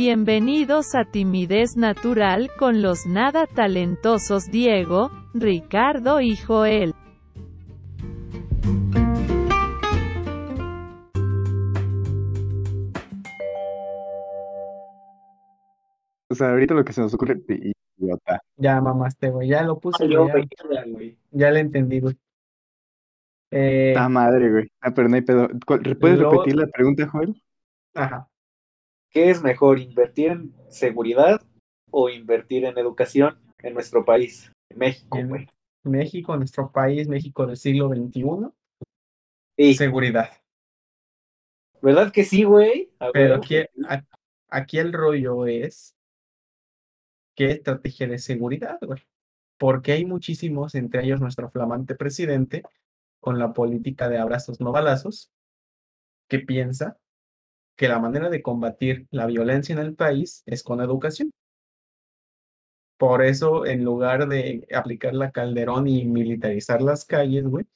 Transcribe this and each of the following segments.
Bienvenidos a Timidez Natural con los nada talentosos Diego, Ricardo y Joel. O sea, ahorita lo que se nos ocurre, idiota. Ya mamaste, güey. Ya lo puse, yo, güey, ya, güey. ya le entendí, güey. Eh, madre, güey. Ah, pero no hay pedo. ¿Cuál- ¿Puedes Lo- repetir la pregunta, Joel? ajá. ¿Qué es mejor, invertir en seguridad o invertir en educación en nuestro país, en México, En? México, nuestro país, México del siglo XXI, Sí, seguridad. ¿verdad que sí, güey? Pero aquí, aquí el rollo es qué estrategia de seguridad, güey. Porque hay muchísimos, entre ellos nuestro flamante presidente, con la política de abrazos no balazos, que piensa que la manera de combatir la violencia en el país es con educación. Por eso, en lugar de aplicar la Calderón y militarizar las calles, güey,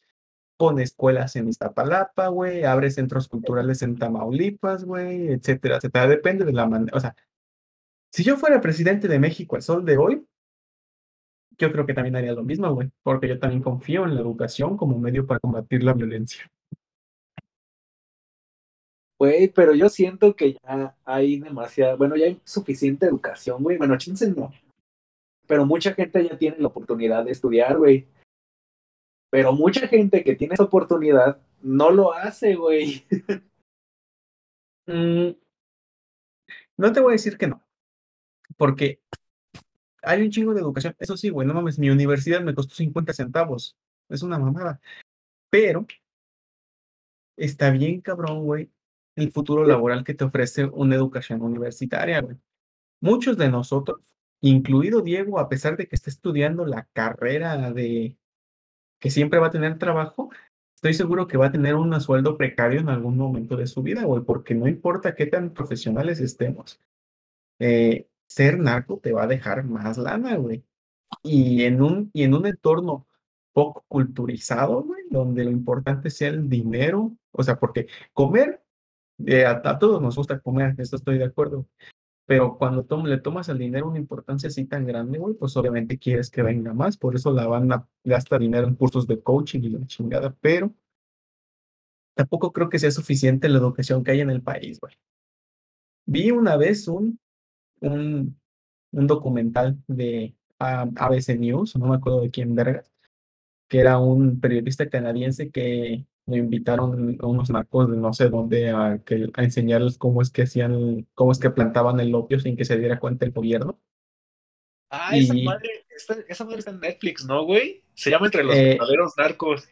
pone escuelas en Iztapalapa, güey, abre centros culturales en Tamaulipas, güey, etcétera, etcétera. Depende de la manera. O sea, si yo fuera presidente de México al sol de hoy, yo creo que también haría lo mismo, güey, porque yo también confío en la educación como medio para combatir la violencia. Güey, pero yo siento que ya hay demasiada, bueno, ya hay suficiente educación, güey. Bueno, chance no. Pero mucha gente ya tiene la oportunidad de estudiar, güey. Pero mucha gente que tiene esa oportunidad no lo hace, güey. Mm, no te voy a decir que no, porque hay un chingo de educación. Eso sí, güey, no mames, mi universidad me costó 50 centavos. Es una mamada. Pero está bien cabrón, güey, el futuro laboral que te ofrece una educación universitaria, güey. Muchos de nosotros, incluido Diego, a pesar de que está estudiando la carrera de que siempre va a tener trabajo, estoy seguro que va a tener un sueldo precario en algún momento de su vida, güey, porque no importa qué tan profesionales estemos, eh, ser narco te va a dejar más lana, güey. Y en un, y en un entorno poco culturizado, güey, donde lo importante sea el dinero, o sea, porque comer, a, todos nos gusta comer, esto estoy de acuerdo, pero cuando tom- le tomas al dinero una importancia así tan grande, pues obviamente quieres que venga más, por eso la banda gasta dinero en cursos de coaching y la chingada, pero tampoco creo que sea suficiente la educación que hay en el país. Vi una vez un, un, documental de ABC News, no me acuerdo de quién verga, que era un periodista canadiense que lo invitaron a unos narcos de no sé dónde a, que, a enseñarles cómo es que hacían, cómo es que plantaban el opio sin que se diera cuenta el gobierno. Ah, esa madre, esta- esa madre está en Netflix, ¿no, güey? Se llama Entre los Eh, verdaderos narcos.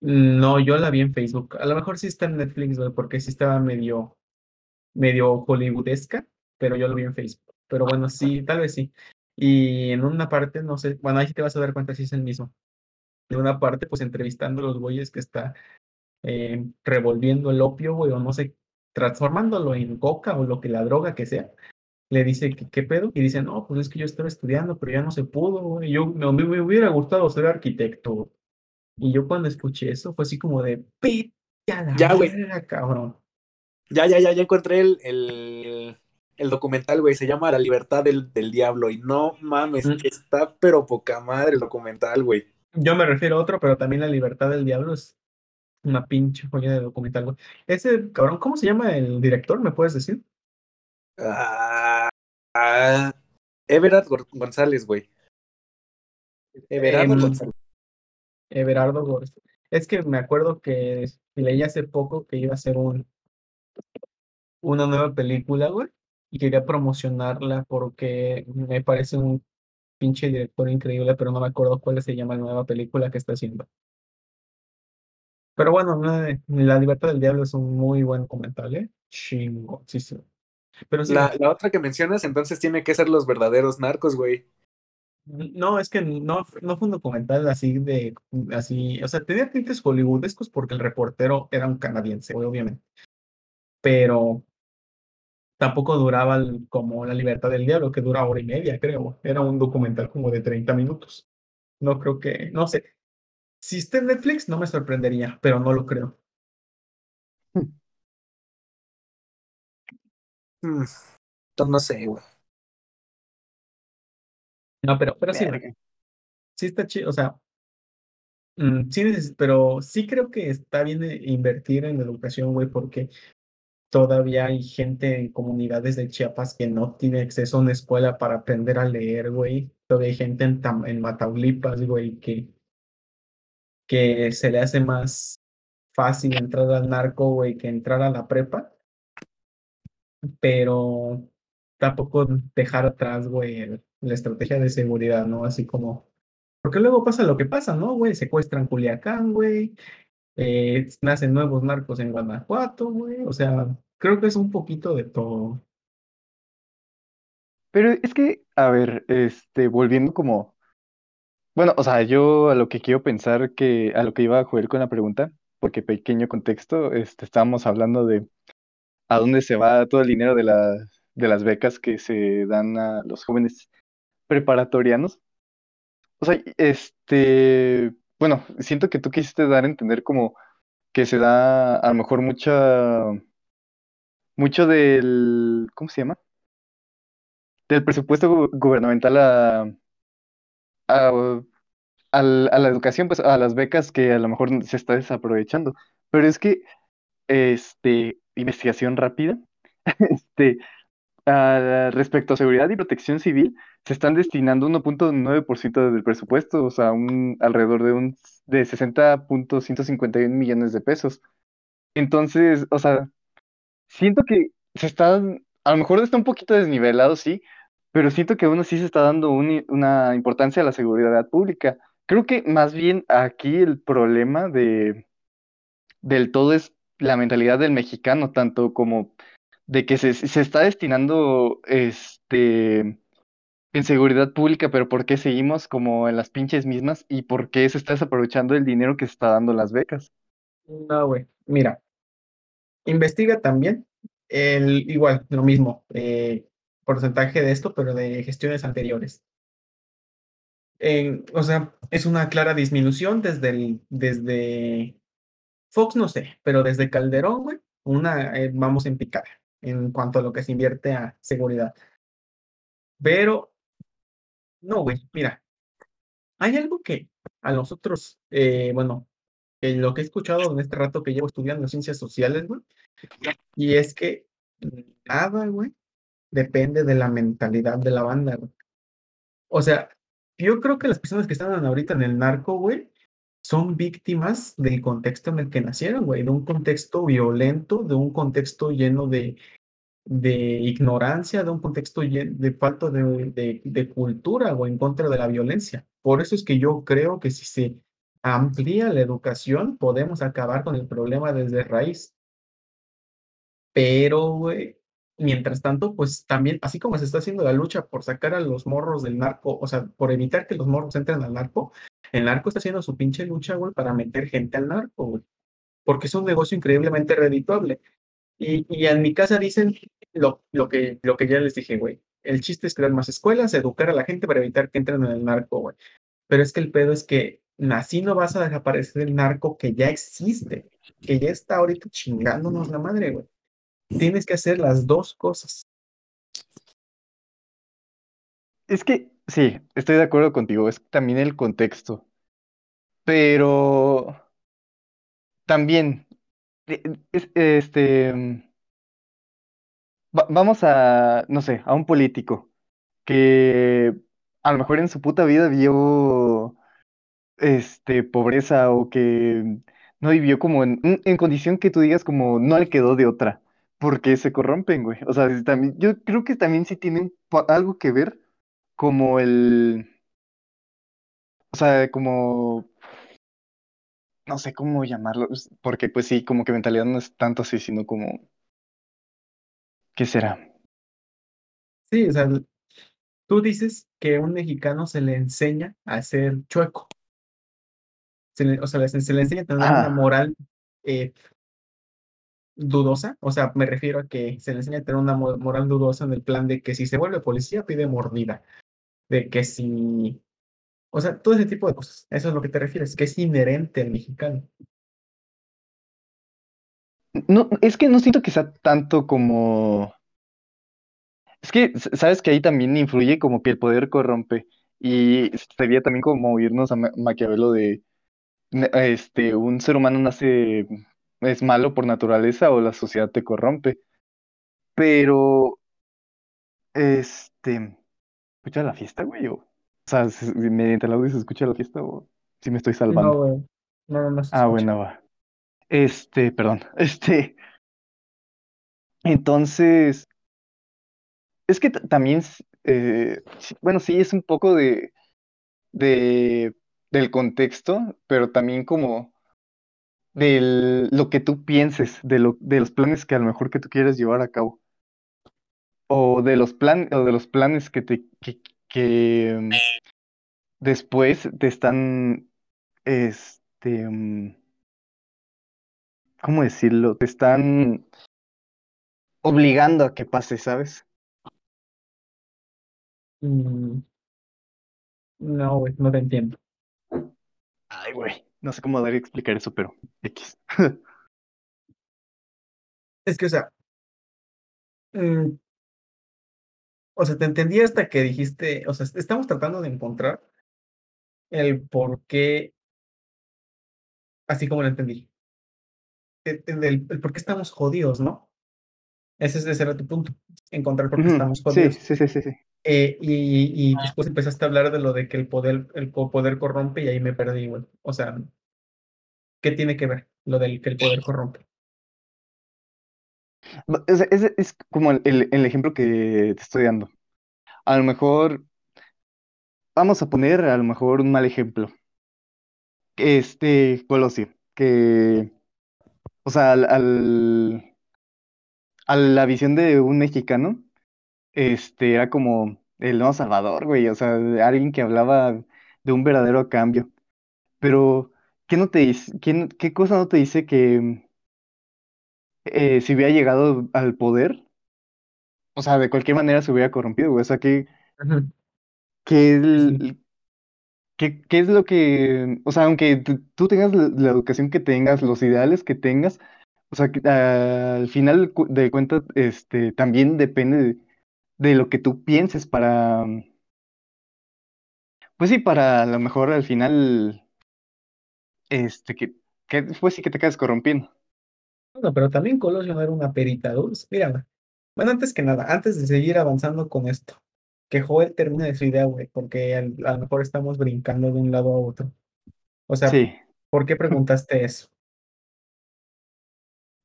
No, yo la vi en Facebook. A lo mejor sí está en Netflix, güey, porque sí estaba medio, medio hollywoodesca, pero yo lo vi en Facebook. Pero bueno, sí, tal vez sí. Y en una parte, no sé, bueno, ahí sí te vas a dar cuenta si es el mismo. En una parte, pues entrevistando a los güeyes que está eh, revolviendo el opio, güey, o no sé, transformándolo en coca o lo que la droga que sea. Le dice qué pedo, y dice, no, pues es que yo estaba estudiando, pero ya no se pudo, güey. Yo me, me hubiera gustado ser arquitecto. güey". Y yo cuando escuché eso fue así como de, "Vete a la Ya, güey. cabrón. Ya, ya, ya, ya encontré el, el, el documental, güey. Se llama La libertad del, del diablo. Y no mames, Mm. está pero poca madre el documental, güey. Yo me refiero a otro, pero también La Libertad del Diablo es una pinche joya de documental, güey. Ese cabrón, ¿cómo se llama el director? ¿Me puedes decir? Ah, ah, Everard González, güey. Everardo Em, González. Everardo Gómez. Es que me acuerdo que leí hace poco que iba a hacer un, una nueva película, güey, y quería promocionarla porque me parece un pinche director increíble, pero no me acuerdo cuál se llama la nueva película que está haciendo. Pero bueno, la, Libertad del Diablo es un muy buen documental, ¿eh? Chingo, sí, sí. Pero sí, La, la otra que mencionas, entonces tiene que ser los verdaderos narcos, güey. No, es que no, no fue un documental así de, así, o sea, tenía tintes hollywoodescos porque el reportero era un canadiense, obviamente. Pero tampoco duraba como La Libertad del Diablo, que dura hora y media, creo. Era un documental como de 30 minutos. No creo que, no sé. Si está en Netflix, no me sorprendería, pero no lo creo. Mm. Entonces, no sé, güey. No, pero, pero sí. Verga. Sí está chido, o sea, mm, sí, pero sí creo que está bien eh, invertir en la educación, güey, porque todavía hay gente en comunidades de Chiapas que no tiene acceso a una escuela para aprender a leer, güey. Todavía hay gente en, en Mataulipas, güey, que, que se le hace más fácil entrar al narco, güey, que entrar a la prepa, pero tampoco dejar atrás, güey, la estrategia de seguridad, ¿no? Así como, porque luego pasa lo que pasa, ¿no, güey? Secuestran Culiacán, güey, eh, nacen nuevos narcos en Guanajuato, güey, o sea, creo que es un poquito de todo. Pero es que, a ver, este, volviendo como, bueno, o sea, yo a lo que quiero pensar que, a lo que iba a jugar con la pregunta, porque pequeño contexto, este, estábamos hablando de a dónde se va todo el dinero de la, de las becas que se dan a los jóvenes preparatorianos. O sea, este, bueno, siento que tú quisiste dar a entender como que se da a lo mejor mucha, mucho del, ¿cómo se llama? Del presupuesto gu- gubernamental a, a, a la educación, pues a las becas que a lo mejor se está desaprovechando. Pero es que, este, investigación rápida, este, ah, respecto a seguridad y protección civil, se están destinando 1.9% del presupuesto, o sea, un, alrededor de un de 60.151 millones de pesos. Entonces, o sea, siento que se está, a lo mejor está un poquito desnivelado, sí, pero siento que aún así se está dando un- una importancia a la seguridad pública. Creo que más bien aquí el problema de, del todo es la mentalidad del mexicano, tanto como de que se, se está destinando este, en seguridad pública, pero ¿por qué seguimos como en las pinches mismas y por qué se está desaprovechando el dinero que se está dando las becas? No, güey, mira, investiga también el, igual, lo mismo, eh, porcentaje de esto, pero de gestiones anteriores. O sea, es una clara disminución desde el, desde Fox, no sé, pero desde Calderón, güey, una, eh, vamos en picada en cuanto a lo que se invierte a seguridad. Pero, no, güey, mira, hay algo que a nosotros, eh, bueno, en lo que he escuchado en este rato que llevo estudiando ciencias sociales, güey, y es que nada, güey, depende de la mentalidad de la banda, güey. O sea, yo creo que las personas que están ahorita en el narco, güey, son víctimas del contexto en el que nacieron, güey, de un contexto violento, de un contexto lleno de, de ignorancia, de un contexto de falta de, de, cultura o en contra de la violencia. Por eso es que yo creo que si se amplía la educación, podemos acabar con el problema desde raíz. Pero, güey, mientras tanto, pues también, así como se está haciendo la lucha por sacar a los morros del narco, o sea, por evitar que los morros entren al narco, el narco está haciendo su pinche lucha, güey, para meter gente al narco, güey, porque es un negocio increíblemente redituable. Y, en mi casa dicen lo, que, lo que ya les dije, güey. El chiste es crear más escuelas, educar a la gente para evitar que entren en el narco, güey. Pero es que el pedo es que así no vas a desaparecer el narco que ya existe, que ya está ahorita chingándonos la madre, güey. Tienes que hacer las dos cosas. Es que sí, estoy de acuerdo contigo, es también el contexto, pero también, este, mm, va- vamos a, no sé, a un político que a lo mejor en su puta vida vio, este, pobreza o que no vivió como en, en condición que tú digas como no le quedó de otra, porque se corrompen, güey. O sea, también, yo creo que también sí tienen algo que ver como el, o sea, como no sé cómo llamarlo, porque pues sí, como que mentalidad no es tanto así, sino como, ¿qué será? Sí, o sea, tú dices que a un mexicano se le enseña a ser chueco. Se le- o sea, se le enseña a tener una Ah, moral eh, dudosa. O sea, me refiero a que se le enseña a tener una mo- moral dudosa en el plan de que si se vuelve policía pide mordida. De que si. O sea, todo ese tipo de cosas. Eso es lo que te refieres, que es inherente al mexicano. no, es que no siento que sea tanto como, Es que, sabes que ahí también influye como que el poder corrompe. Y sería también como irnos a Ma- Maquiavelo de, este, un ser humano nace, es malo por naturaleza o la sociedad te corrompe. Pero, este, ¿escucha la fiesta, güey? O sea, si- mediante el audio se escucha la fiesta o si me estoy No, salvando. güey. No, no, no se Ah, bueno, va. Este, perdón. Este, entonces, es que también, eh, bueno, sí, es un poco de, de, del contexto, pero también como de lo que tú pienses, de, lo, de los planes que a lo mejor que tú quieres llevar a cabo, o de los plan, o de los planes que te, que, que mm, después te están, este, mm, ¿cómo decirlo? Te están obligando a que pase, ¿sabes? Mm, no, güey, no te entiendo. Ay, güey, no sé cómo dar y explicar eso, pero X. Es que, o sea, o sea, te entendí hasta que dijiste, o sea, estamos tratando de encontrar el por qué, así como lo entendí, el, el- el- por qué estamos jodidos, ¿no? Ese, es- ese era tu punto, encontrar por qué estamos jodidos. sí, sí, sí, sí. Eh, y, y después empezaste a hablar de lo de que el poder, el poder corrompe y ahí me perdí, güey. O sea, ¿qué tiene que ver lo del que el poder corrompe? Es, es- es como el, el- ejemplo que te estoy dando. A lo mejor, vamos a poner a lo mejor un mal ejemplo. Este Colosio, que, o sea, al, al- a la visión de un mexicano, este era como el nuevo Salvador, güey, o sea, alguien que hablaba de un verdadero cambio. Pero, ¿qué no te dice, qué, qué cosa no te dice que eh, si hubiera llegado al poder, o sea, de cualquier manera se hubiera corrompido, güey? O sea, ¿qué, Ujú, qué, sí, sí. el- qué, qué es lo que, o sea, aunque tú tengas la, la educación que tengas, los ideales que tengas, o sea, que, ah, al final de cuentas, este, también depende de, de lo que tú pienses para, pues sí, para a lo mejor al final, este, que, que pues sí que te quedes corrompiendo. Bueno, pero también Colosio no era una perita dulce. Mira. Bueno, antes que nada, antes de seguir avanzando con esto, que Joel termine de su idea, güey, porque al- a lo mejor estamos brincando de un lado a otro. O sea, Sí. ¿por qué preguntaste eso?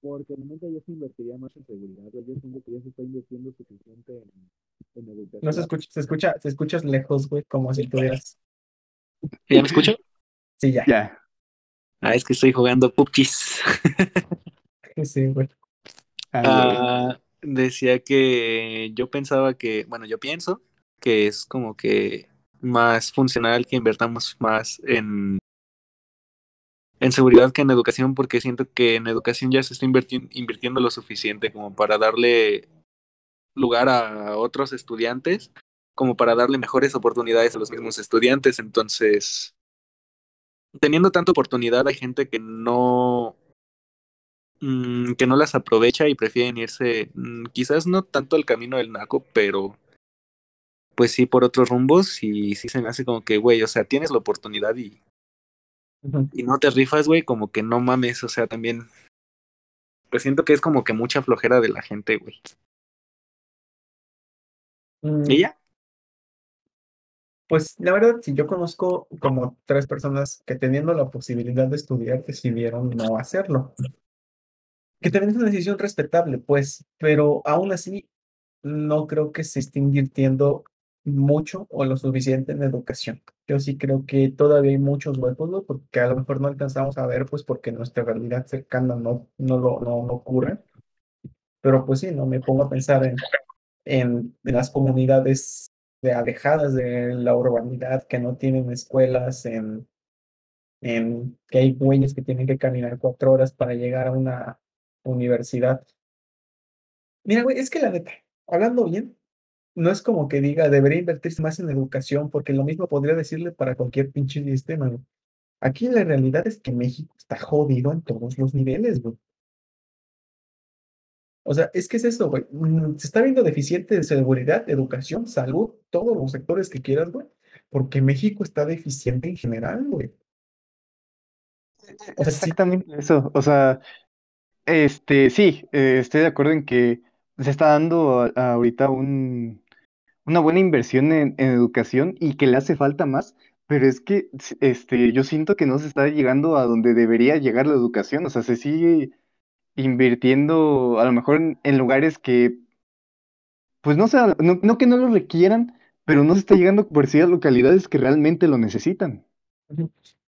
Porque realmente ya se invertiría más en seguridad. Yo siento que ya se está invirtiendo suficiente en, en educación. No se escucha, se escucha, se escuchas lejos, güey, como si estuvieras. ¿Ya me escucho? Sí, ya. Ya. Ah, es que estoy jugando PUBGs. Sí, güey. Ah, decía que yo pensaba que, bueno, yo pienso que es como que más funcional que invertamos más en, en seguridad que en educación, porque siento que en educación ya se está invirti- invirtiendo lo suficiente como para darle lugar a otros estudiantes, como para darle mejores oportunidades a los mismos estudiantes. Entonces, teniendo tanta oportunidad, hay gente que no mm, que no las aprovecha y prefieren irse, mm, quizás no tanto al camino del naco, pero pues sí por otros rumbos y sí se me hace como que, güey, o sea, tienes la oportunidad y, y no te rifas, güey, como que no mames, o sea, también, pues siento que es como que mucha flojera de la gente, güey. Mm, ¿Y ya? Pues la verdad, si yo conozco como tres personas que teniendo la posibilidad de estudiar decidieron no hacerlo. Que también es una decisión respetable, pues, pero aún así no creo que se esté invirtiendo mucho o lo suficiente en educación. Yo sí creo que todavía hay muchos huecos. Porque a lo mejor no alcanzamos a ver, pues porque nuestra realidad cercana no, no lo no, no ocurre. Pero pues sí, no me pongo a pensar en, en, en las comunidades de alejadas de la urbanidad que no tienen escuelas, en, en que hay güeyes que tienen que caminar cuatro horas para llegar a una universidad. Mira, güey, es que la neta, hablando bien, no es como que diga debería invertirse más en educación, porque lo mismo podría decirle para cualquier pinche sistema, güey. Aquí la realidad es que México está jodido en todos los niveles, güey. O sea, es que es eso, güey. Mm, Se está viendo deficiente de seguridad, educación, salud, todos los sectores que quieras, güey. Porque México está deficiente en general, güey. O sea, sí, Exactamente eso. O sea, este, sí, eh, estoy de acuerdo en que se está dando ahorita un, una buena inversión en, educación y que le hace falta más, pero es que este, yo siento que no se está llegando a donde debería llegar la educación. O sea, se sigue invirtiendo a lo mejor en, en lugares que, pues no sé, no, no que no lo requieran, pero no se está llegando por a localidades que realmente lo necesitan.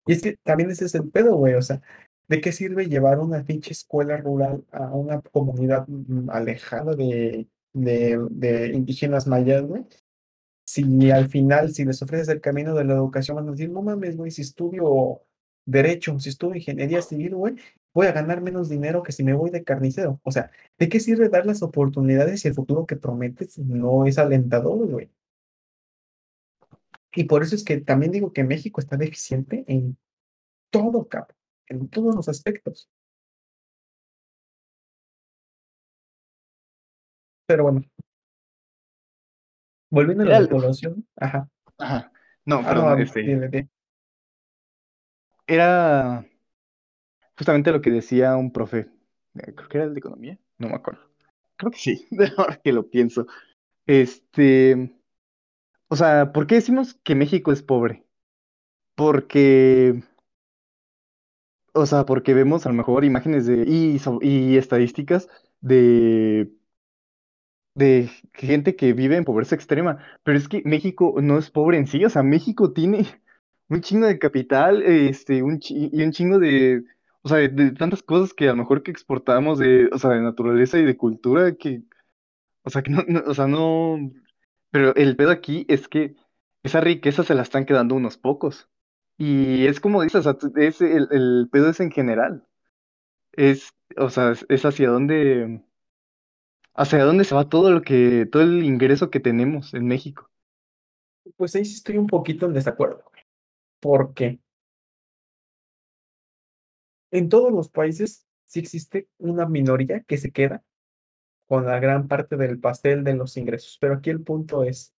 Y es que también ese es el pedo, güey. O sea, ¿de qué sirve llevar una pinche escuela rural a una comunidad mm, alejada de, de, indígenas mayas, güey? Si al final, si les ofreces el camino de la educación, van a decir, no mames, güey, si estudio derecho, si estudio ingeniería civil, güey, voy a ganar menos dinero que si me voy de carnicero. O sea, ¿de qué sirve dar las oportunidades si el futuro que prometes no es alentador, güey? Y por eso es que también digo que México está deficiente en todo, cabrón, en todos los aspectos. Pero bueno, volviendo a la población, ajá. Ajá. No, Ah, no, perdón, a- este, dime, dime. era justamente lo que decía un profe, eh, creo que era el de economía, no me acuerdo. Creo que sí, de ahora que lo pienso. Este, o sea, ¿por qué decimos que México es pobre? Porque, o sea, porque vemos a lo mejor imágenes de y, estadísticas de de gente que vive en pobreza extrema, pero es que México no es pobre en sí, o sea, México tiene un chingo de capital, este, un y un chingo de, o sea, de, de tantas cosas que a lo mejor que exportamos de, o sea, de naturaleza y de cultura que, o sea, que no, no- o sea, no, pero el pedo aquí es que esa riqueza se la están quedando unos pocos. Y es como dices, es el, el pedo es en general. Es, o sea, es, hacia dónde, hacia dónde se va todo lo que, todo el ingreso que tenemos en México. Pues ahí sí estoy un poquito en desacuerdo, güey. Porque en todos los países sí existe una minoría que se queda con la gran parte del pastel de los ingresos. Pero aquí el punto es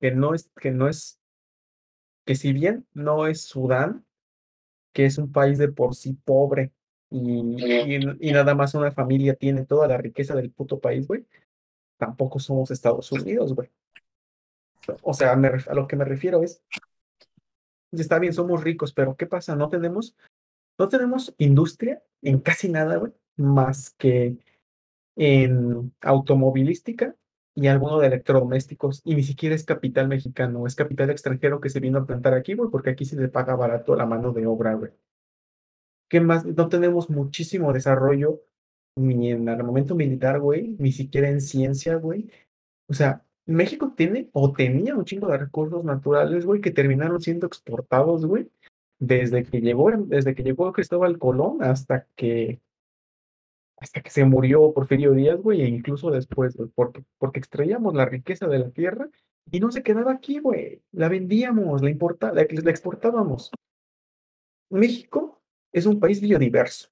que no es, que no es, que si bien no es Sudán, que es un país de por sí pobre y, y, y nada más una familia tiene toda la riqueza del puto país, güey, tampoco somos Estados Unidos, güey. O sea, me a lo que me refiero es, está bien, somos ricos, pero ¿qué pasa? No tenemos, no tenemos industria en casi nada, güey, más que en automovilística y alguno de electrodomésticos, y ni siquiera es capital mexicano, es capital extranjero que se vino a plantar aquí, güey, porque aquí se le paga barato la mano de obra, güey. ¿Qué más? No tenemos muchísimo desarrollo ni en armamento militar, güey, ni siquiera en ciencia, güey. O sea, México tiene o tenía un chingo de recursos naturales, güey, que terminaron siendo exportados, güey, desde que llegó, desde que llegó Cristóbal Colón hasta que hasta que se murió Porfirio Díaz, güey, e incluso después, güey, porque, extraíamos la riqueza de la tierra y no se quedaba aquí, güey. La vendíamos, la importa, la, la exportábamos. México es un país biodiverso.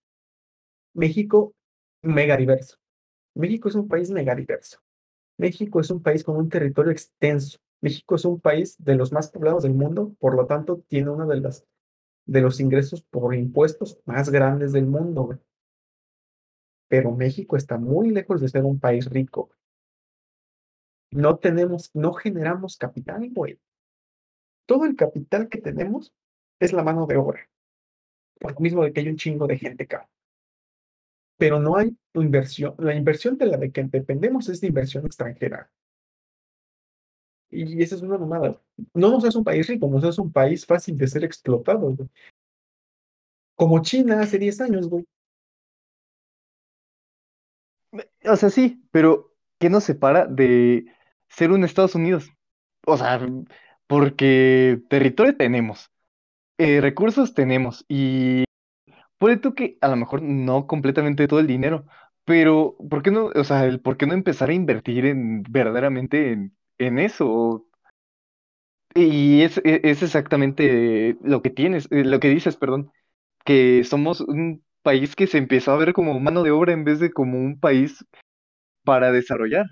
México megadiverso. México es un país megadiverso. México es un país con un territorio extenso. México es un país de los más poblados del mundo, por lo tanto, tiene uno de, las, de los ingresos por impuestos más grandes del mundo, güey. Pero México está muy lejos de ser un país rico. No tenemos, no generamos capital, güey. Todo el capital que tenemos es la mano de obra. Por lo mismo de que hay un chingo de gente acá. Pero no hay inversión. La inversión de la de que dependemos es de inversión extranjera. Y esa es una mamada. No nos hace un país rico, nos hace un país fácil de ser explotado, güey. Como China hace 10 años, güey. O sea, sí, pero ¿qué nos separa de ser un Estados Unidos? O sea, porque territorio tenemos, eh, recursos tenemos, y puede tú que a lo mejor no completamente todo el dinero, pero ¿por qué no, o sea, el por qué no empezar a invertir en verdaderamente en, en eso? Y es, e- es exactamente lo que tienes, eh, lo que dices, perdón, que somos un país que se empezó a ver como mano de obra en vez de como un país para desarrollar.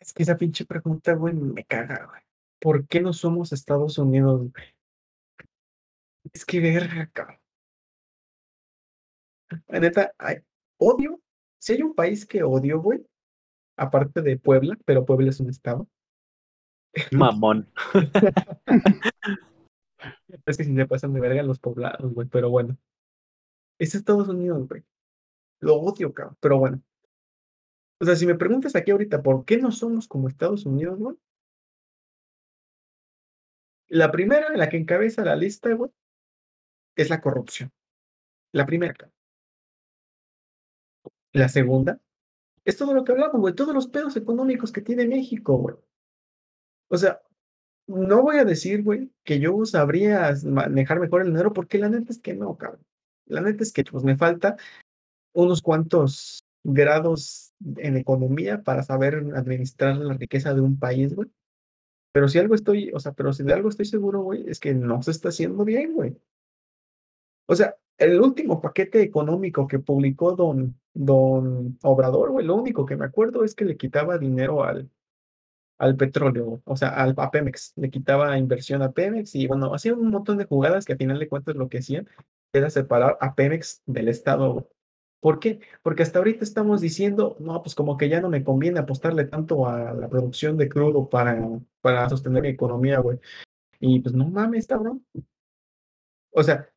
Es que esa pinche pregunta, güey, me caga, güey. ¿Por qué no somos Estados Unidos, güey? Es que verga, cabrón. La neta, hay- odio. Si hay un país que odio, güey, aparte de Puebla, pero Puebla es un estado. Mamón. Es que si se pasan de verga los poblados, güey, pero bueno. Es Estados Unidos, güey. Lo odio, cabrón, pero bueno. O sea, si me preguntas aquí ahorita, ¿por qué no somos como Estados Unidos, güey? La primera, la que encabeza la lista, güey, es la corrupción. La primera, cabrón. La segunda es todo lo que hablamos, güey, todos los pedos económicos que tiene México, güey. O sea, no voy a decir, güey, que yo sabría manejar mejor el dinero, porque la neta es que no, cabrón. La neta es que pues me falta unos cuantos grados en economía para saber administrar la riqueza de un país, güey. Pero si algo estoy, o sea, pero si de algo estoy seguro, güey, es que no se está haciendo bien, güey. O sea, el último paquete económico que publicó don, don Obrador, güey, lo único que me acuerdo es que le quitaba dinero al, al petróleo, o sea, al, a Pemex, le quitaba inversión a Pemex y bueno, hacía un montón de jugadas que a final de cuentas lo que hacían era separar a Pemex del Estado. ¿Por qué? Porque hasta ahorita estamos diciendo, no, pues como que ya no me conviene apostarle tanto a la producción de crudo para, para sostener mi economía, güey. Y pues no mames, cabrón. O sea,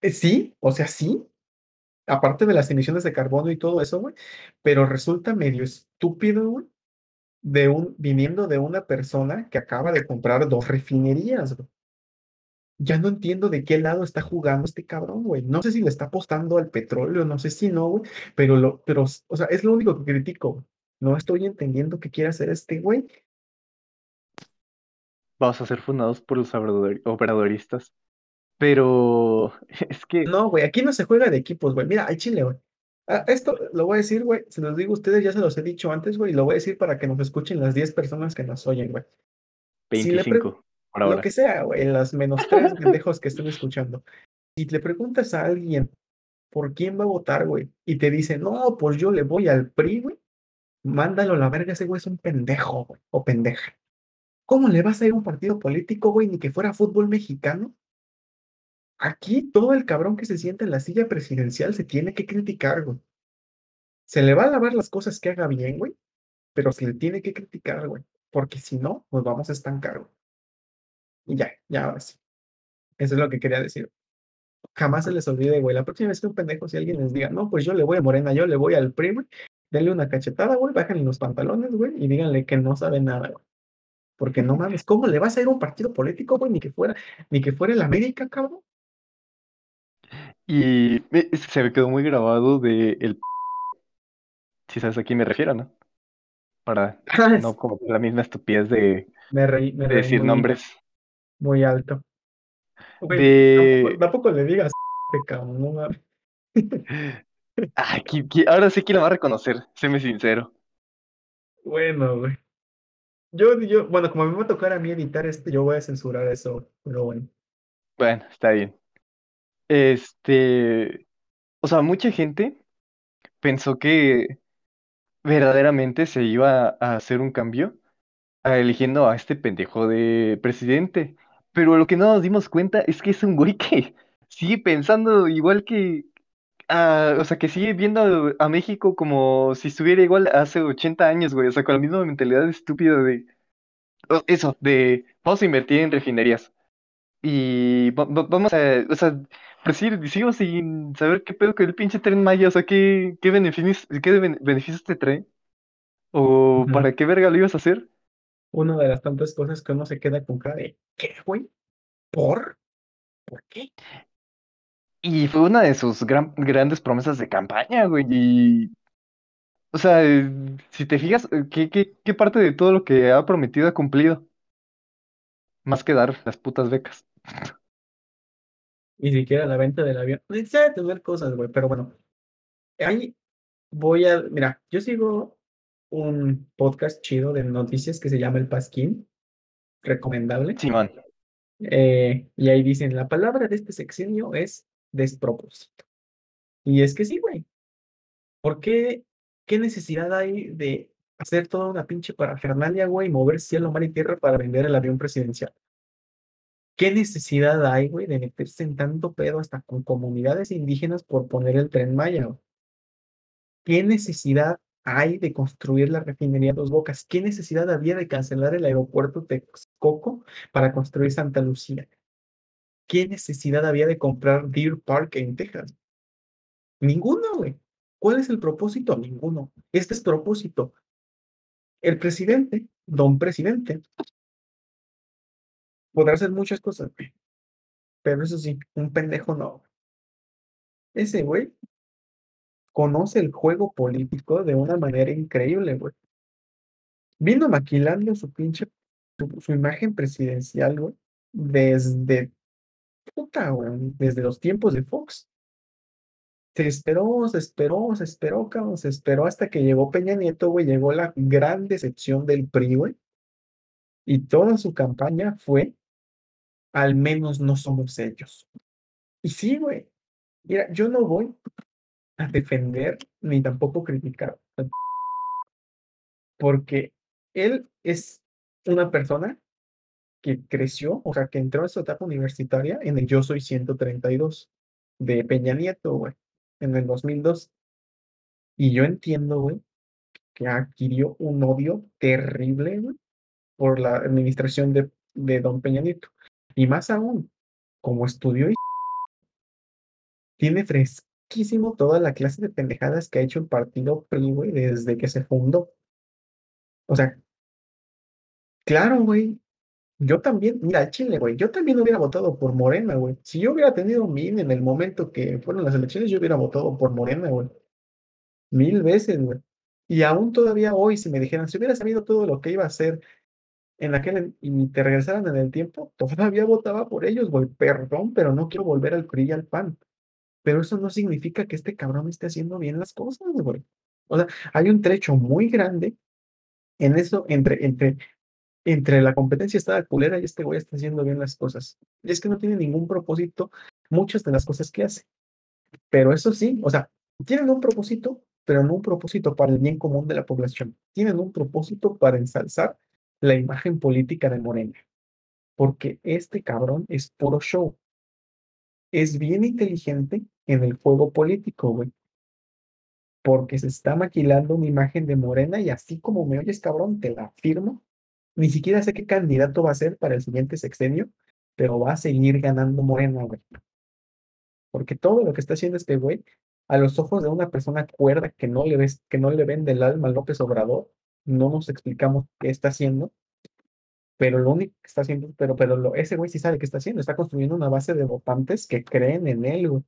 eh, sí, o sea, sí, aparte de las emisiones de carbono y todo eso, güey, pero resulta medio estúpido, güey, de un, viniendo de una persona que acaba de comprar dos refinerías, güey. Ya no entiendo de qué lado está jugando este cabrón, güey. No sé si le está apostando al petróleo, no sé si no, güey, pero lo, pero, o sea, es lo único que critico. No estoy entendiendo qué quiere hacer este güey. Vamos a ser fundados por los obradoristas. Pero es que No, güey, aquí no se juega de equipos, güey. Mira, al Chile, güey. Ah, esto lo voy a decir, güey. Se los digo a ustedes, ya se los he dicho antes, güey. y Lo voy a decir para que nos escuchen las 10 personas que nos oyen, güey. Si le pre- 25 por Lo ahora. que sea, güey, las menos tres pendejos que estén escuchando. Si le preguntas a alguien por quién va a votar, güey, y te dice, no, pues yo le voy al PRI, güey, mándalo a la verga, ese güey es un pendejo, güey, o pendeja. ¿Cómo le vas a ir a un partido político, güey, ni que fuera fútbol mexicano? Aquí todo el cabrón que se sienta en la silla presidencial se tiene que criticar, güey. Se le va a lavar las cosas que haga bien, güey, pero se le tiene que criticar, güey, porque si no, nos vamos a estancar, güey. Y ya, ya ahora sí. Eso es lo que quería decir. Jamás se les olvide, güey. La próxima vez que un pendejo, si alguien les diga, no, pues yo le voy a Morena, yo le voy al PRI, denle una cachetada, güey, bájenle los pantalones, güey, y díganle que no sabe nada, güey. Porque no mames, ¿cómo le vas a ir un partido político, güey? Ni que fuera, ni que fuera el América, cabrón. Y se me quedó muy grabado de el... Si sabes a quién me refiero, ¿no? Para no cometer la misma estupidez de, me reí, me de reí decir muy, nombres. muy alto. Güey, De... tampoco, tampoco le digas, cabrón, no mames. Ahora sí que lo va a reconocer, séme sincero. Bueno, güey. Yo, yo, bueno, como me va a tocar a mí editar esto, yo voy a censurar eso, pero bueno. Bueno, está bien. Este, o sea, mucha gente pensó que verdaderamente se iba a hacer un cambio eligiendo a este pendejo de presidente. Pero lo que no nos dimos cuenta es que es un güey que sigue pensando igual que, ah, o sea, que sigue viendo a México como si estuviera igual hace 80 años, güey. O sea, con la misma mentalidad estúpida de, eso, de vamos a invertir en refinerías. Y va- va- vamos a, o sea, pero sí, sigo sin saber qué pedo con el pinche Tren Maya, o sea, qué, qué beneficios, qué ben- beneficios te trae, o Ujú. para qué verga lo ibas a hacer. Una de las tantas cosas que uno se queda con cara de, ¿qué, güey? ¿Por? ¿Por qué? Y fue una de sus gran- grandes promesas de campaña, güey, y, o sea, eh, si te fijas, eh, ¿qué, qué, qué parte de todo lo que ha prometido ha cumplido? Más que dar las putas becas. Ni siquiera la venta del avión. Necesita tener cosas, güey, pero bueno. Ahí voy a, mira, yo sigo un podcast chido de noticias que se llama El Pasquín, recomendable. Simón. Eh, y ahí dicen, la palabra de este sexenio es despropósito. Y es que sí, güey. ¿Por qué? ¿Qué necesidad hay de hacer toda una pinche parafernalia, güey, mover cielo, mar y tierra para vender el avión presidencial? ¿Qué necesidad hay, güey, de meterse en tanto pedo hasta con comunidades indígenas por poner el tren Maya? güey? ¿Qué necesidad hay de construir la refinería Dos Bocas? ¿Qué necesidad había de cancelar el aeropuerto Texcoco para construir Santa Lucía? ¿Qué necesidad había de comprar Deer Park en Texas? Ninguno, güey. ¿Cuál es el propósito? Ninguno. Este es propósito. El presidente, don presidente, podrá hacer muchas cosas. Pero eso sí, un pendejo no. Ese güey conoce el juego político de una manera increíble, güey. Vino maquilando su pinche, su, su imagen presidencial, güey, desde, puta, güey, desde los tiempos de Fox. Se esperó, se esperó, se esperó, cabrón, se esperó hasta que llegó Peña Nieto, güey, llegó la gran decepción del PRI, güey. Y toda su campaña fue, al menos no somos ellos. Y sí, güey. Mira, yo no voy a defender ni tampoco criticar. Porque él es una persona que creció, o sea, que entró en su etapa universitaria en el Yo Soy 132 de Peña Nieto, güey, en el 2002. Y yo entiendo, güey, que adquirió un odio terrible, güey, por la administración de, de don Peña Nieto. Y más aún, como estudió y tiene fresquísimo toda la clase de pendejadas que ha hecho el partido PRI, güey, desde que se fundó. O sea, claro, güey. Yo también, mira, Chile, güey, yo también hubiera votado por Morena, güey. Si yo hubiera tenido mi INE en el momento que fueron las elecciones, yo hubiera votado por Morena, güey. Mil veces, güey. Y aún todavía hoy, si me dijeran, si hubiera sabido todo lo que iba a hacer en aquel y te regresaran en el tiempo, todavía votaba por ellos, güey. Perdón, pero no quiero volver al PRI y al PAN. Pero eso no significa que este cabrón esté haciendo bien las cosas, güey. O sea, hay un trecho muy grande en eso, entre, entre, entre la competencia está culera y este güey está haciendo bien las cosas. Y es que no tiene ningún propósito muchas de las cosas que hace. Pero eso sí, o sea, tienen un propósito, pero no un propósito para el bien común de la población. Tienen un propósito para ensalzar la imagen política de Morena. Porque este cabrón es puro show. Es bien inteligente en el juego político, güey. Porque se está maquilando una imagen de Morena y así como me oyes, cabrón, te la firmo. Ni siquiera sé qué candidato va a ser para el siguiente sexenio, pero va a seguir ganando Morena, güey. Porque todo lo que está haciendo este güey, a los ojos de una persona cuerda que no le ves, que no le vende el alma a López Obrador, no nos explicamos qué está haciendo, pero lo único que está haciendo, pero, pero lo, ese güey sí sabe qué está haciendo, está construyendo una base de votantes que creen en él, güey.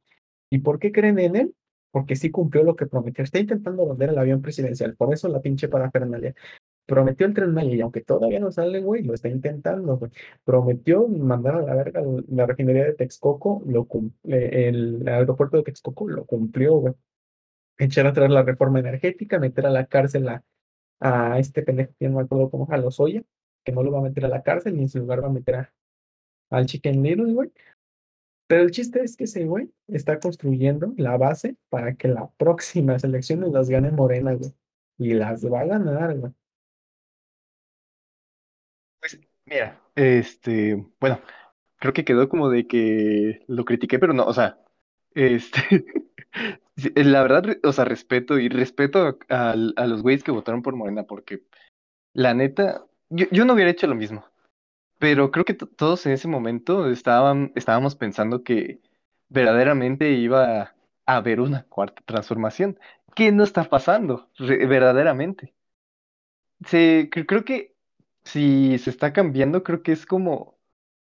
¿Y por qué creen en él? Porque sí cumplió lo que prometió. Está intentando vender el avión presidencial, por eso la pinche parafernalia. Prometió el tren Maya y aunque todavía no sale, güey, lo está intentando, güey. Prometió mandar a la verga la refinería de Texcoco, lo el aeropuerto de Texcoco lo cumplió, güey. Echar atrás la reforma energética, meter a la cárcel a, a este pendejo que no me acuerdo cómo, a que no lo va a meter a la cárcel, ni en su lugar va a meter a, al Chicken Little, güey. Pero el chiste es que ese güey está construyendo la base para que las próximas elecciones las gane Morena, güey. Y las va a ganar, güey. Pues mira, este, bueno, creo que quedó como de que lo critiqué, pero no, o sea, este, la verdad, o sea, respeto y respeto a, a los güeyes que votaron por Morena, porque la neta, yo, yo no hubiera hecho lo mismo. Pero creo que todos en ese momento estaban, estábamos pensando que verdaderamente iba a haber una cuarta transformación. ¿Qué no está pasando verdaderamente? Creo que si se está cambiando, creo que es como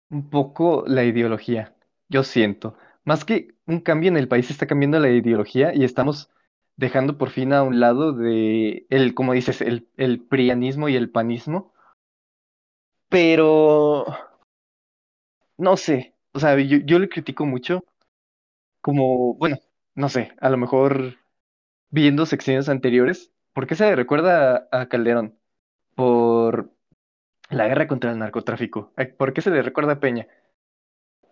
un poco la ideología. Yo siento. Más que un cambio en el país, está cambiando la ideología y estamos dejando por fin a un lado de el, como dices, el, el prianismo y el panismo pero, no sé, o sea, yo, yo le critico mucho, como, bueno, no sé, a lo mejor viendo secciones anteriores, ¿por qué se le recuerda a, a Calderón? Por la guerra contra el narcotráfico. ¿Por qué se le recuerda a Peña?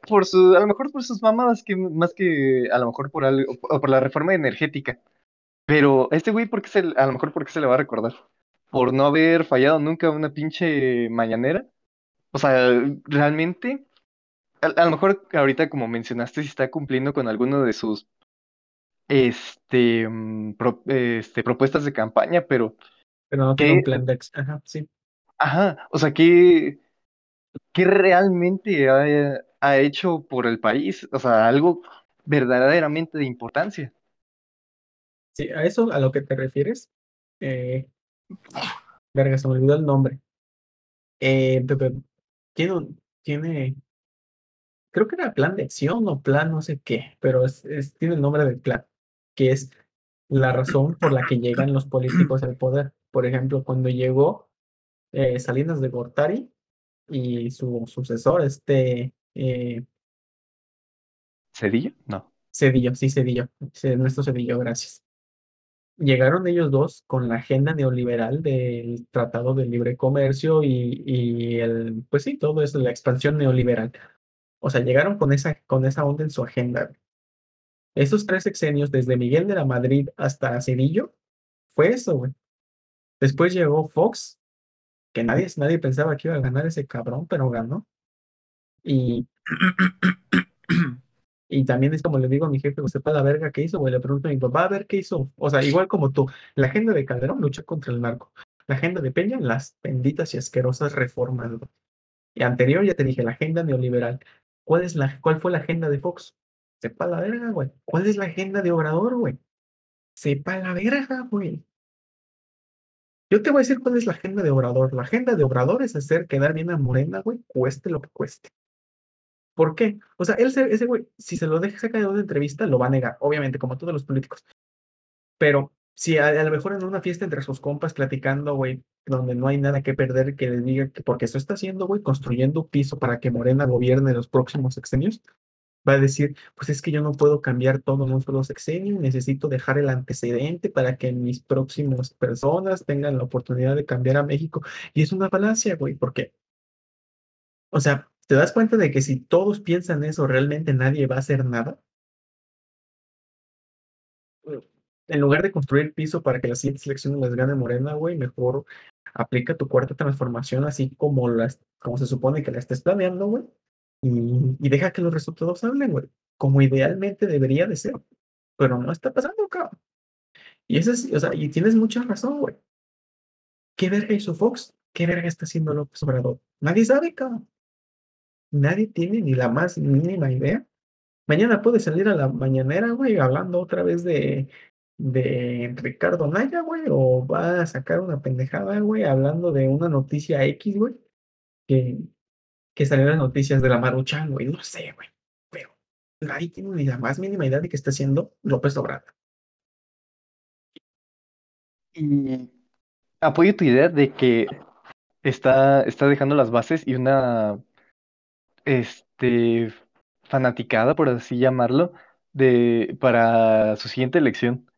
Por su, a lo mejor por sus mamadas, que más que a lo mejor por algo, o por la reforma energética. Pero este güey, ¿por qué se, a lo mejor por qué se le va a recordar? Por no haber fallado nunca una pinche mañanera. O sea, realmente, a, a lo mejor ahorita como mencionaste, si está cumpliendo con alguno de sus este, mm, pro- este, propuestas de campaña, pero, Pero no tiene un plan de ex- Ajá, sí. Ajá, o sea, ¿qué, qué realmente ha hecho por el país? O sea, algo verdaderamente de importancia. Sí, a eso a lo que te refieres. Eh, verga, se me olvidó el nombre. Eh, tiene, tiene, creo que era plan de acción o plan no sé qué, pero tiene el nombre del plan, que es la razón por la que llegan los políticos al poder. Por ejemplo, cuando llegó eh, Salinas de Gortari y su sucesor, este eh, ¿Cedillo? No. Cedillo, sí, Cedillo, Ernesto Cedillo, gracias. Llegaron ellos dos con la agenda neoliberal del Tratado de Libre Comercio y, y el, pues sí, todo eso, la expansión neoliberal. O sea, llegaron con esa, con esa onda en su agenda. Esos tres sexenios, desde Miguel de la Madrid hasta Cedillo, fue eso, güey. Después llegó Fox, que nadie, nadie pensaba que iba a ganar ese cabrón, pero ganó. Y, y también es como le digo a mi jefe, sepa la verga que hizo, güey. Le pregunto a mi papá, a ver qué hizo. O sea, igual como tú, la agenda de Calderón lucha contra el narco. La agenda de Peña, las benditas y asquerosas reformas. Y anterior ya te dije, la agenda neoliberal. ¿Cuál es la, cuál fue la agenda de Fox? Sepa la verga, güey. ¿Cuál es la agenda de Obrador, güey? Sepa la verga, güey. Yo te voy a decir cuál es la agenda de Obrador. La agenda de Obrador es hacer quedar bien a Morena, güey, cueste lo que cueste. ¿Por qué? O sea, él, se- ese güey, si se lo deja sacar de una entrevista, lo va a negar, obviamente, como todos los políticos. Pero si a, a lo mejor en una fiesta entre sus compas platicando, güey, donde no hay nada que perder, que les diga que porque eso está haciendo, güey, construyendo piso para que Morena gobierne los próximos sexenios, va a decir, pues es que yo no puedo cambiar todo en un solo sexenio, necesito dejar el antecedente para que mis próximas personas tengan la oportunidad de cambiar a México. Y es una falacia, güey, porque, o sea, ¿te das cuenta de que si todos piensan eso, realmente nadie va a hacer nada? En lugar de construir piso para que las siguientes elecciones las gane Morena, güey, mejor aplica tu cuarta transformación así como, las, como se supone que la estés planeando, güey, y, deja que los resultados hablen, güey, como idealmente debería de ser, pero no está pasando, cabrón. Y eso es, o sea, y tienes mucha razón, güey. ¿Qué verga hizo Fox? ¿Qué verga está haciendo López Obrador? Nadie sabe, cabrón. Nadie tiene ni la más mínima idea. Mañana puede salir a la mañanera, güey, hablando otra vez de, de Ricardo Naya, güey, o va a sacar una pendejada, güey, hablando de una noticia X, güey, que, que salió las noticias de la Maruchan, güey, no sé, güey, pero nadie tiene ni la más mínima idea de qué está haciendo López Obrador. Y apoyo tu idea de que está, está dejando las bases y una este, fanaticada, por así llamarlo, de, para su siguiente elección.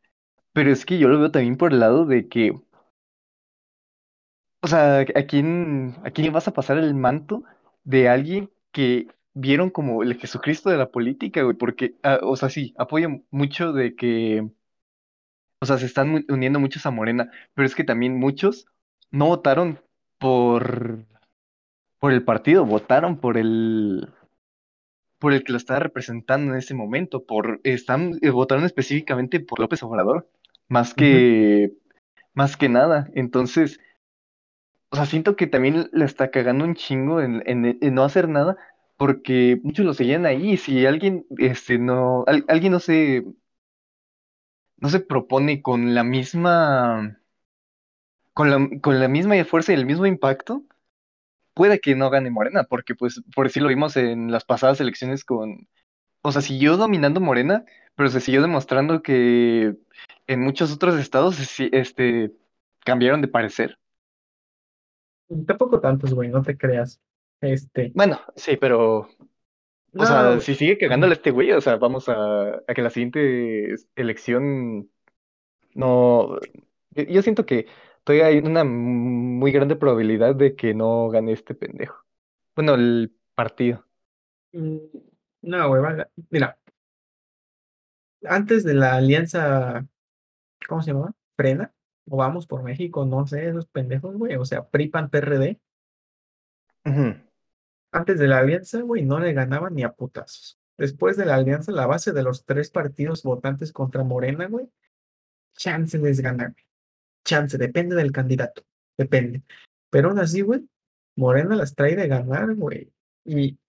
Pero es que yo lo veo también por el lado de que, o sea, ¿a quién, a quién vas a pasar el manto de alguien que vieron como el Jesucristo de la política, güey? Porque, ah, o sea, sí, apoyo mucho de que, o sea, se están uniendo muchos a Morena, pero es que también muchos no votaron por, por el partido, votaron por el, por el que lo estaba representando en ese momento, por, están, eh, votaron específicamente por López Obrador, más que, más que nada. Entonces, o sea, siento que también le está cagando un chingo en, en- en no hacer nada, porque muchos lo seguían ahí, y si alguien, este, no, al- alguien no se, no se propone con la misma, con la, con la misma fuerza y el mismo impacto, puede que no gane Morena, porque pues, por decir lo vimos en las pasadas elecciones con O sea, siguió dominando Morena, pero se siguió demostrando que en muchos otros estados este, cambiaron de parecer. Tampoco tantos, güey, no te creas. Este, Bueno, sí, pero, o sea, si sigue cagándole este güey, o sea, vamos a, a que la siguiente elección no... Yo siento que todavía hay una muy grande probabilidad de que no gane este pendejo. Bueno, el partido. Mm, No, güey, va- mira, antes de la alianza, ¿cómo se llamaba? Frena, o Vamos por México, no sé, esos pendejos, güey, o sea, PRI, PAN, PRD, antes de la alianza, güey, no le ganaban ni a putazos. Después de la alianza, la base de los tres partidos votantes contra Morena, güey, chance les ganar, güey. Chance, depende del candidato, depende. Pero aún así, güey, Morena las trae de ganar, güey. Y,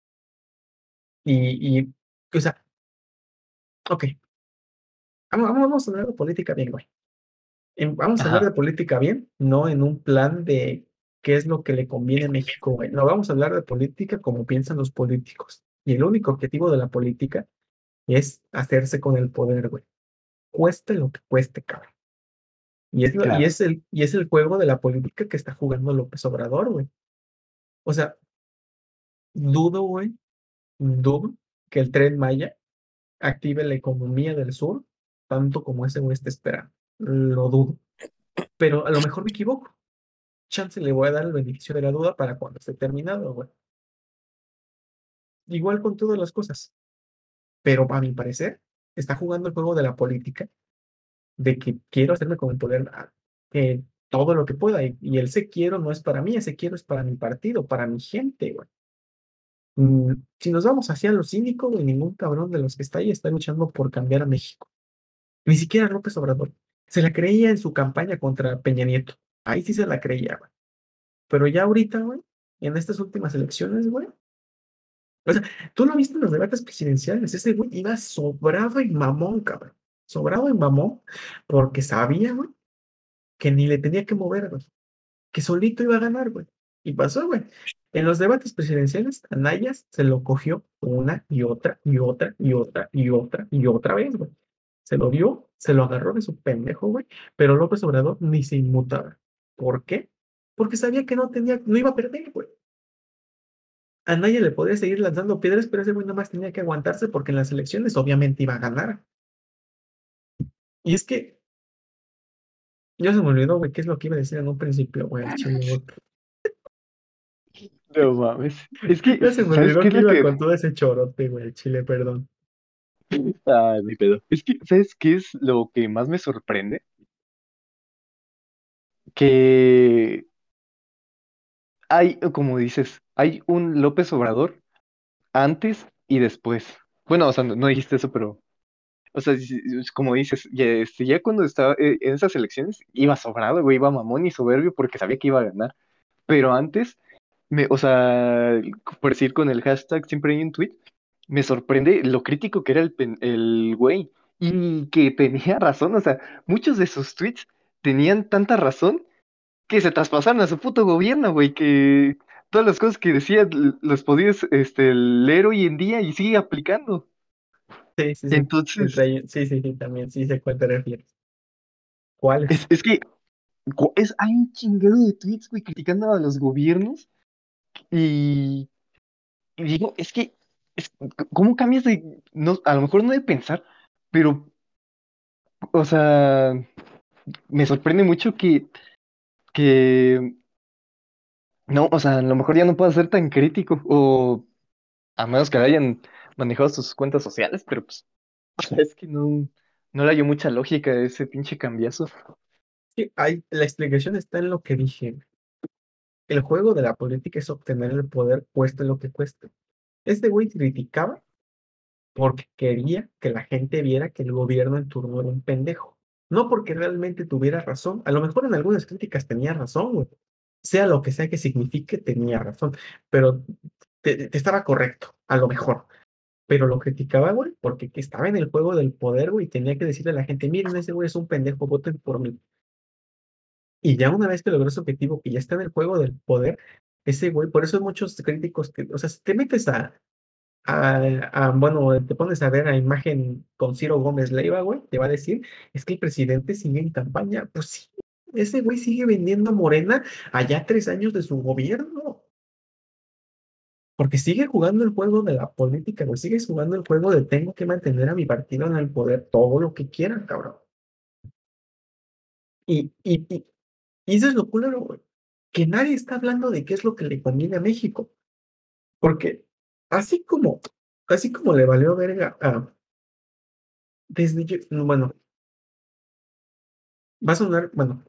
y, y, o sea, ok. Vamos, vamos a hablar de política bien, güey. Vamos a hablar de política bien, no en un plan de qué es lo que le conviene a México, güey. No, vamos a hablar de política como piensan los políticos. Y el único objetivo de la política es hacerse con el poder, güey. Cueste lo que cueste, cabrón. Y es, y es el, y es el juego de la política que está jugando López Obrador, güey. O sea, dudo, güey, dudo que el Tren Maya active la economía del sur tanto como ese güey está esperando. Lo dudo. Pero a lo mejor me equivoco. Chance le voy a dar el beneficio de la duda para cuando esté terminado, güey. Igual con todas las cosas. Pero a mi parecer, está jugando el juego de la política, de que quiero hacerme con el poder ah, eh, todo lo que pueda. Y, y ese quiero no es para mí, ese quiero es para mi partido, para mi gente, güey. Mm, si nos vamos hacia lo cínico, güey, ningún cabrón de los que está ahí está luchando por cambiar a México. Ni siquiera López Obrador. Se la creía en su campaña contra Peña Nieto. Ahí sí se la creía, güey. Pero ya ahorita, güey, en estas últimas elecciones, güey. O sea, tú lo viste en los debates presidenciales. Ese güey iba sobrado y mamón, cabrón. Sobrado y mamón, porque sabía, güey, que ni le tenía que mover, güey. Que solito iba a ganar, güey. Y pasó, güey. En los debates presidenciales, Anayas se lo cogió una y otra y otra y otra y otra y otra vez, güey. Se lo dio, se lo agarró de su pendejo, güey. Pero López Obrador ni se inmutaba. ¿Por qué? Porque sabía que no tenía, no iba a perder, güey. A Anaya le podía seguir lanzando piedras, pero ese güey nada más tenía que aguantarse porque en las elecciones obviamente iba a ganar. Y es que ya se me olvidó, güey, qué es lo que iba a decir en un principio, güey. No mames. Es que, Ya se me ¿sabes olvidó qué que lo iba que...? con todo ese chorote, güey, al chile, perdón. Ah, ni pedo. Es que, ¿sabes qué es lo que más me sorprende? Que hay, como dices, hay un López Obrador antes y después. Bueno, o sea, no, no dijiste eso, pero, o sea, como dices, ya, este, cuando estaba eh, en esas elecciones iba sobrado, güey, iba mamón y soberbio porque sabía que iba a ganar. Pero antes, me, o sea, por decir con el hashtag siempre hay un tweet, me sorprende lo crítico que era el, el güey y que tenía razón, o sea, muchos de sus tweets tenían tanta razón que se traspasaron a su puto gobierno, güey, que todas las cosas que decía l- las podías este, leer hoy en día y sigue aplicando. Sí, sí, sí. Entonces, sí, sí, sí, también, sí sé cuál te refieres. ¿Cuáles? es, es que es, hay un chingado de tweets, güey, criticando a los gobiernos y, y digo, es que, es, ¿cómo cambias de, no, a lo mejor no de pensar, pero, o sea, me sorprende mucho que, que, no, o sea, a lo mejor ya no puedo ser tan crítico, o a menos que hayan manejado sus cuentas sociales, pero pues, es que no, no le hallo mucha lógica a ese pinche cambiazo. Sí, hay, la explicación está en lo que dije. El juego de la política es obtener el poder, cueste lo que cueste. Este güey criticaba porque quería que la gente viera que el gobierno en turno era un pendejo. No porque realmente tuviera razón. A lo mejor en algunas críticas tenía razón, güey. Sea lo que sea que signifique, tenía razón. Pero te estaba correcto, a lo mejor. Pero lo criticaba, güey, porque que estaba en el juego del poder, güey, y tenía que decirle a la gente, miren, ese güey es un pendejo, voten por mí. Y ya una vez que logró ese objetivo, que ya está en el juego del poder, ese güey, por eso muchos críticos que, o sea, si te metes a, a, a, bueno, te pones a ver la imagen con Ciro Gómez Leiva, güey, te va a decir, es que el presidente sigue en campaña. Pues sí, ese güey sigue vendiendo Morena allá tres años de su gobierno. Porque sigue jugando el juego de la política, güey, sigue jugando el juego de tengo que mantener a mi partido en el poder todo lo que quieran, cabrón. Y, y, y, eso es lo culero, güey. Que nadie está hablando de qué es lo que le conviene a México. Porque así como así como le valió verga a. Desde yo, no, bueno. Va a sonar, bueno.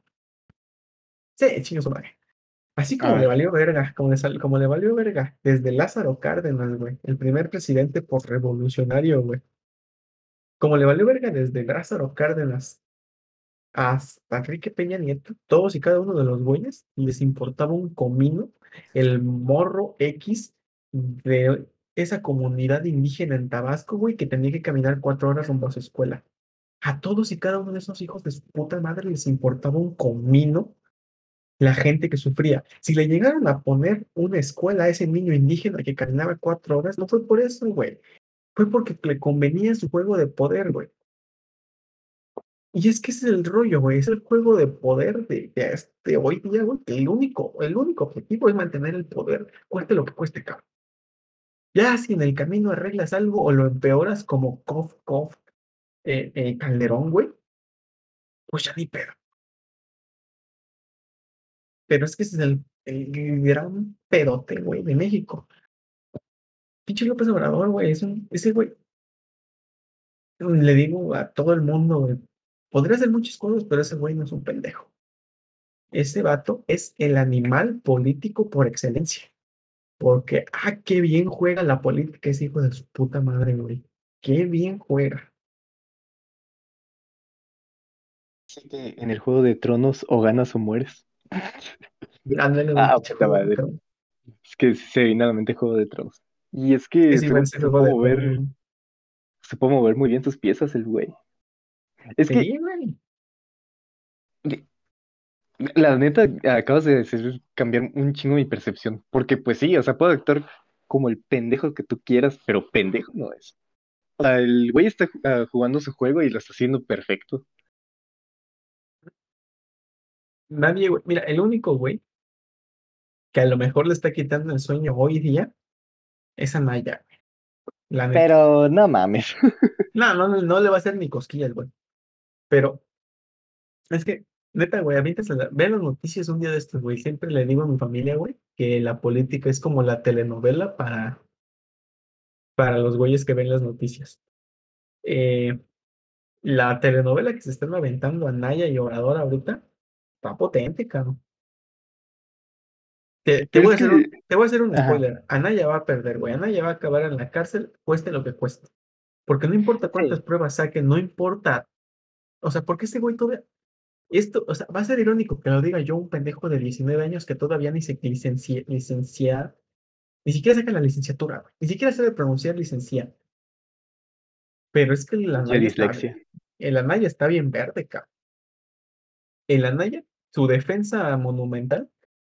Sí, chingo su madre. Así como le valió verga, como le, sal- como le valió verga, desde Lázaro Cárdenas, güey, el primer presidente por revolucionario, güey. Como le valió verga desde Lázaro Cárdenas hasta Enrique Peña Nieto, todos y cada uno de los güeyes les importaba un comino el morro X de esa comunidad indígena en Tabasco, güey, que tenía que caminar cuatro horas rumbo a su escuela. A todos y cada uno de esos hijos de su puta madre les importaba un comino la gente que sufría. Si le llegaron a poner una escuela a ese niño indígena que caminaba cuatro horas, no fue por eso, güey. Fue porque le convenía su juego de poder, güey. Y es que ese es el rollo, güey. Es el juego de poder de, este hoy día, güey. El único, el único objetivo es mantener el poder, cueste lo que cueste, cabrón. Ya si en el camino arreglas algo o lo empeoras como Kof, Kof, eh, eh, Calderón, güey, pues ya ni pedo. Pero es que es el, el gran pedote, güey, de México. Pinche López Obrador, güey, es un, ese güey, le digo a todo el mundo, güey, podría hacer muchas cosas, pero ese güey no es un pendejo. Ese vato es el animal político por excelencia. Porque, ah, qué bien juega la política ese hijo de su puta madre, güey. Qué bien juega. Así que en el juego de tronos o ganas o mueres. Ándale, Ah, puta madre. Es que se viene a la mente Juego de Tronos. Y es que Es igual supo, ese supo juego de mover, Tronos. supo mover muy bien sus piezas el güey. Es que güey. la neta acabas de hacer cambiar un chingo mi percepción. Porque pues sí, o sea, puedo actuar como el pendejo que tú quieras, pero pendejo no es. O sea, el güey está ah, jugando su juego y lo está haciendo perfecto. Nadie, güey. Mira, el único güey que a lo mejor le está quitando el sueño hoy día es Anaya, güey. La. Pero no mames. No, no, no, no le va a hacer ni cosquillas, güey. Pero es que, neta, güey, ahorita se la- ve las noticias un día de estos, güey. Siempre le digo a mi familia, güey, que la política es como la telenovela para, para los güeyes que ven las noticias. Eh, la telenovela que se están aventando a Naya y Obrador ahorita está potente, cabrón. Te, voy a hacer un, que- te voy a hacer un Ajá. spoiler. Anaya va a perder, güey. Anaya va a acabar en la cárcel, cueste lo que cueste. Porque no importa cuántas pruebas saque, no importa. O sea, porque ese güey todavía. Esto, o sea, va a ser irónico que lo diga yo, un pendejo de 19 años que todavía ni se licencia, licencia, ni siquiera saca la licenciatura, güey. Ni siquiera sabe pronunciar licencia. Pero es que el Ya Anaya está, el Anaya está bien verde, cabrón. El Anaya, su defensa monumental,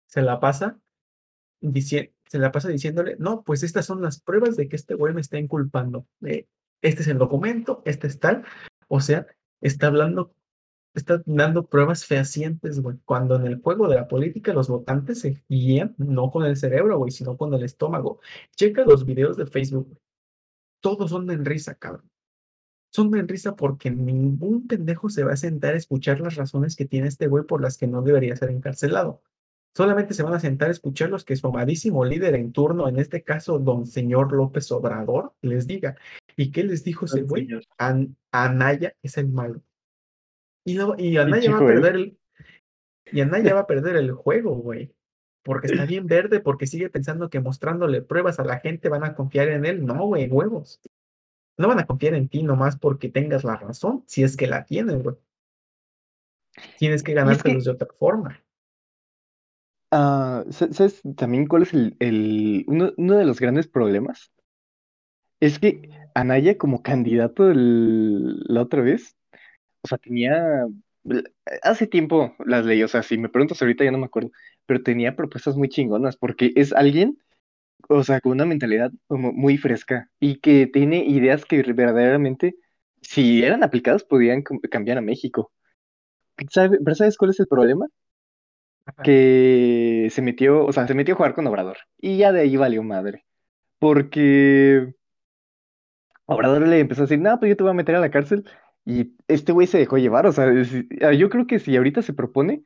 se la pasa se la pasa diciéndole, no, pues estas son las pruebas de que este güey me está inculpando. Eh, este es el documento, este es tal. O sea, está hablando, está dando pruebas fehacientes, güey. Cuando en el juego de la política los votantes se guían no con el cerebro, güey, sino con el estómago. Checa los videos de Facebook, güey. Todos son en risa, cabrón. Son en risa porque ningún pendejo se va a sentar a escuchar las razones que tiene este güey por las que no debería ser encarcelado. Solamente se van a sentar a escuchar los que su amadísimo líder en turno, en este caso, don señor López Obrador, les diga. ¿Y qué les dijo ese güey? An- Anaya es el malo. Y, y Anaya va a Joel. perder el, y Anaya va a perder el juego, güey. Porque está bien verde, porque sigue pensando que mostrándole pruebas a la gente van a confiar en él. No, güey, huevos. No van a confiar en ti nomás porque tengas la razón, si es que la tienes, güey. Tienes que ganártelos de otra forma. Sa- ¿sabes también cuál es el, el- uno, uno de los grandes problemas? Es que Anaya como candidato el- la otra vez, o sea, tenía, hace tiempo las leí, o sea, si me preguntas ahorita ya no me acuerdo, pero tenía propuestas muy chingonas porque es alguien, o sea, con una mentalidad como muy fresca y que tiene ideas que verdaderamente, si eran aplicadas, podían cambiar a México. ¿Sabe- ¿Pero sabes cuál es el problema? Ajá. que se metió, o sea, se metió a jugar con Obrador. Y ya de ahí valió madre. Porque Obrador le empezó a decir, no, pues yo te voy a meter a la cárcel. Y este güey se dejó llevar. O sea, es- ah, yo creo que si ahorita se propone,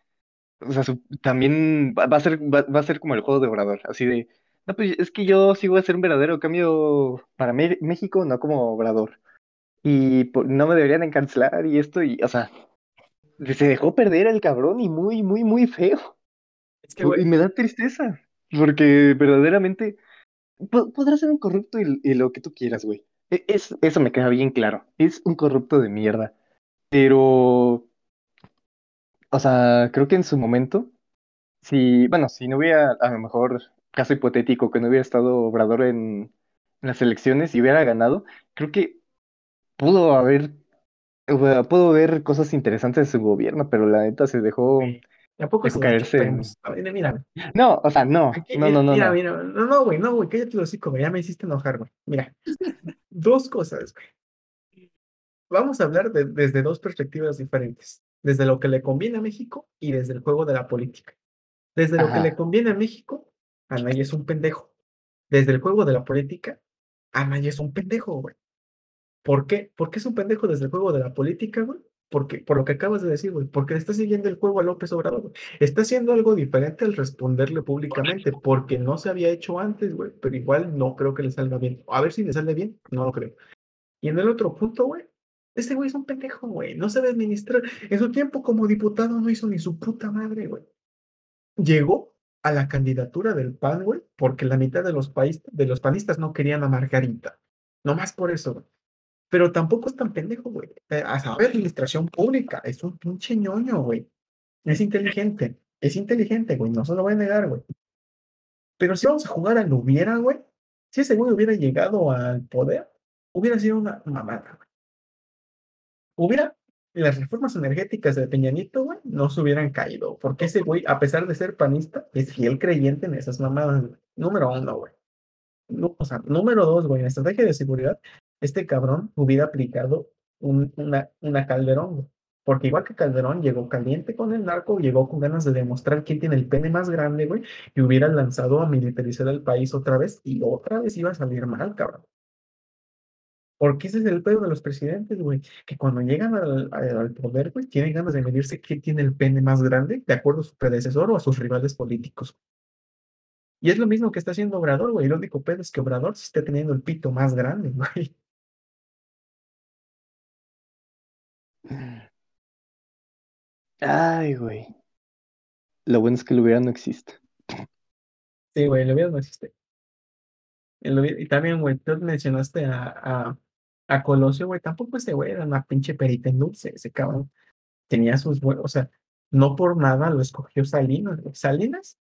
o sea, su- también va, va a ser, va, va a ser como el juego de Obrador. Así de, No, pues es que yo sí voy a ser un verdadero cambio para Mé- México, no como Obrador. Y no me deberían encarcelar y esto, y, o sea, se dejó perder el cabrón y muy, muy, muy feo. Es que, Y me da tristeza, porque verdaderamente po- podrá ser un corrupto y, y lo que tú quieras, güey. E- Es, eso me queda bien claro. Es un corrupto de mierda. Pero, o sea, creo que en su momento, si, bueno, si no hubiera, a lo mejor, caso hipotético, que no hubiera estado Obrador en, en las elecciones y hubiera ganado, creo que pudo haber, pudo ver cosas interesantes de su gobierno, pero la neta se dejó, tampoco se caerse mira, No, o sea, no, aquí, no, no, no, mira, no. mira, no, no, güey, no, güey, cállate los hocico, ya me hiciste enojar, güey. Mira, dos cosas, güey. Vamos a hablar de- desde dos perspectivas diferentes, desde lo que le conviene a México y desde el juego de la política. Desde lo que le Ajá. conviene a México, Anaya es un pendejo. Desde el juego de la política, Anaya es un pendejo, güey. ¿Por qué? ¿Por qué es un pendejo desde el juego de la política, güey? Porque, por lo que acabas de decir, güey, porque le está siguiendo el juego a López Obrador, güey. Está haciendo algo diferente al responderle públicamente, porque no se había hecho antes, güey, pero igual no creo que le salga bien. A ver si le sale bien, no lo creo. Y en el otro punto, güey, este güey es un pendejo, güey, no sabe administrar. En su tiempo como diputado no hizo ni su puta madre, güey. Llegó a la candidatura del PAN, güey, porque la mitad de los, país, de los panistas no querían a Margarita. No más por eso, güey. Pero tampoco es tan pendejo, güey. Eh, a saber administración pública, es un pinche ñoño, güey. Es inteligente, es inteligente, güey, no se lo voy a negar, güey. Pero si vamos a jugar al hubiera, güey, si ese güey hubiera llegado al poder, hubiera sido una mamada, güey. Hubiera, las reformas energéticas de Peña Nieto, güey, no se hubieran caído, porque ese güey, a pesar de ser panista, es fiel creyente en esas mamadas. Número uno, güey. O sea, número dos, güey, en estrategia de seguridad, este cabrón hubiera aplicado un- una, Calderón. Porque igual que Calderón llegó caliente con el narco, llegó con ganas de demostrar quién tiene el pene más grande, güey, y hubiera lanzado a militarizar el país otra vez, y otra vez iba a salir mal, cabrón. Porque ese es el pedo de los presidentes, güey, que cuando llegan al, al- poder, güey, tienen ganas de medirse quién tiene el pene más grande, de acuerdo a su predecesor o a sus rivales políticos. Y es lo mismo que está haciendo Obrador, güey. El único pedo es que Obrador sí está teniendo el pito más grande, güey. Ay, güey. Lo bueno es que el hubiera no existe. Sí, güey, el hubiera no existe. El hubiera- y también, güey, tú mencionaste a, a, a Colosio, güey. Tampoco ese güey era una pinche perita en dulce, ese cabrón. Tenía sus, buen- o sea, no por nada lo escogió Salinas, güey. Salinas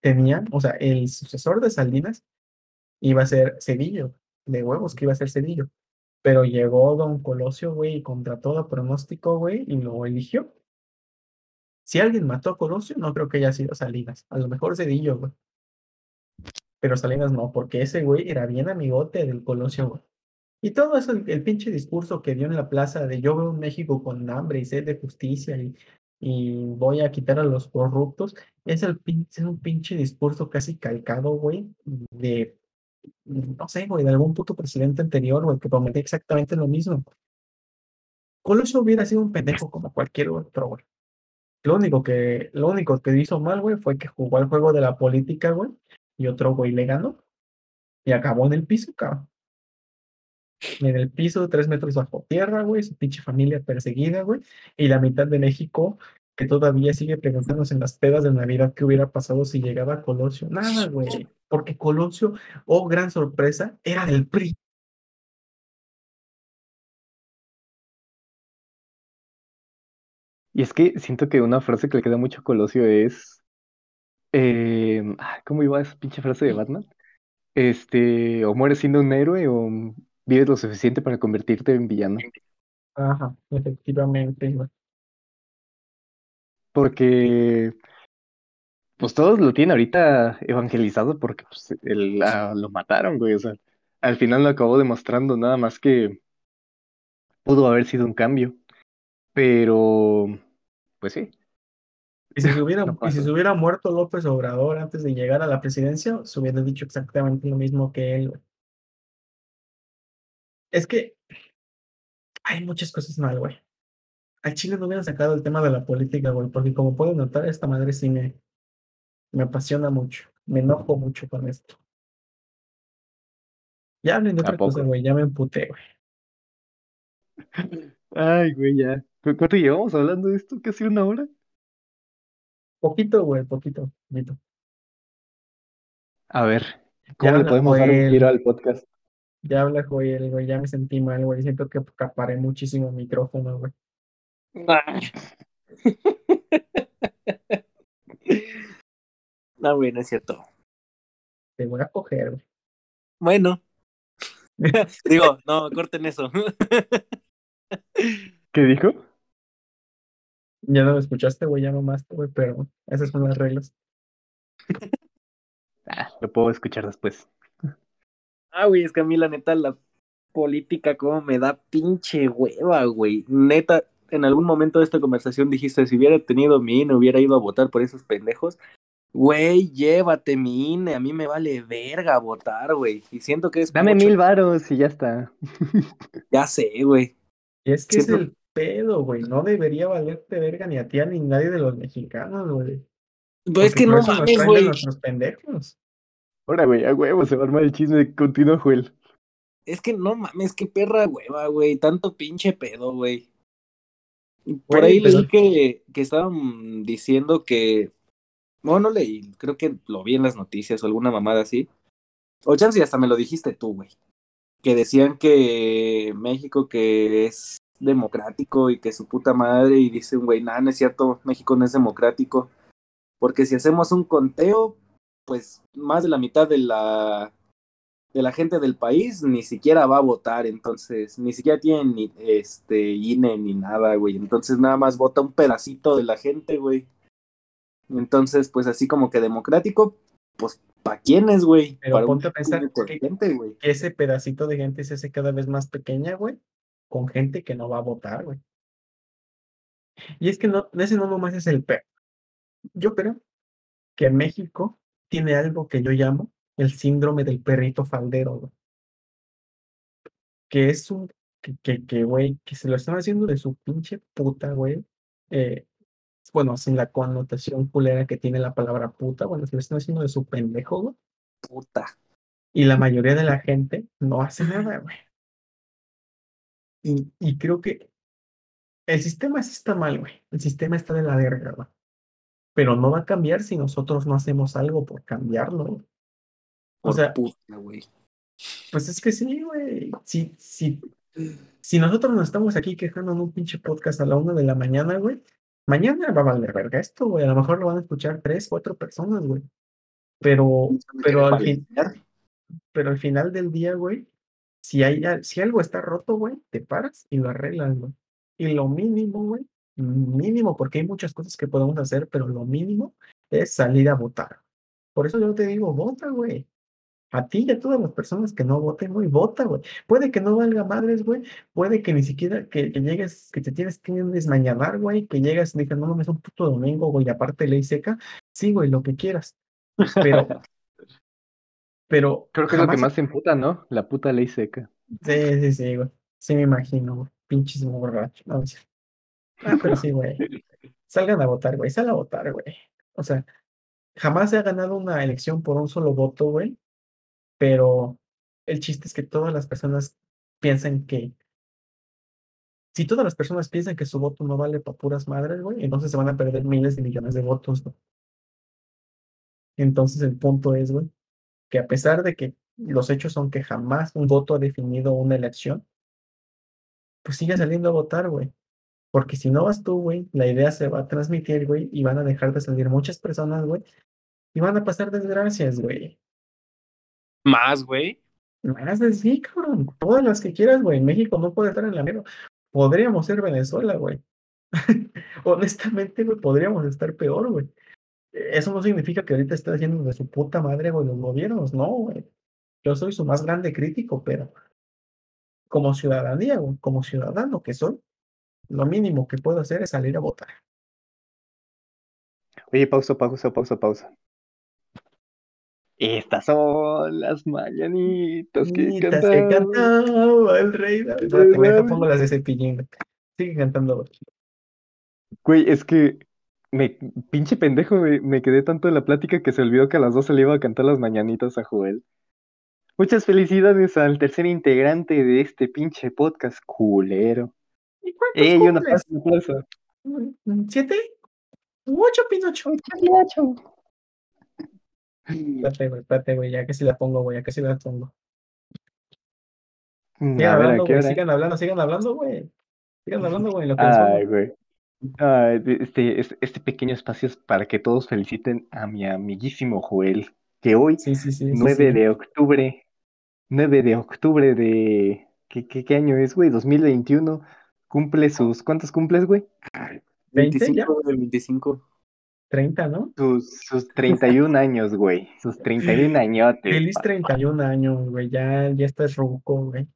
tenía, o sea, el sucesor de Salinas iba a ser Cedillo, de huevos que iba a ser Cedillo. Pero llegó Don Colosio, güey, contra todo pronóstico, güey, y lo eligió. Si alguien mató a Colosio, no creo que haya sido Salinas. A lo mejor Cedillo, güey. Pero Salinas no, porque ese güey era bien amigote del Colosio, güey. Y todo eso, el, pinche discurso que dio en la plaza de yo veo un México con hambre y sed de justicia y, voy a quitar a los corruptos, es, el es un pinche discurso casi calcado, güey, de, no sé, güey, de algún puto presidente anterior, güey, que prometía exactamente lo mismo. Colosio hubiera sido un pendejo como cualquier otro, güey. Lo único que, lo único que hizo mal, güey, fue que jugó al juego de la política, güey, y otro güey le ganó. Y acabó en el piso, cabrón. En el piso, tres metros bajo tierra, güey, su pinche familia perseguida, güey, y la mitad de México que todavía sigue preguntándose en las pedas de Navidad qué hubiera pasado si llegaba Colosio. Nada, güey, porque Colosio, oh gran sorpresa, era del PRI. Y es que siento que una frase que le queda mucho a Colosio es. eh, ah, ¿cómo iba esa pinche frase de Batman? Este, o mueres siendo un héroe o vives lo suficiente para convertirte en villano. Ajá, efectivamente. Porque, pues todos lo tienen ahorita evangelizado porque pues, el- lo mataron, güey. O sea, al final lo acabó demostrando nada más que pudo haber sido un cambio. Pero, pues sí, Y si se hubiera, no y si se hubiera muerto López Obrador antes de llegar a la presidencia, se hubiera dicho exactamente lo mismo que él, güey. Es que hay muchas cosas mal, güey. Al Chile no hubieran sacado el tema de la política, güey, porque como pueden notar, esta madre sí me, me apasiona mucho. Me enojo mucho con esto. Ya hablen de ¿A otra cosa, güey. Ya me emputé, güey. Ay, güey, ya. ¿Cu- ¿Cuánto llevamos hablando de esto? ¿Casi una hora? Poquito, güey, poquito, poquito. A ver, Ya ¿cómo le podemos dar un giro al podcast? Ya habla Joel, güey. Ya me sentí mal, güey. Siento que acaparé muchísimo el micrófono, güey. No, güey, no es cierto. Te voy a coger, güey. Bueno. Digo, no, corten eso. ¿Qué dijo? Ya no lo escuchaste, güey. Ya mamaste, güey. Pero esas son las reglas. Ah, lo puedo escuchar después. Ah, güey, es que a mí la neta la política como me da pinche hueva, güey. Neta, en algún momento de esta conversación dijiste, si hubiera tenido mi INE, hubiera ido a votar por esos pendejos. Güey, llévate mi INE, a mí me vale verga votar, güey. Y siento que es Dame mucho- mil varos y ya está. Ya sé, güey. Y es que es el pedo, güey. No debería valerte verga ni a ti ni a nadie de los mexicanos, güey. Pues es que no nos mames, güey. Ahora, güey, a huevo, se va a armar el chisme. Continúa, Joel. Es que no mames, qué perra hueva, güey. Tanto pinche pedo, güey. Por Güey, ahí leí pero- que, que estaban diciendo que. No, no leí. Creo que lo vi en las noticias o alguna mamada así. O chance y hasta me lo dijiste tú, güey. Que decían que México que es democrático y que su puta madre. Y dicen, güey, nada, no es cierto. México no es democrático. Porque si hacemos un conteo, pues más de la mitad de la de la gente del país ni siquiera va a votar, entonces ni siquiera tienen ni este INE ni nada, güey. Entonces nada más vota un pedacito de la gente, güey. Entonces, pues así como que democrático, pues ¿para quiénes, güey? Pero Para ponte a pensar que- de gente, güey. Que ese pedacito de gente se hace cada vez más pequeña, güey. Con gente que no va a votar, güey. Y es que no, ese no nomás es el perro. Yo creo que México tiene algo que yo llamo el síndrome del perrito faldero, güey. Que es un, que, que, que, güey, que se lo están haciendo de su pinche puta, güey. Eh, bueno, sin la connotación culera que tiene la palabra puta, bueno, se lo están haciendo de su pendejo, güey. Puta. Y la mayoría de la gente no hace nada, güey. Y, y creo que el sistema sí está mal, güey. El sistema está de la verga, güey. Pero no va a cambiar si nosotros no hacemos algo por cambiarlo. O Por sea, puta, güey. pues es que sí, güey. Si, si, si nosotros nos estamos aquí quejando en un pinche podcast a la una de la mañana, güey, mañana va a valer verga esto, güey. A lo mejor lo van a escuchar tres, cuatro personas, güey. Pero, pero al fin, pero al final del día, güey, si hay, si algo está roto, güey, te paras y lo arreglas, güey. Y lo mínimo, güey, mínimo, porque hay muchas cosas que podemos hacer, pero lo mínimo es salir a votar. Por eso yo te digo, vota, güey. A ti y a todas las personas que no voten, güey, vota, güey. Puede que no valga madres, güey. Puede que ni siquiera que, que llegues, que te tienes que desmañanar, güey. Que llegas y digas, no mames, un puto domingo, güey, aparte ley seca. Sí, güey, lo que quieras. Pero, pero Creo que es lo que más se emputa, ¿no? La puta ley seca. Sí, sí, sí, güey. Sí me imagino, güey. Pinches borrachos. No. Ah, pero sí, güey. Salgan a votar, güey. Sal a votar, güey. O sea, jamás se ha ganado una elección por un solo voto, güey. Pero el chiste es que todas las personas piensan que. Si todas las personas piensan que su voto no vale para puras madres, güey, entonces se van a perder miles de millones de votos, güey. Entonces el punto es, güey, que a pesar de que los hechos son que jamás un voto ha definido una elección, pues sigue saliendo a votar, güey. Porque si no vas tú, güey, la idea se va a transmitir, güey, y van a dejar de salir muchas personas, güey, y van a pasar desgracias, güey. Más, güey. Más de sí, cabrón. Todas las que quieras, güey. México no puede estar en la mierda. Podríamos ser Venezuela, güey. Honestamente, güey, podríamos estar peor, güey. Eso no significa que ahorita esté haciendo de su puta madre, güey, los gobiernos. No, güey. Yo soy su más grande crítico, pero como ciudadanía, güey, como ciudadano que soy, lo mínimo que puedo hacer es salir a votar. Oye, pausa, pausa, pausa, pausa. Estas son las mañanitas que Nitas que cantaba. cantaba el rey David. David. pongo las de cepillín. Sigue cantando, güey. Güey, es que me pinche pendejo, me, me quedé tanto en la plática que se olvidó que a las 12 le iba a cantar las mañanitas a Joel. Muchas felicidades al tercer integrante de este pinche podcast culero. ¿Y cuántos ¡Ey, un cumples? aplauso, un aplauso! Mm, ¿Siete? ¿Ocho, Pinocho? Espérate, güey, espérate, güey, ya que si la pongo, güey, ya que si la pongo. Mm, Sigan A ver, ¿a hablando, qué güey, sigan hablando, sigan hablando, güey. Sigan hablando, güey, lo que Ay, güey. Ay, este, este, este pequeño espacio es para que todos feliciten a mi amiguísimo Joel, que hoy, Sí, sí, sí. sí, 9 sí. de octubre, 9 de octubre de... ¿Qué, qué, qué año es, güey? 2021. Cumple sus... ¿Cuántos cumples, güey? 20 ya, 25 del 25. 30, ¿no? Sus, sus 31 años, güey. Sus 31 añotes. Feliz pa- 31 años, güey, ya, ya estás ruco, güey.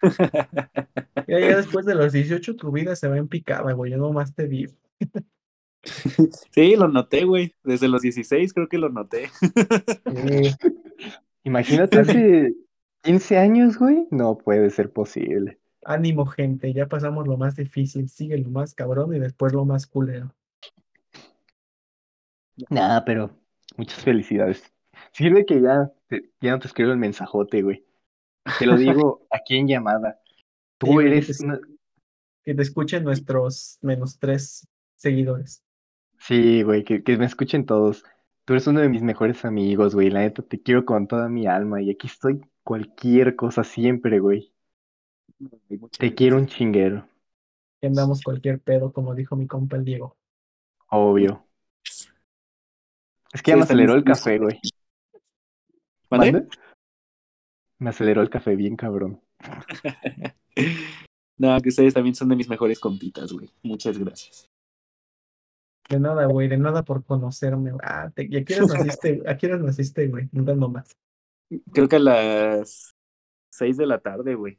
Ya, ya después de los 18 tu vida se va en picada, güey, yo nomás te digo. Sí, lo noté, güey. Desde los 16 creo que lo noté. Eh, Imagínate hace 15 años, güey. No puede ser posible. Ánimo, gente, ya pasamos lo más difícil, sigue lo más cabrón y después lo más culero. Nada, pero muchas felicidades. Sirve que ya, ya no te escribo el mensajote, güey. Te lo digo aquí en llamada. Tú Sí, eres que te- una- Que te escuchen nuestros menos tres seguidores. Sí, güey, que, que me escuchen todos. Tú eres uno de mis mejores amigos, güey. La neta, te quiero con toda mi alma. Y aquí estoy cualquier cosa siempre, güey. Te quiero un chinguero, Que andamos cualquier pedo, como dijo mi compa el Diego. obvio. Es que Sí, ya me aceleró el café, güey. ¿Mande? Me aceleró el café bien cabrón. No, que ustedes también son de mis mejores compitas, güey. Muchas gracias. De nada, güey, de nada por conocerme. güey. Ah, te, ¿y a qué horas naciste? ¿A qué horas naciste, güey? No dando más. Creo que a las 6 de la tarde, güey.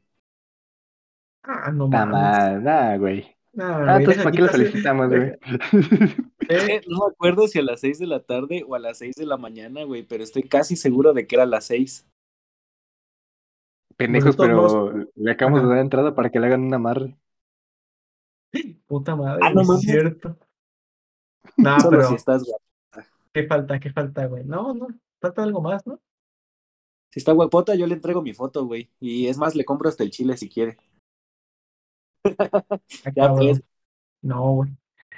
Ah, no mames. madre, nah, güey. Ah, Ah, güey, entonces, ¿para qué lo felicitamos, güey? eh, no me acuerdo si a las 6 de la tarde o a las 6 de la mañana, güey, pero estoy casi seguro de que era a las 6. Pendejos, Pues de todos pero le acabamos de dar entrada para que le hagan un amarre. Puta madre, Ah, no güey, es cierto. No, Solo pero si estás guapa. ¿qué falta? ¿Qué falta, güey? No, no, falta algo más, ¿no? Si está guapota, yo le entrego mi foto, güey. Y es más, le compro hasta el chile si quiere. Ah, Ya pues. No, güey.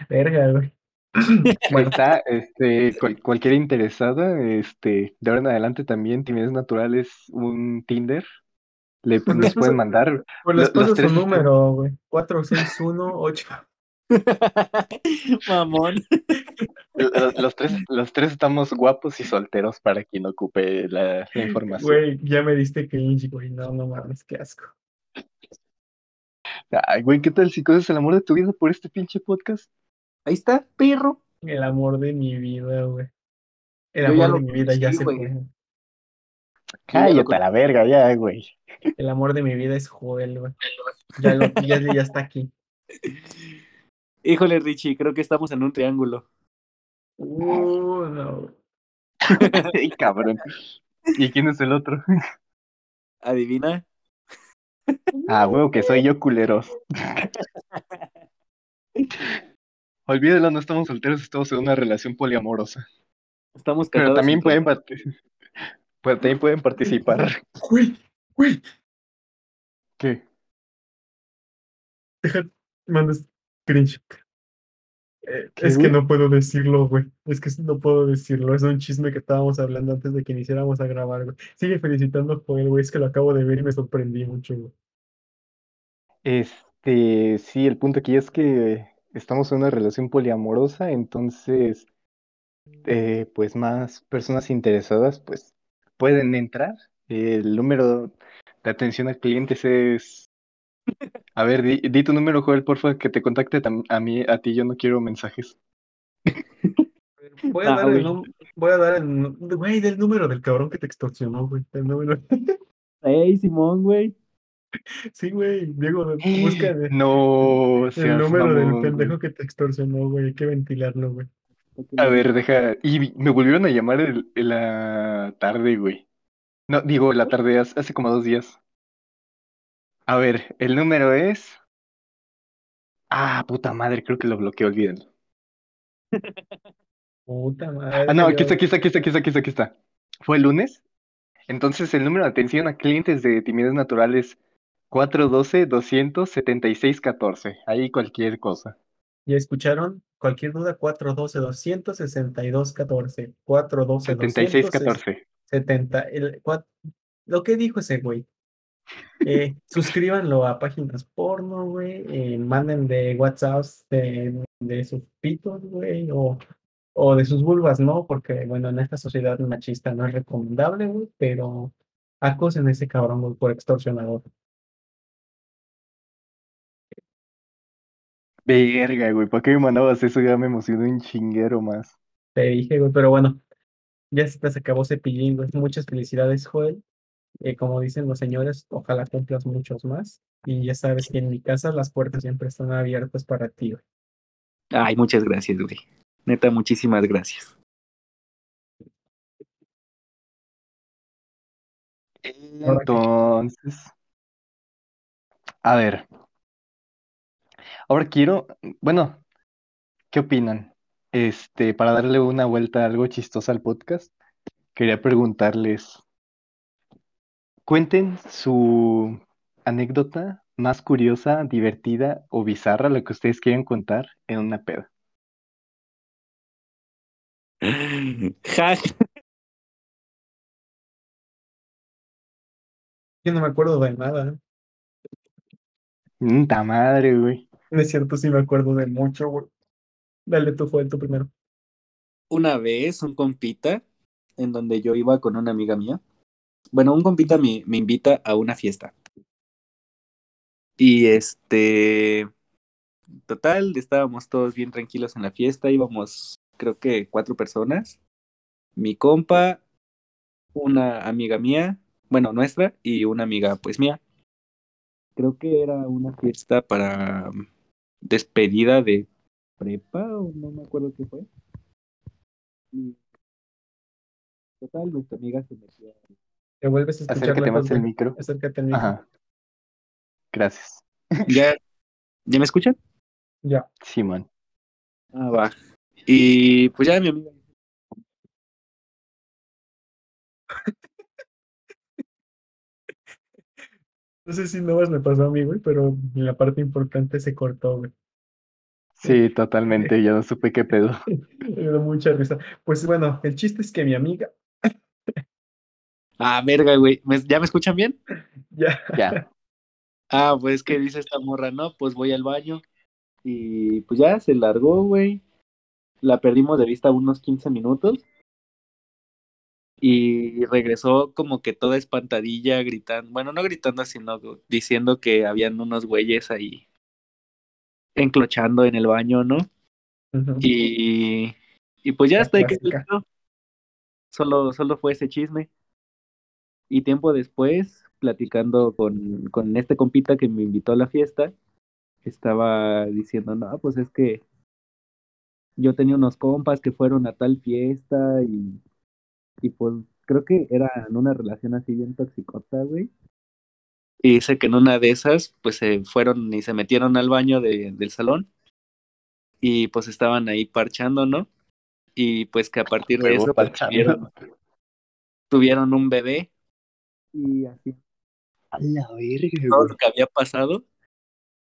Verga, güey. Bueno, está, este, cual- cualquier interesada, este, de ahora en adelante también, Timidez Natural es un Tinder. Le, les pueden mandar. pues les paso su número, güey. 4618. Mamón. Los, los tres, los tres estamos guapos y solteros para quien ocupe la, la información. Güey, ya me diste cringe, güey. No, no mames, qué asco. Ay, güey, ¿qué tal si conoces el amor de tu vida por este pinche podcast? Ahí está, perro. El amor de mi vida, güey. El Yo amor de mi vida ya se güey. fue. Cállate a la verga, ya, güey. El amor de mi vida es Joel, güey. Ya, lo, ya, ya está aquí. Híjole, Richie, creo que estamos en un triángulo. Uh, no. Ay, cabrón. ¿Y quién es el otro? ¿Adivina? Ah, huevo, que soy yo, culeros. Olvídelo, no estamos solteros, estamos en una relación poliamorosa. Estamos Pero también pueden, pues, también participar. Güey, güey. ¿Qué? Deja, mandas cringe. Eh, ¿Qué, es que no puedo decirlo, güey. Es que no puedo decirlo. Es un chisme que estábamos hablando antes de que iniciáramos a grabar, güey. Sigue felicitando a Joel, güey. Es que lo acabo de ver y me sorprendí mucho, güey. Este, sí, el punto aquí es que estamos en una relación poliamorosa, entonces, eh, pues más personas interesadas, pues pueden entrar. El número de atención a clientes es... A ver, di, di tu número, Joel, porfa, que te contacte tam- a mí, a ti, yo no quiero mensajes. Voy a Ah, dar el güey. voy a dar el nu- güey del número del cabrón que te extorsionó, güey. El número. Ey, Simón, güey. Sí, güey. Diego, busca el, No el seas número del mamón, pendejo que te extorsionó, güey. Hay que ventilarlo, güey. A ver, deja. Y me volvieron a llamar el- en la tarde, güey. No, digo, la tarde, hace, hace como dos días. A ver, el número es. Ah, puta madre, creo que lo bloqueé, olvídenlo. Puta madre. Ah, no, aquí está, aquí está, aquí está, aquí está, aquí está, aquí está. Fue el lunes Entonces el número de atención a clientes de timidez natural es 412-276-14. Ahí cualquier cosa. ¿Ya escucharon? Cualquier duda, 412-262-14. 412-200. 76-14. 70. El, lo que dijo ese güey. Eh, suscríbanlo a páginas porno, güey. eh, manden de WhatsApp de, de sus pitos, güey. O, o de sus vulvas, ¿no? Porque, bueno, en esta sociedad machista no es recomendable, güey. Pero acosen a ese cabrón, güey, por extorsionador. Verga, güey. ¿Para qué me mandabas eso? Ya me emocionó un chinguero más. Te dije, güey, pero bueno. Ya se te acabó cepillín, güey. Muchas felicidades, Joel. Eh, como dicen los señores, ojalá cumplas muchos más. Y ya sabes que en mi casa las puertas siempre están abiertas para ti. güey. Ay, muchas gracias, güey. Neta, muchísimas gracias. Entonces, a ver. Ahora quiero, bueno, ¿qué opinan? Este, para darle una vuelta algo chistosa al podcast, quería preguntarles, cuenten su anécdota más curiosa, divertida o bizarra, lo que ustedes quieran contar en una peda. Ja, Yo no me acuerdo de nada. ¿eh? Mm, Ta madre, güey. No es cierto, sí me acuerdo de mucho, güey. Dale Joel, tú primero. una vez un compita en donde yo iba con una amiga mía. Bueno, un compita me, me invita a una fiesta. Y este, total, estábamos todos bien tranquilos en la fiesta, íbamos creo que cuatro personas. Mi compa, una amiga mía, bueno, nuestra, y una amiga pues mía. Creo que era una fiesta para mm, despedida de prepa o no me acuerdo qué fue. Y total, nuestra amiga se metió. Te vuelves a escuchar Acércate más güey. micro. Acércate al micro. Ajá. Gracias. ¿Ya, ¿Ya me escuchan? Ya. Simón. Ah, va. Y pues ya mi amiga. No sé si no más me pasó a mí, güey, pero la parte importante se cortó, güey. Sí, totalmente. Ya no supe qué pedo. Me dio mucha risa. Pues bueno, el chiste es que mi amiga, Ah, verga, güey. ¿Me- ¿Ya me escuchan bien? ya, Ya. Ah, pues que dice esta morra, no, pues voy al baño. Y pues ya se largó, güey. La perdimos de vista unos 15 minutos. Y regresó como que toda espantadilla, gritando. Bueno, no gritando, sino diciendo que habían unos güeyes ahí enclochando en el baño, ¿no? Y, y pues ya La hasta ahí pedo. Solo, solo fue ese chisme. Y tiempo después, platicando con, con este compita que me invitó a la fiesta, estaba diciendo, no, pues es que yo tenía unos compas que fueron a tal fiesta y, y pues creo que eran una relación así bien toxicota, güey. Y dice que en una de esas, pues se fueron y se metieron al baño de, del salón y pues estaban ahí parchando, ¿no? Y pues que a partir de eso pues, parchando. tuvieron, tuvieron un bebé y así A la verga, todo lo que había pasado.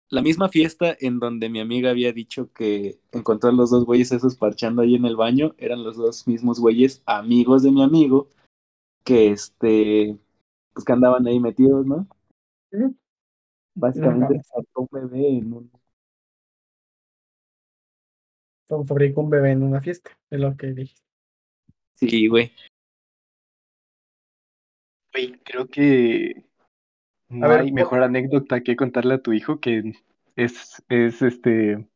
La misma fiesta en donde mi amiga había dicho que encontró a los dos güeyes esos parchando ahí en el baño, eran los dos mismos güeyes amigos de mi amigo, que este, pues que andaban ahí metidos, ¿no? Básicamente sacó un bebé en un... Fabricó un bebé en una fiesta, es lo que dijiste. Sí, güey. Güey, creo que no hay mejor anécdota que contarle a tu hijo que es, es este,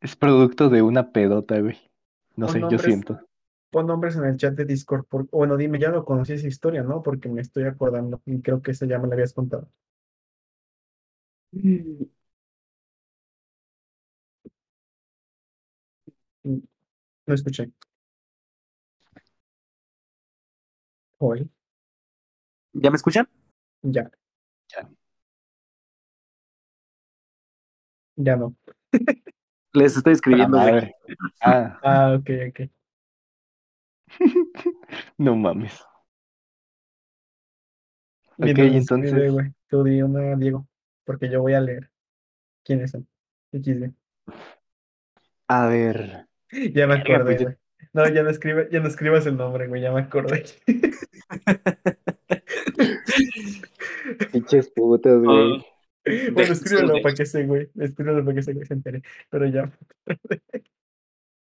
es producto de una pedota, güey. No sé, yo siento. Pon nombres en el chat de Discord. por- Bueno, dime, ya lo conocí esa historia, ¿no? Porque me estoy acordando y creo que esa ya me la habías contado. Mm, No escuché. Hoy, ¿Ya me escuchan? ya. Ya. Ya no. Les estoy escribiendo. Ah, Ah, ok, ok. no mames. Ok, entonces, güey, tú di una, Diego, porque yo voy a leer quiénes son. XD. a ver. Ya me acordé, pues güey. No, ya no escribe, ya no escribas el nombre, güey, ya me acordé. Pinches putas, güey. Bueno, escríbelo para que se, güey. Escríbelo para que se, güey, se entere. Pero ya.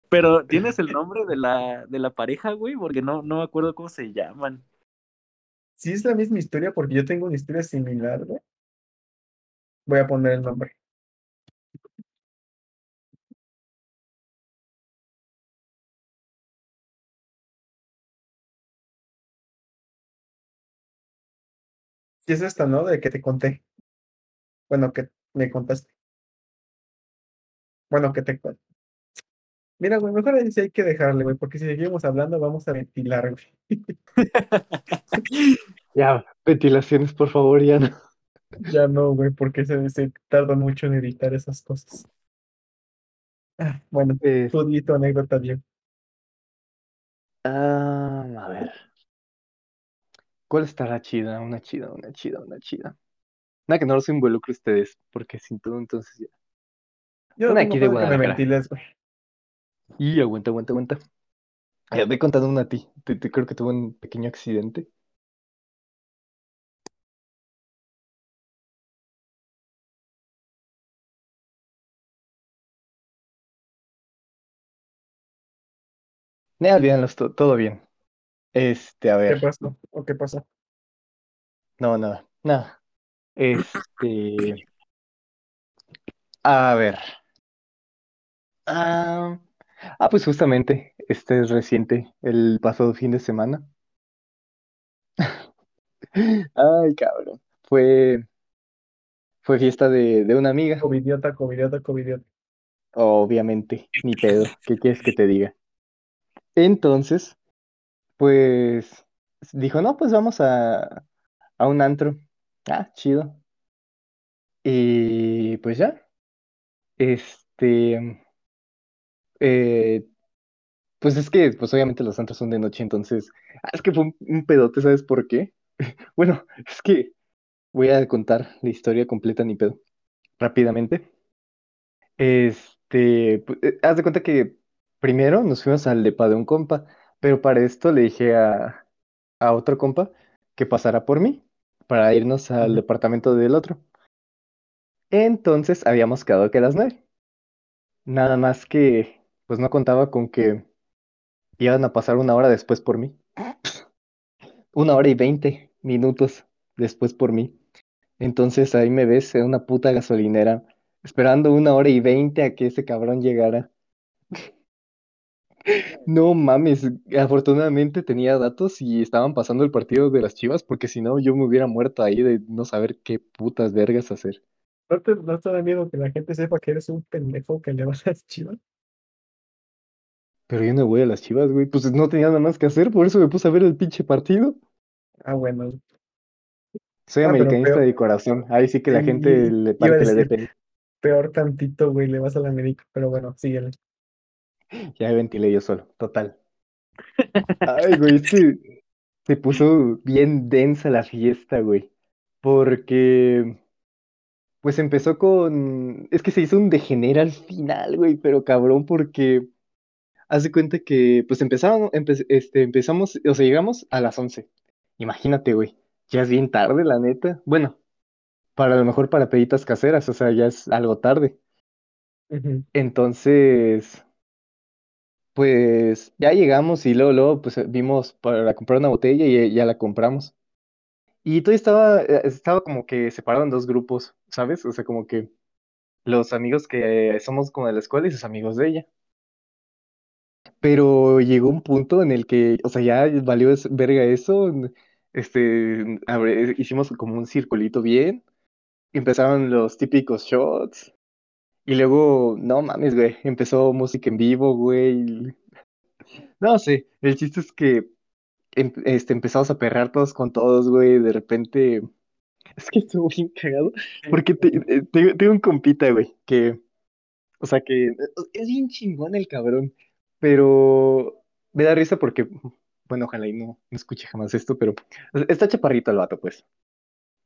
Pero tienes el nombre de la, de la pareja, güey, porque no, no me acuerdo cómo se llaman. Si es la misma historia, porque yo tengo una historia similar, güey. Voy a poner el nombre. Si es esta, ¿no? De que te conté. Bueno, que me contaste. Bueno, que te conté. Mira, güey, mejor ahí sí hay que dejarle, güey, porque si seguimos hablando vamos a ventilar, güey. Ya, ventilaciones, por favor, ya no. Ya no, güey, porque se, se tarda mucho en editar esas cosas. Ah, bueno, di tu anécdota, Diego. ah, a ver. ¿Cuál estará chida? Una chida, una chida, una chida. Nada que no los involucre ustedes, porque sin todo entonces ya. Yo no Una tengo aquí de que me Guadalajara. ventiles. Y aguanta, aguanta, aguanta. Eh, Ve contando una a ti. Te, te- creo que tuve un pequeño accidente. No, olvídenlo, to- todo bien. Este, a ¿Qué ver. pasó? ¿O qué pasó? No, no, no. Este. A ver. Ah, ah, pues justamente, este es reciente, el pasado fin de semana. Ay, cabrón. Fue, fue fiesta de, de una amiga. Covidiota, covidiota, covidiota. Obviamente, ni pedo. ¿Qué quieres que te diga? Entonces, pues dijo, no, pues vamos a, a un antro. Ah, chido. Y pues ya. Este, eh, pues es que, pues obviamente los antros son de noche, entonces, ah, es que fue un, un pedote, ¿sabes por qué? Bueno, es que voy a contar la historia completa, ni pedo, rápidamente. Este, eh, haz de cuenta que primero nos fuimos al depa de un compa, pero para esto le dije a, a otro compa que pasara por mí para irnos al departamento del otro. Entonces habíamos quedado que a las nueve. Nada más que, pues no contaba con que iban a pasar una hora después por mí. Una hora y veinte minutos después por mí. Entonces ahí me ves en una puta gasolinera, esperando una hora y veinte a que ese cabrón llegara. No mames, afortunadamente tenía datos y estaban pasando el partido de las Chivas, porque si no yo me hubiera muerto ahí de no saber qué putas vergas hacer. ¿No te, no te da miedo que la gente sepa que eres un pendejo que le va a las chivas? Pero yo no voy a las Chivas, güey, pues no tenía nada más que hacer, por eso me puse a ver el pinche partido. Ah, bueno. Soy Ah, americanista de corazón, ahí sí que la Sí, gente le iba para a que le dé decir, pena. peor tantito, güey, le vas a la América. Pero bueno, síguele. Ya me ventilé yo solo, total. Ay, güey, que se puso bien densa la fiesta, güey. Porque, pues empezó con... Es que se hizo un degenera al final, güey, pero cabrón, porque... Haz de cuenta que, pues empezaron, empe- este, empezamos, o sea, llegamos a las 11. Imagínate, güey, ya es bien tarde, la neta. Bueno, para lo mejor para peditas caseras, o sea, ya es algo tarde. Entonces... Pues ya llegamos y luego, luego pues vimos para comprar una botella y ya la compramos. Y todo estaba, eh, estaba como que separado en dos grupos, ¿sabes? O sea, como que los amigos que somos como de la escuela y sus amigos de ella. Pero llegó un punto en el que, o sea, ya valió verga eso. Este, hicimos como un circulito bien. Empezaron los típicos shots. Y luego, no mames, güey, empezó música en vivo, güey. No sé, el chiste es que em- este, empezamos a perrear todos con todos, güey. De repente, es que estuvo bien cagado. Porque eh, tengo, un compita, güey, que, o sea, que es bien chingón el cabrón. Pero me da risa porque, bueno, ojalá y no, no escuche jamás esto, pero está chaparrito el vato, pues.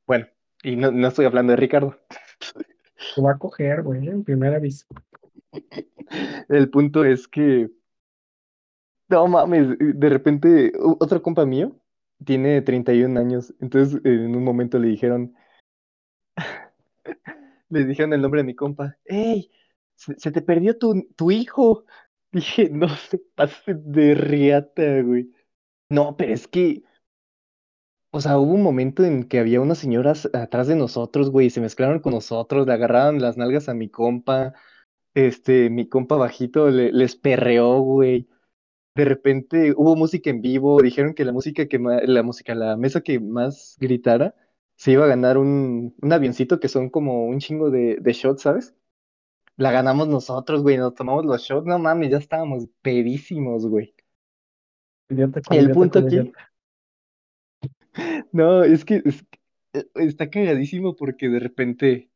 Bueno, y no, no estoy hablando de Ricardo. Lo va a coger, güey, en primer aviso. El punto es que, no mames, de repente otro compa mío tiene 31 años, entonces en un momento le dijeron, le dijeron el nombre de mi compa, ¡Ey! Se, se te perdió tu, tu hijo. Dije, no se pase de riata, güey. No, pero es que, o sea, hubo un momento en que había unas señoras atrás de nosotros, güey, y se mezclaron con nosotros, le agarraron las nalgas a mi compa, este, mi compa bajito le- les perreó, güey. De repente hubo música en vivo, dijeron que la música que ma- la música, la mesa que más gritara, se iba a ganar un, un avioncito que son como un chingo de, de shots, ¿sabes? La ganamos nosotros, güey, nos tomamos los shots, no mames, ya estábamos pedísimos, güey. El punto aquí. No, es que, es que, eh, está cagadísimo porque de repente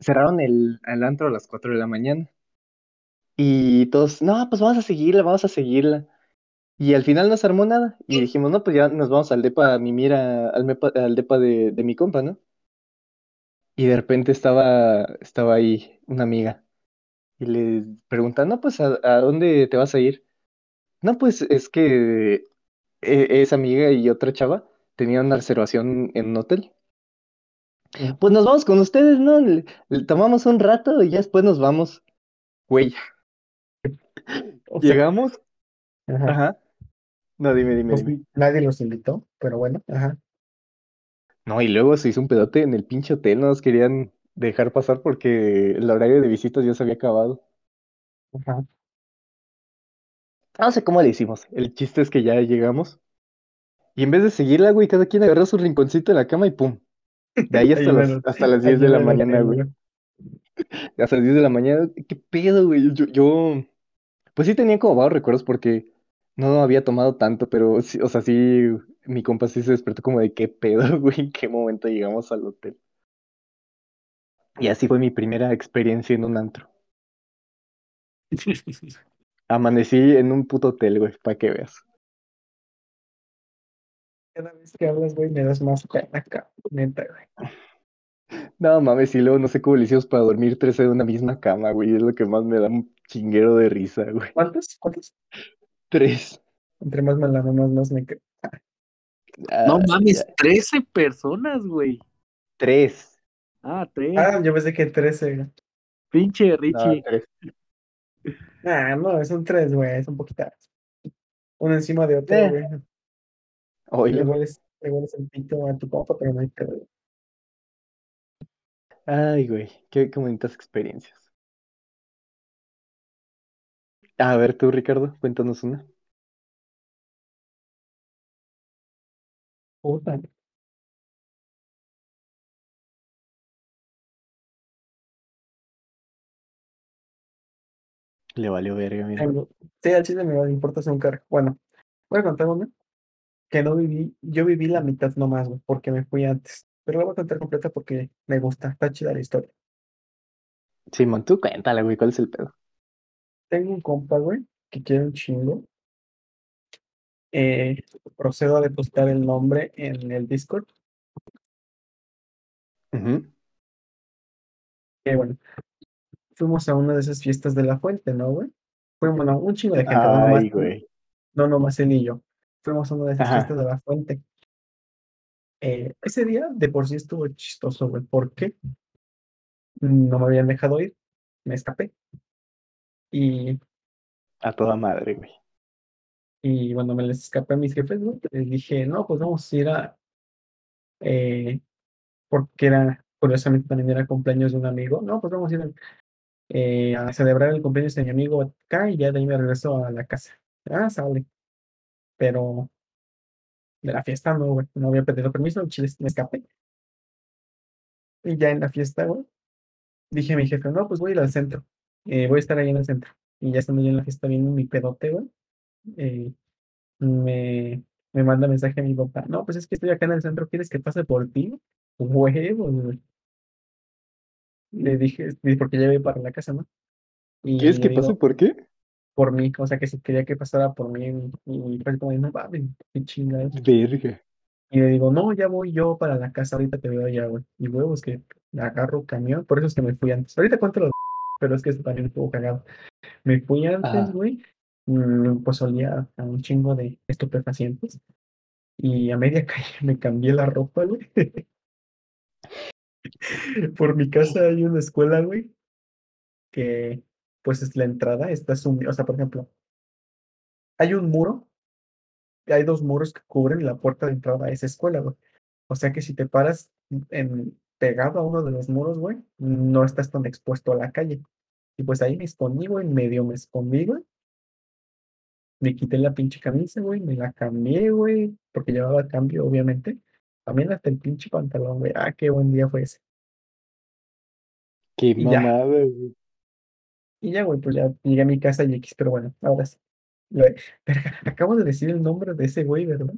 cerraron el, el antro a las 4 de la mañana y todos, no, pues vamos a seguirla, vamos a seguirla. Y al final no se armó nada. Y dijimos, no, pues ya nos vamos al depa a mimir a- al, mepa- al depa de, de mi compa, ¿no? Y de repente estaba, estaba ahí una amiga. Y le pregunta, no, pues ¿a, a dónde te vas a ir? No, pues es que eh, esa amiga y otra chava tenían una reservación en un hotel. Pues nos vamos con ustedes, ¿no? Le- le tomamos un rato y ya después nos vamos. Güey, O sea, llegamos. ajá. Ajá. No, dime, dime, Pues, dime. nadie los invitó, pero bueno, ajá. No, y luego se hizo un pedote en el pinche hotel, no nos querían dejar pasar porque el horario de visitas ya se había acabado. Ajá. No sé cómo le hicimos. El chiste es que ya llegamos. Y en vez de seguirla, güey, cada quien agarró su rinconcito en la cama y pum. De ahí hasta Ahí las, hasta las ahí 10 de la mañana, güey. Hasta las 10 de la mañana. ¿Qué pedo, güey? Yo, yo, pues sí tenía como vagos recuerdos porque no había tomado tanto, pero sí, o sea, sí, mi compa sí se despertó como de qué pedo, güey, en qué momento llegamos al hotel. Y así fue mi primera experiencia en un antro. Amanecí en un puto hotel, güey, para que veas. Cada vez que hablas, güey, me das más pena acá, neta, güey. No mames, y luego no sé cómo le hicimos para dormir tres en una misma cama, güey. Es lo que más me da un chinguero de risa, güey. ¿Cuántos? ¿Cuántos? Tres. Entre más melanomas, más me creo. No Ah, mames, ya. 13 personas, güey. Tres. Ah, tres. Ah, yo pensé que 13. güey. Pinche No, Richie. tres. Ah, no, son tres, güey, son poquitas. Uno encima de otro, Eh. güey. Le Oye, hueles, le hueles el pito a tu compa, pero no hay pedo. ay, güey, qué, qué bonitas experiencias. A ver, tú, Ricardo, cuéntanos una. Puta. Le valió verga, mira. Tengo- Sí, al chile me importa hacer un cargo. Bueno, voy a contar una que no viví. Yo viví la mitad nomás, güey, porque me fui antes. Pero la voy a contar completa porque me gusta, está chida la historia. Simón, tú cuéntale, güey, ¿cuál es el pedo? Tengo un compa, güey, que quiere un chingo. Eh, procedo a depositar el nombre en el Discord. Ujú. Que bueno, fuimos a una de esas fiestas de la fuente, ¿no, güey? Fuimos, bueno, un chingo de gente, Ay, güey. no nomás él y yo. Fuimos a una de esas Ajá. fiestas de la fuente. Eh, ese día de por sí estuvo chistoso, güey. ¿Por qué? No me habían dejado ir, me escapé. Y, A toda madre, güey. y cuando me les escapé a mis jefes, güey, les dije, no, pues vamos a ir a. eh, porque era, curiosamente también era cumpleaños de un amigo. No, pues vamos a ir a, eh, a celebrar el cumpleaños de mi amigo acá y ya de ahí me regreso a la casa. Ah, sale. Pero de la fiesta no, güey. No había pedido permiso, Chile me escapé. Y ya en la fiesta, güey, dije a mi jefe, no, pues voy a ir al centro. eh, voy a estar ahí en el centro. Y ya estando yo en la fiesta viendo mi pedote, güey, eh, me, me manda mensaje a mi papá. No, pues es que estoy acá en el centro, ¿quieres que pase por ti? Huevos, güey. Le dije, porque ya voy para la casa, ¿no? Y ¿Quieres que digo, pase por qué? por mí, o sea, que si quería que pasara por mí. Y fue como, no mames, qué chingada. Verga. Y le digo, no, ya voy yo para la casa, ahorita te veo allá, güey. Y huevos que agarro camión, por eso es que me fui antes. Ahorita cuento lo pero es que esto también estuvo cagado. Me fui antes, Ajá. güey, mm, pues olía a un chingo de estupefacientes. Y a media calle me cambié la ropa, güey. Por mi casa hay una escuela, güey, que pues es la entrada, está sumida, o sea, por ejemplo, hay un muro, hay dos muros que cubren la puerta de entrada a esa escuela, güey. O sea que si te paras en, pegado a uno de los muros, güey, no estás tan expuesto a la calle. Y pues ahí me escondí, güey, medio me escondí, güey. Me quité la pinche camisa, güey, me la cambié, güey, porque llevaba cambio, obviamente. También hasta el pinche pantalón, güey. Ah, qué buen día fue ese. Qué Y mamada, güey. Y ya, güey, pues ya llegué a mi casa y X, pero bueno, ahora sí. Verga, acabo de decir el nombre de ese güey, ¿verdad?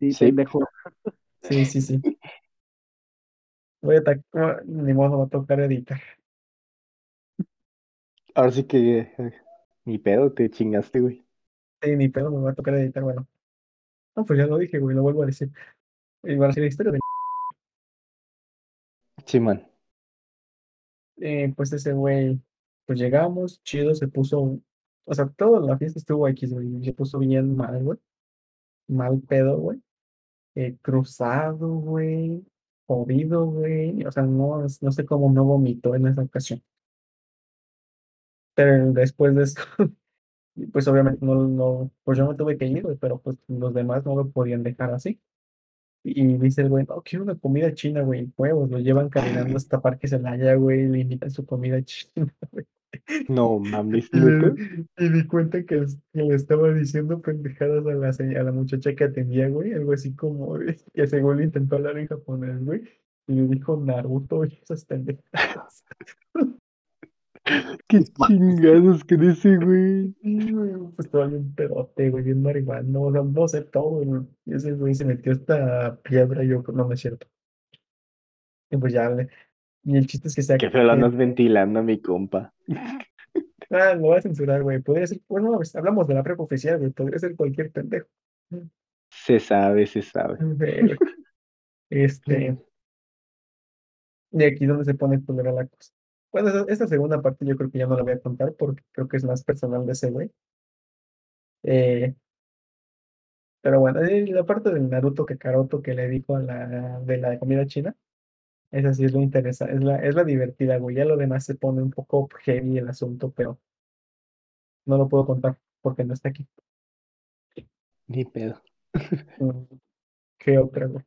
Sí, Sí. pendejo. Sí, sí, sí. Voy a ta- ah, ni modo, va a tocar editar. Ahora sí que eh, ni pedo, te chingaste, güey. Sí, ni pedo, me va a tocar editar, bueno. No, pues ya lo dije, güey, lo vuelvo a decir. Y va a ser la historia de... Sí, man. Eh, pues ese güey, pues llegamos, chido, se puso... O sea, toda la fiesta estuvo X, güey. Se puso bien mal, güey. Mal pedo, güey. Eh, cruzado, güey. Jodido, güey. O sea, no, no sé cómo no vomitó en esa ocasión. Pero después de eso, pues obviamente no, no, pues yo me tuve que ir, güey, pero pues los demás no lo podían dejar así. Y dice el güey, no, quiero una comida china, güey, huevos, lo llevan caminando hasta Parque Celaya, güey, le invitan su comida china, güey. No mames, Y, di cuenta que, le estaba diciendo pendejadas a la, a la muchacha que atendía, güey, algo así como, que según le intentó hablar en japonés, güey, y le dijo Naruto y esas pendejadas. Qué chingados con ese, güey. Pues estaba bien pedote, güey, bien marihuana, o sea, no sé todo, güey. Y ese güey se metió esta piedra, yo, no, no es cierto. Y pues ya, le- y el chiste es que se Qué feo lo andas ventilando a mi compa. Ah, lo voy a censurar, güey. Podría ser, bueno, pues, hablamos de la prepa oficial, güey. Podría ser cualquier pendejo. Se sabe, se sabe. Pero, Este, y aquí es donde se pone culera la cosa. Bueno, esta segunda parte yo creo que ya no la voy a contar porque creo que es más personal de ese güey. Eh, pero bueno, eh, la parte del Naruto Kakaroto que le dijo a la de la comida china, esa sí es lo interesante, es la, es la divertida, güey. Ya lo demás se pone un poco heavy el asunto, pero no lo puedo contar porque no está aquí. Ni pedo. Mm, ¿Qué otra, güey?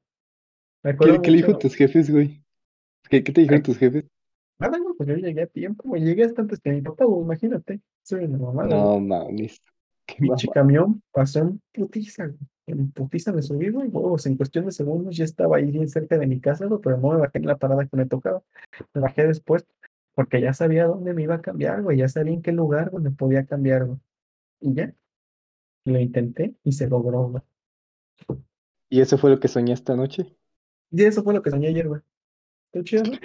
¿Qué, le dijo a tus jefes, güey? ¿Qué, qué te dijeron tus jefes? Nada, güey, pues yo llegué a tiempo, güey. Llegué hasta antes que mi papá, güey, imagínate. Soy una mamada, güey. No mames. Pinche camión pasó en putiza, güey. En putiza me subí, güey, huevos. En cuestión de segundos ya estaba ahí bien cerca de mi casa, güey, pero no me bajé en la parada que me tocaba. Me bajé después porque ya sabía dónde me iba a cambiar, güey. Ya sabía en qué lugar donde podía cambiar, güey. Y ya. Lo intenté y se logró, güey. ¿Y eso fue lo que soñé esta noche? Y eso fue lo que soñé ayer, güey. Está chido, ¿no?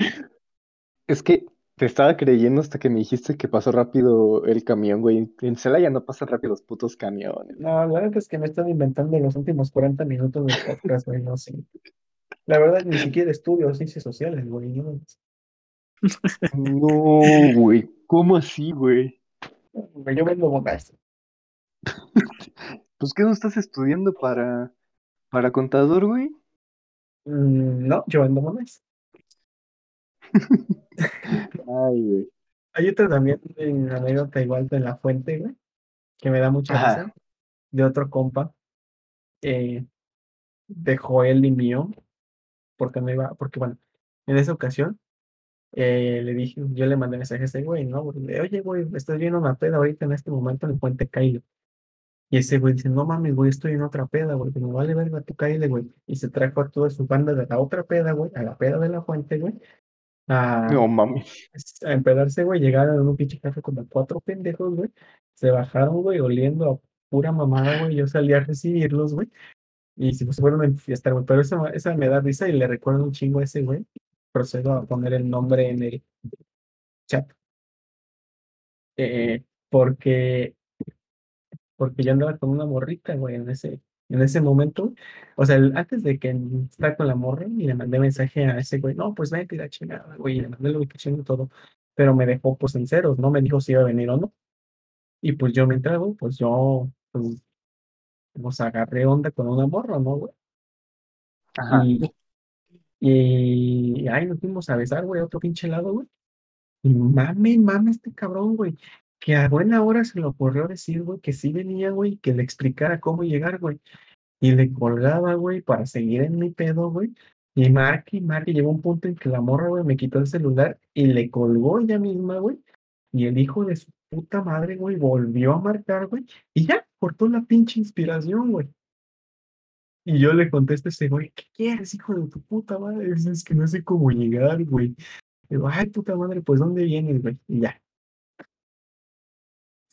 Es que te estaba creyendo hasta que me dijiste que pasó rápido el camión, güey. En Celaya no pasan rápido los putos camiones. No, la verdad es que me están inventando los últimos 40 minutos del podcast, güey, no sé. La verdad, ni siquiera estudio ciencias sociales, güey. ¿no? No, güey. ¿Cómo así, güey? Yo vendo bonas. Pues, ¿qué no estás estudiando para, para contador, güey? Mm, No, yo vendo monas. Ay, güey. Hay otra también en anécdota igual de la fuente, güey, que me da mucha Ajá. risa, de otro compa, eh, de Joel y mío, porque me iba, porque bueno, en esa ocasión eh, le dije, yo le mandé mensaje a ese güey, ¿no? Oye, güey, estás viendo una peda ahorita en este momento en el puente Cailo. Y ese güey dice, no mames, güey, estoy en otra peda, güey, que me vale verga tu Caile, güey. Y se trajo a toda su banda de la otra peda, güey, a la peda de la fuente, güey, a, No mames. a empedarse, güey, llegaron en un pinche café con los cuatro pendejos, güey. Se bajaron, güey, oliendo a pura mamada, güey. Yo salí a recibirlos, güey. Y se fueron a enfiestar, güey. Pero esa, esa me da risa y le recuerdo un chingo a ese, güey. Procedo a poner el nombre en el chat. Eh, porque, porque yo andaba con una morrita, güey, en ese, En ese momento, o sea, el- antes de que estaba con la morra y le mandé mensaje a ese güey, no, pues vete y la chingada, güey, y le mandé la ubicación y todo, pero me dejó pues en ceros, no me dijo si iba a venir o no. Y pues yo me güey, pues yo, pues, pues agarré onda con una morra, ¿no, güey? Ajá. Y, y ahí nos fuimos a besar, güey, a otro pinche lado, güey. Y mame, mame este cabrón, güey. Que a buena hora se le ocurrió decir, güey, que sí venía, güey, que le explicara cómo llegar, güey. Y le colgaba, güey, para seguir en mi pedo, güey. Y marque marque, llegó un punto en que la morra, güey, me quitó el celular y le colgó ella misma, güey. Y el hijo de su puta madre, güey, volvió a marcar, güey. Y ya, cortó la pinche inspiración, güey. Y yo le contesto a ese güey, ¿qué quieres, hijo de tu puta madre? Es que no sé cómo llegar, güey. Digo, ay, puta madre, pues ¿dónde vienes, güey? Y ya.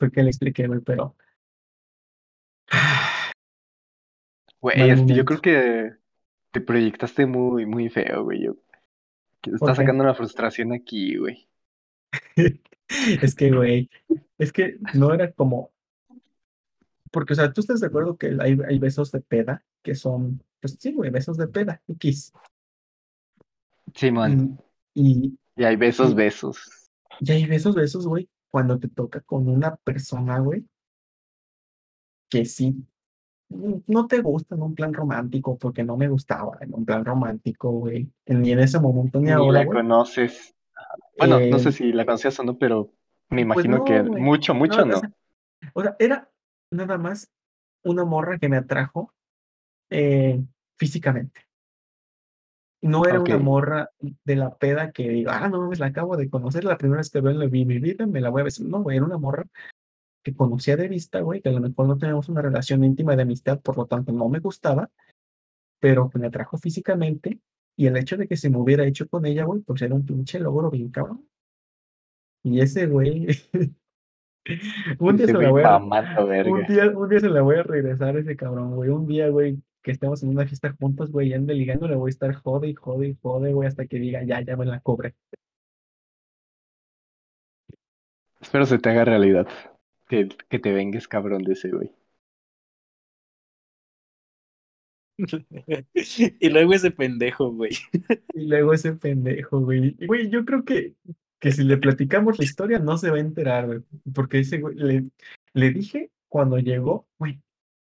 Fue que le expliqué, güey, pero. Güey, este, yo creo que te proyectaste muy, muy feo, güey. Yo, que ¿Por estás sacando una frustración aquí, güey. Es que, güey, es que no era como. Porque, o sea, ¿tú estás de acuerdo que hay, hay besos de peda que son, pues sí, güey, besos de peda, X. Simón, Y, y hay besos, y- besos. y hay besos, besos, güey, cuando te toca con una persona, güey, que sí, mm, no te gusta en un plan romántico, porque no me gustaba en un plan romántico, güey, ni en ese momento ni Ni ahora, la güey. conoces. Bueno, no sé Eh, si la conocías o no, pero me Pues imagino que güey. mucho, mucho No, o no. sea, o sea, era nada más una morra que me atrajo eh, físicamente. No era una morra de la peda que diga, ah, no, mames, la acabo de conocer, la primera vez que veo en mi vida, me la voy a besar. No, güey, era una morra que conocía de vista, güey, que a lo mejor no teníamos una relación íntima de amistad, por lo tanto no me gustaba, pero que me atrajo físicamente. Y el hecho de que se me hubiera hecho con ella, güey, pues era un pinche logro bien cabrón. Y ese güey, un día se la voy a, Un día, un día se la voy a regresar a ese cabrón, güey. Un día, güey, que estemos en una fiesta juntos, güey, y ande ligando, le voy a estar jode y jode y jode, güey, hasta que diga, ya, ya me la cobre. Espero se te haga realidad. Que, que te vengues, cabrón, de ese güey. y luego ese pendejo, güey. Y luego ese pendejo, güey. Güey, yo creo que, que si le platicamos la historia, no se va a enterar, güey. Porque ese güey, le, le dije cuando llegó, güey,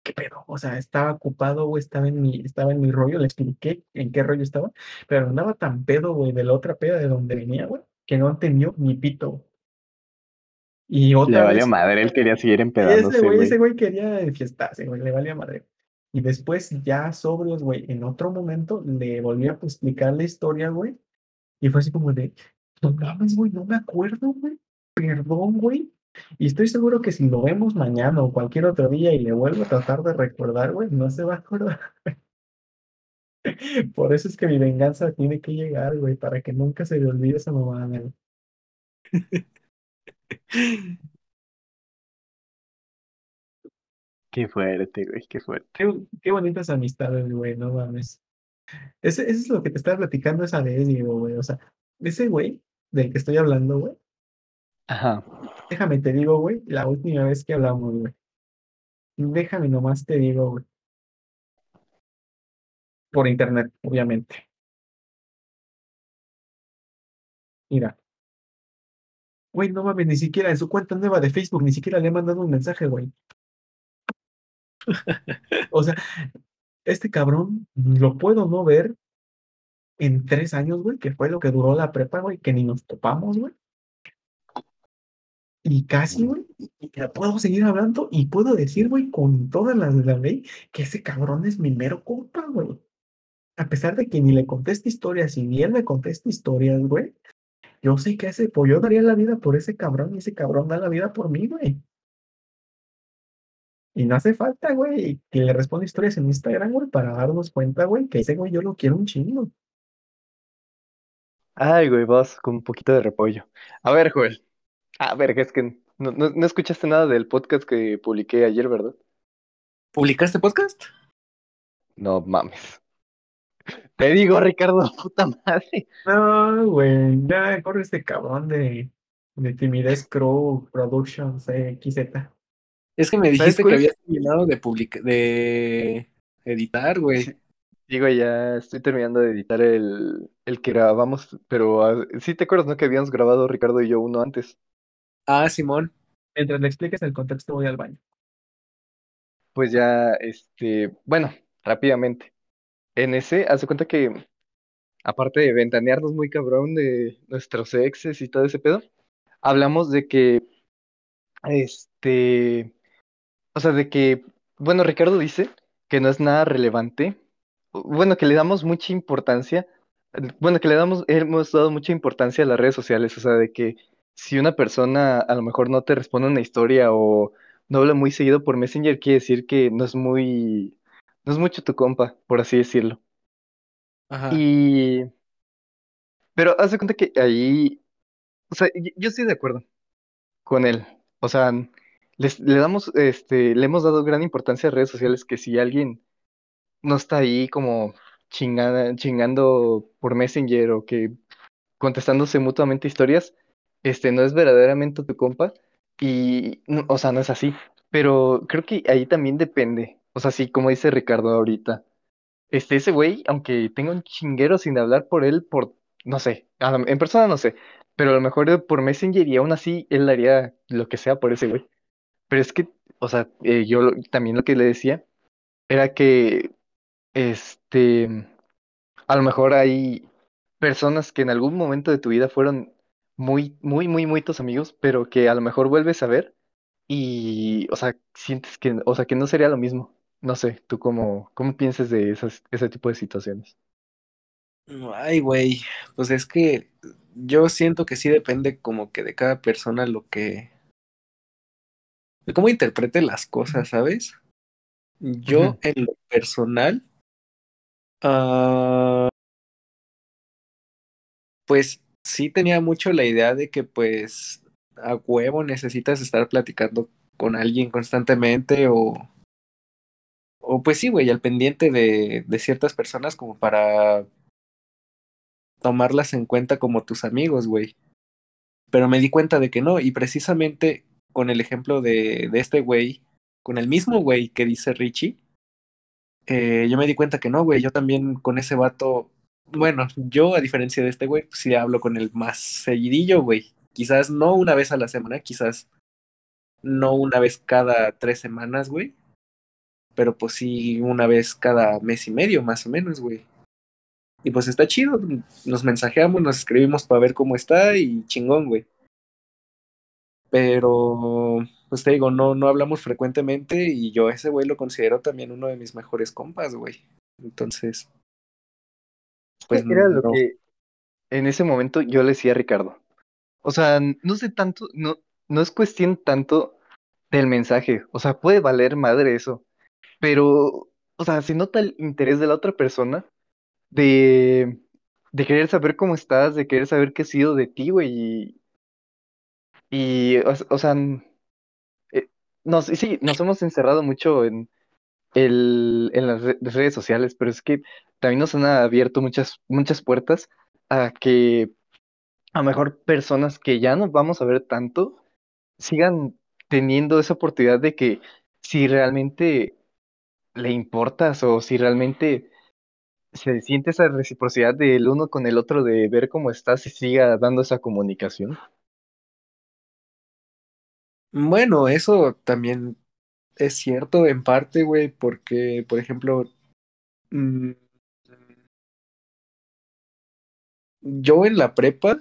¿qué pedo? O sea, estaba ocupado, güey, estaba en mi, estaba en mi rollo, le expliqué en qué rollo estaba, pero andaba tan pedo, güey, de la otra peda de donde venía, güey, que no entendió ni pito. Y Le otra valió vez, madre, él quería seguir ese empedándose, güey, ese güey. quería enfiestarse, güey, le valía madre. Y después, ya sobrios, güey, en otro momento, le volví a pues, explicar la historia, güey. Y fue así como de, no mames, güey, no me acuerdo, güey. Perdón, güey. Y estoy seguro que si lo vemos mañana o cualquier otro día y le vuelvo a tratar de recordar, güey, no se va a acordar. Por eso es que mi venganza tiene que llegar, güey, para que nunca se le olvide esa mamada, güey. Qué fuerte, güey, qué fuerte. Qué, qué bonitas amistades, güey, no mames. Ese, ese es lo que te estaba platicando esa vez, Diego, güey. O sea, ese güey del que estoy hablando, güey. Ajá. Déjame te digo, güey, la última vez que hablamos, güey. Déjame nomás te digo, güey. Por internet, obviamente. Mira. Güey, no mames, ni siquiera en su cuenta nueva de Facebook, ni siquiera le he mandado un mensaje, güey. O sea, este cabrón lo puedo no ver en tres años, güey, que fue lo que duró la prepa, güey, que ni nos topamos, güey. Y casi, güey, le puedo seguir hablando y puedo decir, güey, con todas las de la ley, que ese cabrón es mi mero compa, güey. A pesar de que ni le conteste historias y ni él me conteste historias, güey. Yo sé que ese, pues yo daría la vida por ese cabrón y ese cabrón da la vida por mí, güey. Y no hace falta, güey, que le responda historias en Instagram, güey, para darnos cuenta, güey, que ese güey yo lo quiero un chingo. Ay, güey, vas con un poquito de repollo. A ver, Joel. A ver, es que no, no, no escuchaste nada del podcast que publiqué ayer, ¿verdad? ¿Publicaste podcast? No mames. Te digo, Ricardo, puta madre. No, güey, ya corre este cabrón de, de Timidez Crew Productions XZ. Es que me ¿Sabes dijiste que habías terminado de publicar, de editar, güey. Sí. Digo, ya estoy terminando de editar el, el que grabamos, pero ah, sí te acuerdas, ¿no? Que habíamos grabado Ricardo y yo uno antes. Ah, Simón. Mientras le expliques el contexto, voy al baño. Pues ya, este, bueno, rápidamente. En ese, hace cuenta que, aparte de ventanearnos muy cabrón de nuestros exes y todo ese pedo, hablamos de que, este, o sea, de que, bueno, Ricardo dice que no es nada relevante, bueno, que le damos mucha importancia, bueno, que le damos, hemos dado mucha importancia a las redes sociales, o sea, de que si una persona a lo mejor no te responde una historia o no habla muy seguido por Messenger, quiere decir que no es muy, no es mucho tu compa, por así decirlo. Ajá. Y, pero haz de cuenta que ahí, o sea, yo, yo estoy de acuerdo con él. O sea, les- le damos, este, le hemos dado gran importancia a redes sociales que si alguien no está ahí como chingada- chingando por Messenger o que contestándose mutuamente historias, este, no es verdaderamente tu compa y, o sea, no es así. Pero creo que ahí también depende. O sea, sí, como dice Ricardo ahorita. Este, ese güey, aunque tenga un chinguero sin hablar por él, por, no sé, en persona no sé, pero a lo mejor por Messenger y aún así él haría lo que sea por ese güey. Pero es que, o sea, eh, yo también lo que le decía era que, este, a lo mejor hay personas que en algún momento de tu vida fueron muy, muy, muy, muy tus amigos, pero que a lo mejor vuelves a ver y, o sea, sientes que, o sea, que no sería lo mismo. No sé, ¿tú cómo, cómo piensas de esas, ese tipo de situaciones? Ay, güey. Pues es que yo siento que sí depende como que de cada persona lo que... de cómo interprete las cosas, ¿sabes? Yo en lo personal, ah, pues sí tenía mucho la idea de que pues a huevo necesitas estar platicando con alguien constantemente o, o pues sí, güey, al pendiente de, de ciertas personas como para tomarlas en cuenta como tus amigos, güey. Pero me di cuenta de que no, y precisamente con el ejemplo de, de este güey, con el mismo güey que dice Richie, eh, yo me di cuenta que no, güey, yo también con ese vato, bueno, yo a diferencia de este güey, pues sí hablo con él más seguidillo, güey. Quizás no una vez a la semana, quizás no una vez cada tres semanas, güey. Pero pues sí una vez cada mes y medio, más o menos, güey. Y pues está chido, nos mensajeamos, nos escribimos para ver cómo está y chingón, güey. Pero, pues te digo, no, no hablamos frecuentemente y yo ese güey lo considero también uno de mis mejores compas, güey. Entonces, pues Era lo que en ese momento yo le decía a Ricardo. O sea, no sé tanto, no, no es cuestión tanto del mensaje. O sea, puede valer madre eso. Pero, o sea, se nota el interés de la otra persona de, de querer saber cómo estás, de querer saber qué ha sido de ti, güey. Y, y, o, o sea, eh, nos, sí, nos hemos encerrado mucho en, el, en las re- redes sociales, pero es que también nos han abierto muchas, muchas puertas a que a lo mejor personas que ya no vamos a ver tanto sigan teniendo esa oportunidad de que si realmente le importas o si realmente se siente esa reciprocidad del uno con el otro de ver cómo estás y siga dando esa comunicación. Bueno, eso también es cierto en parte, güey, porque, por ejemplo, mm, yo en la prepa,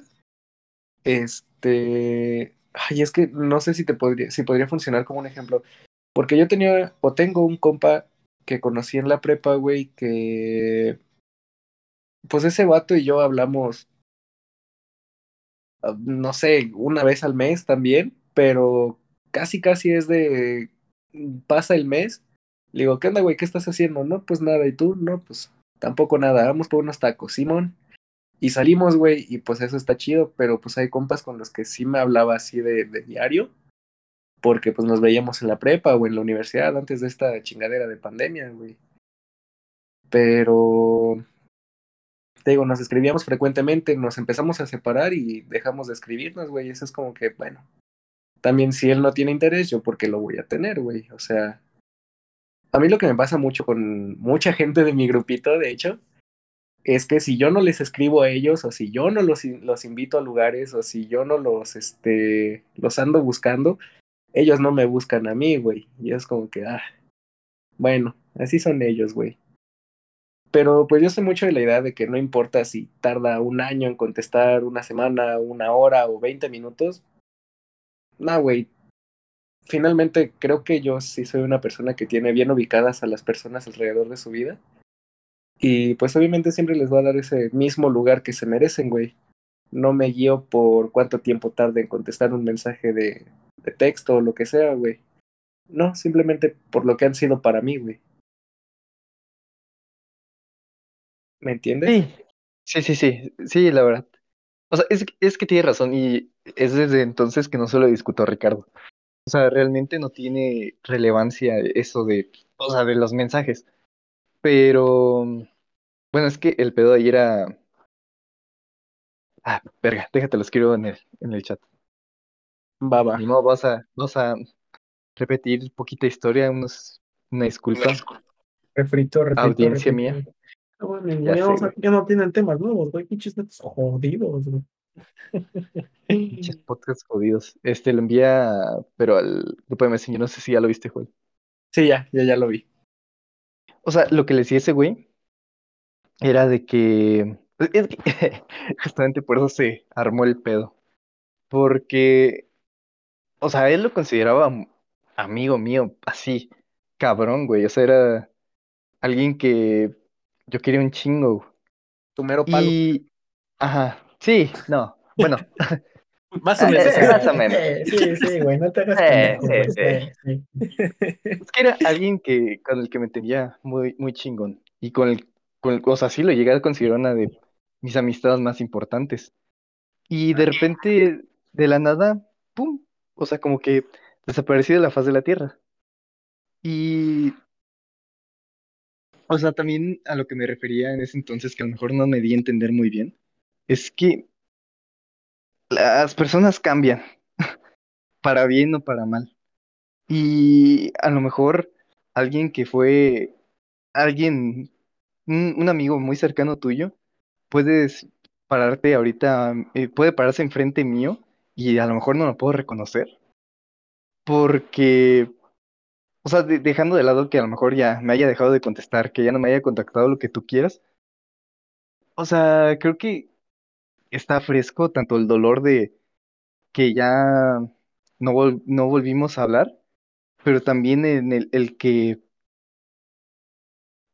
este, ay, es que no sé si te podría, si podría funcionar como un ejemplo, porque yo tenía o tengo un compa que conocí en la prepa, güey, que, pues ese vato y yo hablamos, ah, no sé, una vez al mes también, pero casi, casi es de, pasa el mes, le digo, ¿qué onda, güey? ¿Qué estás haciendo? No, pues nada, ¿y tú? No, pues tampoco nada, vamos por unos tacos, Simón. Y salimos, güey, y pues eso está chido, pero pues hay compas con los que sí me hablaba así de, de diario, porque pues nos veíamos en la prepa o en la universidad antes de esta chingadera de pandemia, güey. Pero, te digo, nos escribíamos frecuentemente, nos empezamos a separar y dejamos de escribirnos, güey. Eso es como que, bueno, también si él no tiene interés, yo porque lo voy a tener, güey. O sea, A mí lo que me pasa mucho con mucha gente de mi grupito, de hecho, es que si yo no les escribo a ellos, o si yo no los, los invito a lugares, o si yo no los, este, los ando buscando, ellos no me buscan a mí, güey. Y es como que, ah, bueno, así son ellos, güey. Pero pues yo sé mucho de la idea de que no importa si tarda un año en contestar, una semana, una hora o 20 minutos. No, güey. Finalmente creo que yo sí soy una persona que tiene bien ubicadas a las personas alrededor de su vida. Y pues obviamente siempre les va a dar ese mismo lugar que se merecen, güey. No me guío por cuánto tiempo tarde en contestar un mensaje de, de texto o lo que sea, güey. No, simplemente por lo que han sido para mí, güey. ¿Me entiendes? Sí, sí, sí, sí, sí, la verdad. O sea, es, es que tiene razón y es desde entonces que no se lo discuto a Ricardo. O sea, realmente no tiene relevancia eso de, o sea, de los mensajes. Pero, bueno, es que el pedo ahí era... Ah, verga, déjate, lo escribo en el, en el chat. Va, va. Ni modo, vas a, vas a repetir poquita historia, unos, una disculpa, Refrito, refrito. audiencia refrito. mía. No, Ya o sea, no tienen temas nuevos, güey. Pinches jodidos, güey. Pinches podcasts jodidos. Este lo envía, pero al grupo de Messenger, no sé si ya lo viste, Joel. Sí, ya, ya, ya lo vi. O sea, lo que le decía ese güey era de que, es que justamente por eso se armó el pedo. Porque, o sea, él lo consideraba am- amigo mío, así, cabrón, güey. O sea, era alguien que yo quería un chingo. Tu mero palo. Y, ajá, sí, no, bueno, Más o menos. eh, más o menos. Sí, sí, güey, no te hagas Eh, sí, es que era alguien que, con el que me tenía muy, muy chingón. Y con el, con el- o sea, sí lo llegué a considerar una de mis amistades más importantes. Y de repente, de la nada, ¡pum! O sea, como que desapareció de la faz de la tierra. Y, o sea, también a lo que me refería en ese entonces, que a lo mejor no me di a entender muy bien, es que las personas cambian, para bien o para mal. Y a lo mejor alguien que fue, alguien, un, amigo muy cercano tuyo, puedes pararte ahorita, eh, puede pararse enfrente mío y a lo mejor no lo puedo reconocer. Porque, o sea, de- dejando de lado que a lo mejor ya me haya dejado de contestar, que ya no me haya contactado lo que tú quieras. O sea, creo que está fresco tanto el dolor de que ya no, vol- no volvimos a hablar, pero también en el, el que,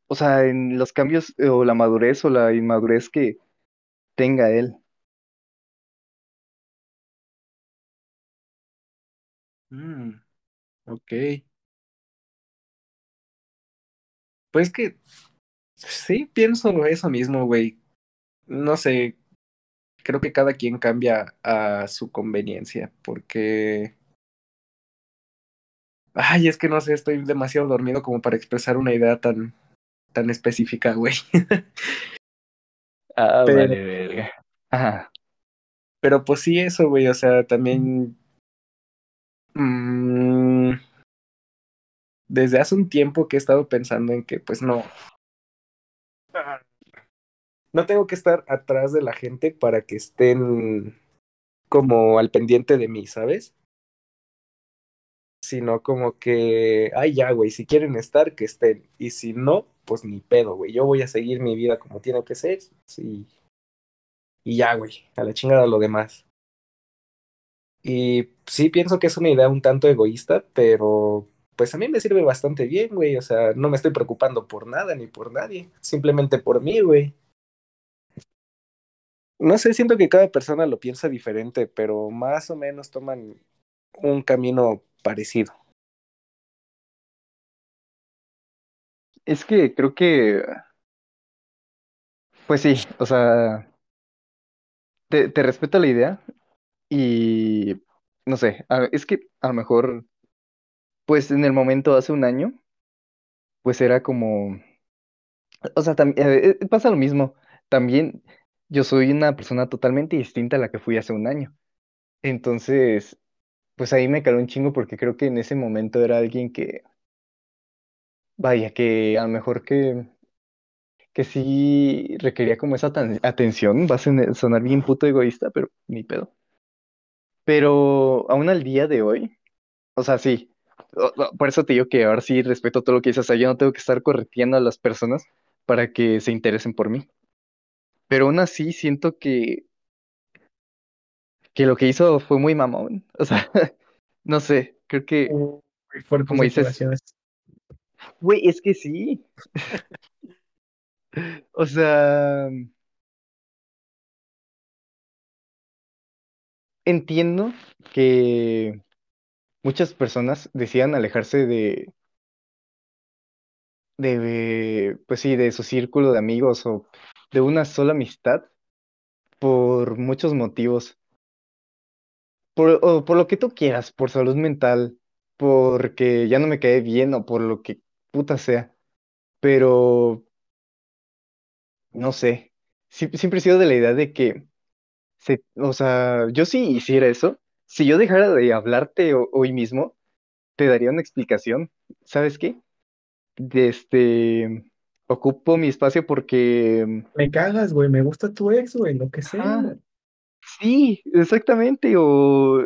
o sea, en los cambios eh, o la madurez o la inmadurez que tenga él. Mm, ok. Pues que sí, pienso eso mismo, güey. No sé, creo que cada quien cambia a su conveniencia, porque... Ay, es que no sé, estoy demasiado dormido como para expresar una idea tan, tan específica, güey. Ah, Pero- vale, verga. Ajá. Pero pues sí, eso, güey, o sea, también... mm, desde hace un tiempo que he estado pensando en que, pues no... No tengo que estar atrás de la gente para que estén como al pendiente de mí, ¿sabes? Sino como que, ay, ya, güey, si quieren estar, que estén. Y si no, pues ni pedo, güey. Yo voy a seguir mi vida como tiene que ser. Sí. Y ya, güey, a la chingada lo demás. Y sí pienso que es una idea un tanto egoísta, pero pues a mí me sirve bastante bien, güey. O sea, no me estoy preocupando por nada ni por nadie. Simplemente por mí, güey. No sé, siento que cada persona lo piensa diferente, pero más o menos toman un camino parecido. Es que creo que, pues sí, o sea, te, te respeto la idea y no sé, es que a lo mejor, pues en el momento hace un año, pues era como, o sea, también pasa lo mismo. También yo soy una persona totalmente distinta a la que fui hace un año. Entonces, pues ahí me caló un chingo porque creo que en ese momento era alguien que, vaya, que a lo mejor que, que sí requería como esa atención, va a sonar bien puto egoísta, pero ni pedo. Pero aún al día de hoy, o sea, sí, por eso te digo que ahora sí respeto todo lo que dices, o sea, yo no tengo que estar correteando a las personas para que se interesen por mí. Pero aún así siento que, que lo que hizo fue muy mamón. O sea, no sé, creo que, fuertes como dices, güey, es que sí. O sea, entiendo que muchas personas decían alejarse de, de, pues sí, de su círculo de amigos o de una sola amistad por muchos motivos. Por, o por lo que tú quieras, por salud mental, porque ya no me cae bien o por lo que puta sea. Pero, no sé, Sie- siempre he sido de la idea de que, se, o sea, yo si hiciera eso, si yo dejara de hablarte ho- hoy mismo, te daría una explicación. ¿Sabes qué? De este, ocupo mi espacio porque, Me cagas, güey, me gusta tu ex, güey, lo que sea. ah, sí, exactamente, o,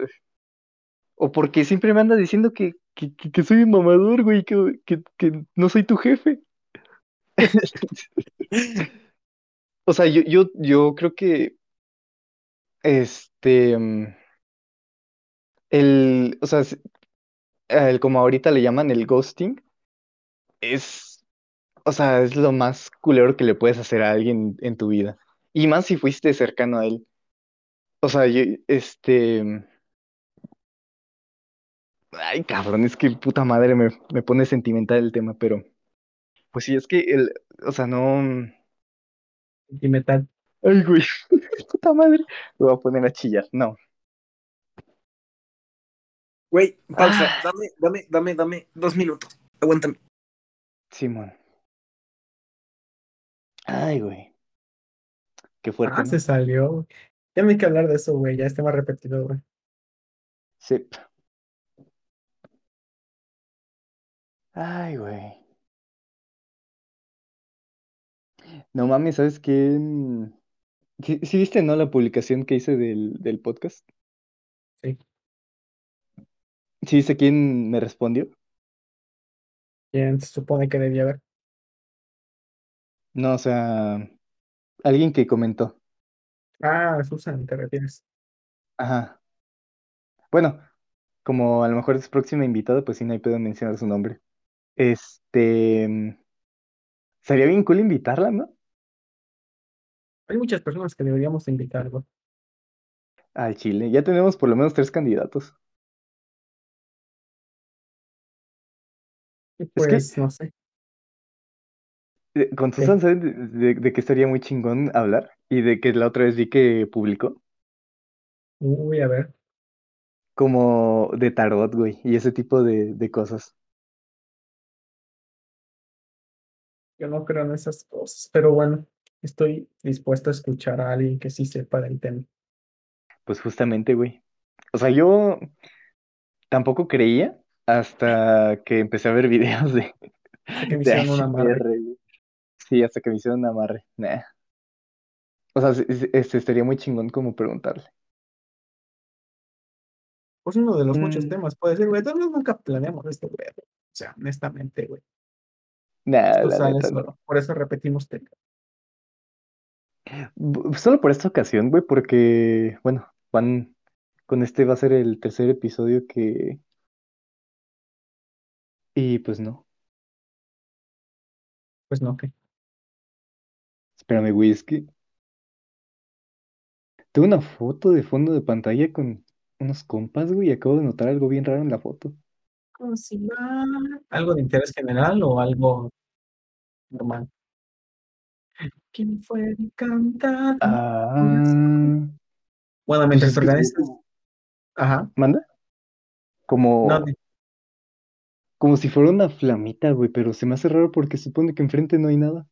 o porque siempre me anda diciendo que, que, que- que soy un mamador, güey, que, que, que no soy tu jefe. O sea, yo, yo, yo creo que, este, mm, el, o sea, el, como ahorita le llaman el ghosting, es, o sea, es lo más culero que le puedes hacer a alguien en tu vida. Y más si fuiste cercano a él. O sea, yo, este, ay, cabrón, es que puta madre me, me pone sentimental el tema, pero, pues sí, es que el, o sea, no, Sentimental. ay, güey, puta madre, me voy a poner a chillar, no. Güey, pausa. Ah. Dame, dame, dame, dame dos minutos. Aguántame. Simón. Ay, güey. Qué fuerte, Ah, ¿no? se salió. güey. Ya no hay que hablar de eso, güey, ya está más repetido, güey. Sí. Ay, güey. No mames, ¿sabes qué? Mm, ¿Sí, sí viste, no, la publicación que hice del, del podcast? Sí. ¿Sí viste quién me respondió? ¿Quién se supone que debía haber? No, o sea, alguien que comentó. Ah, Susan, ¿te refieres? Ajá. Bueno, como a lo mejor es próxima invitada, pues sí, no hay pedo en mencionar su nombre. Este, sería bien cool invitarla, ¿no? Hay muchas personas que deberíamos invitar, güey. Al Chile. Ya tenemos por lo menos tres candidatos. Y que- pues, no sé. Eh, Con. Susan, ¿sabes de, de, de qué estaría muy chingón hablar? Y de que la otra vez vi que publicó. Uy, a ver. Como de tarot, güey, y ese tipo de, de cosas. Yo no creo en esas cosas, pero bueno, estoy dispuesto a escuchar a alguien que sí sepa del tema. Pues justamente, güey. O sea, yo tampoco creía hasta que empecé a ver videos de, Hasta que me hicieron un amarre. Sí, hasta que me hicieron un amarre. Nah. O sea, este estaría muy chingón como preguntarle. Pues uno de los muchos Mm. temas puede ser, güey. Todos nunca planeamos esto, güey. O sea, honestamente, güey. Nah, no. Por eso repetimos tema. Bu- Solo por esta ocasión, güey, porque, bueno, van, con este va a ser el tercer episodio que... Y pues no. Pues no, ¿qué? Espérame, güey, es que tengo una foto de fondo de pantalla con unos compas, güey, y acabo de notar algo bien raro en la foto. ¿Cómo se llama? ¿Algo de interés general o algo normal? ¿Quién fue el cantante? Ah, Bueno, pues mientras es te que se ve organizas. Ajá. ¿Manda? Como, No, como si fuera una flamita, güey, pero se me hace raro porque supone que enfrente no hay nada.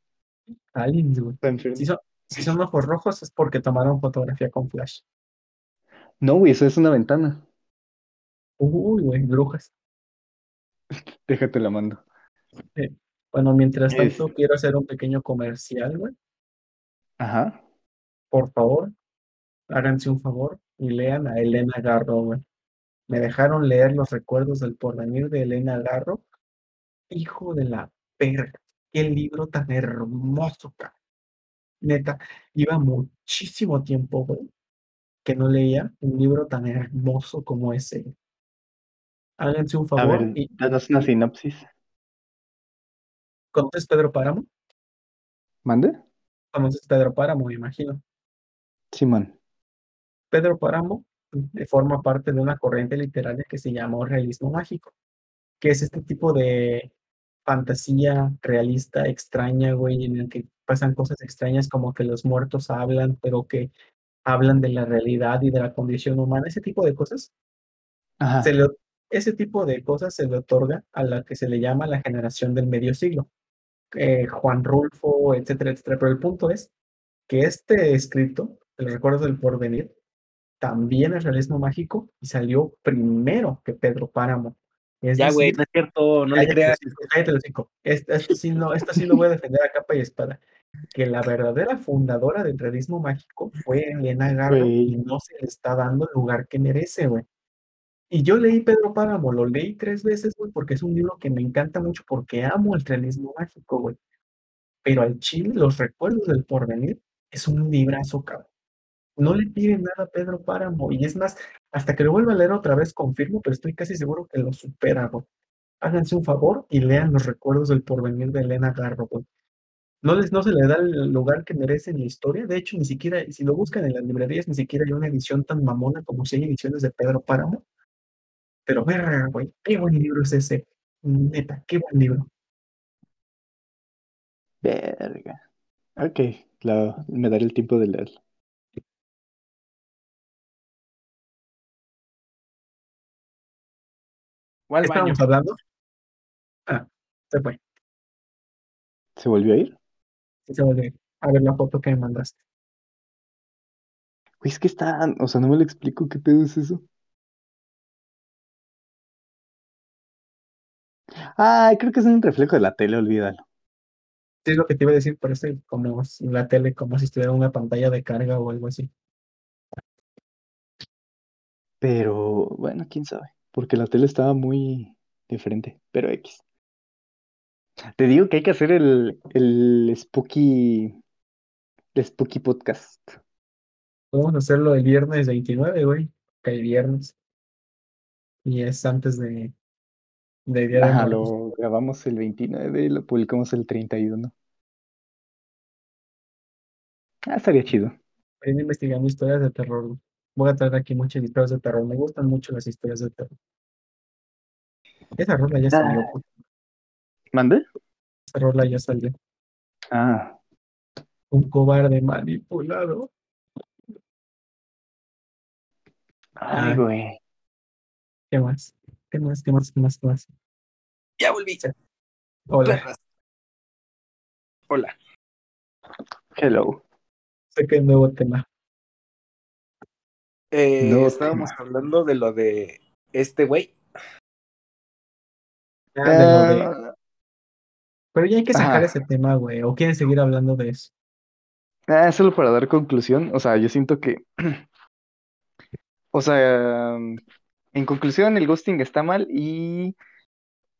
aliens, güey. Está enfrente. Si son, si son ojos rojos es porque tomaron fotografía con flash. No, güey, eso es una ventana. Uy, güey, brujas. Déjate la mando. Eh, Bueno, mientras tanto, Es- quiero hacer un pequeño comercial, güey. Ajá. Por favor, háganse un favor y lean a Elena Garro, güey. Me dejaron leer los recuerdos del porvenir de Elena Garro. Hijo de la perra. Qué libro tan hermoso, cara. Neta, iba muchísimo tiempo, güey, que no leía un libro tan hermoso como ese. Háganse un A favor ver, y danos una sinopsis. ¿conoces Pedro Páramo? ¿Mande? Conoces Pedro Páramo, me imagino. Simón. Pedro Páramo forma parte de una corriente literaria que se llamó realismo mágico, que es este tipo de fantasía realista, extraña, güey, en el que pasan cosas extrañas como que los muertos hablan, pero que hablan de la realidad y de la condición humana, ese tipo de cosas. Ajá. Se le, ese tipo de cosas se le otorga a la que se le llama la generación del medio siglo. Eh, Juan Rulfo, etcétera, etcétera. Pero el punto es que este escrito, El recuerdo del porvenir, también es realismo mágico y salió primero que Pedro Páramo. Es Ya, güey, no es cierto, no le creas. cállate. Esta, esta sí no, esta sí lo voy a defender a capa y espada. Que la verdadera fundadora del realismo mágico fue Elena Garro y no se le está dando el lugar que merece, güey. Y yo leí Pedro Páramo, lo leí tres veces, güey, porque es un libro que me encanta mucho porque amo el realismo mágico, güey. Pero al chile, los recuerdos del porvenir es un librazo, cabrón. No le piden nada a Pedro Páramo. Y es más, hasta que lo vuelva a leer otra vez, confirmo, pero estoy casi seguro que lo supera, güey. Háganse un favor y lean los recuerdos del porvenir de Elena Garro, güey. No, les, no se le da el lugar que merece en la historia. De hecho, ni siquiera, si lo buscan en las librerías, ni siquiera hay una edición tan mamona como si hay ediciones de Pedro Páramo. Pero, verga, güey, qué buen libro es ese. Neta, qué buen libro. Verga. Ok, claro, me daré el tiempo de leerlo. O al ¿Qué baño. estábamos hablando? Ah, se fue. ¿Se volvió a ir? Sí se volvió. A ver la foto que me mandaste. Güey, es que está, o sea, no me lo explico, ¿qué pedo es eso? Ah, creo que es un reflejo de la tele, olvídalo. Sí, es lo que te iba a decir, parece como si la tele, como si estuviera una pantalla de carga o algo así. Pero, bueno, quién sabe, porque la tele estaba muy diferente, pero X. Te digo que hay que hacer el, el Spooky, el Spooky Podcast. Podemos hacerlo el viernes 29, güey. Que hay viernes. Y es antes de, de Día de Ajá, Muertos. lo grabamos el 29 y lo publicamos el 31. Ah, estaría chido. Estoy investigando historias de terror. Voy a traer aquí muchas historias de terror. Me gustan mucho las historias de terror. Esa rola ya salió. güey. ¿Mande? Esa rola ya salió. Ah, Un cobarde manipulado. ay, Ah. güey. ¿Qué más? ¿Qué más? ¿Qué más? ¿Qué más? ¿Qué más? Ya volví. Hola. Hola. Hello. Sé que hay nuevo tema. Eh, No, estábamos tema. hablando de lo de este güey. Ah, de lo de- Ah, Pero ya hay que sacar Ajá. ese tema, güey. ¿O quieren seguir hablando de eso? Ah, solo para dar conclusión, o sea, yo siento que, o sea, en conclusión, el ghosting está mal y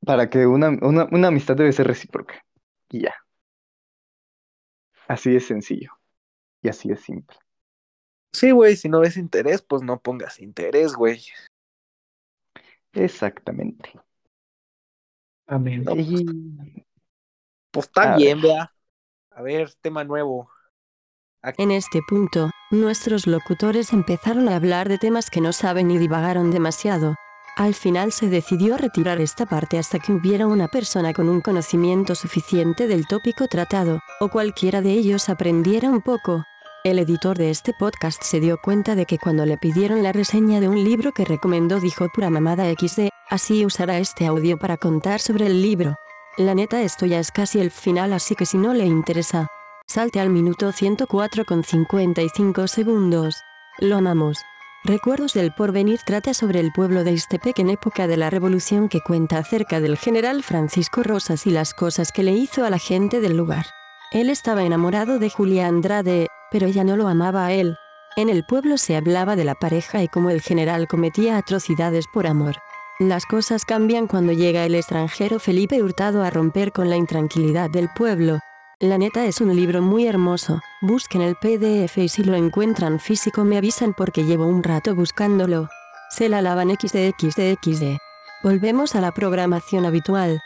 para que una, una, una amistad debe ser recíproca. Y ya. Así de sencillo. Y así de simple. Sí, güey, si no ves interés, pues no pongas interés, güey. Exactamente. Amén. No, Y Pues está A bien, vea. A ver, tema nuevo. En este punto, nuestros locutores empezaron a hablar de temas que no saben y divagaron demasiado. Al final se decidió retirar esta parte hasta que hubiera una persona con un conocimiento suficiente del tópico tratado, o cualquiera de ellos aprendiera un poco. El editor de este podcast se dio cuenta de que cuando le pidieron la reseña de un libro que recomendó dijo pura mamada XD, así usará este audio para contar sobre el libro. La neta esto ya es casi el final así que si no le interesa, salte al minuto 104 con 55 segundos. Lo amamos. Recuerdos del porvenir trata sobre el pueblo de Istepec en época de la revolución que cuenta acerca del general Francisco Rosas y las cosas que le hizo a la gente del lugar. Él estaba enamorado de Julia Andrade, pero ella no lo amaba a él. En el pueblo se hablaba de la pareja y cómo el general cometía atrocidades por amor. Las cosas cambian cuando llega el extranjero Felipe Hurtado a romper con la intranquilidad del pueblo. La neta es un libro muy hermoso. Busquen el PDF y si lo encuentran físico me avisan porque llevo un rato buscándolo. Se la lavan XDXDXD. Volvemos a la programación habitual.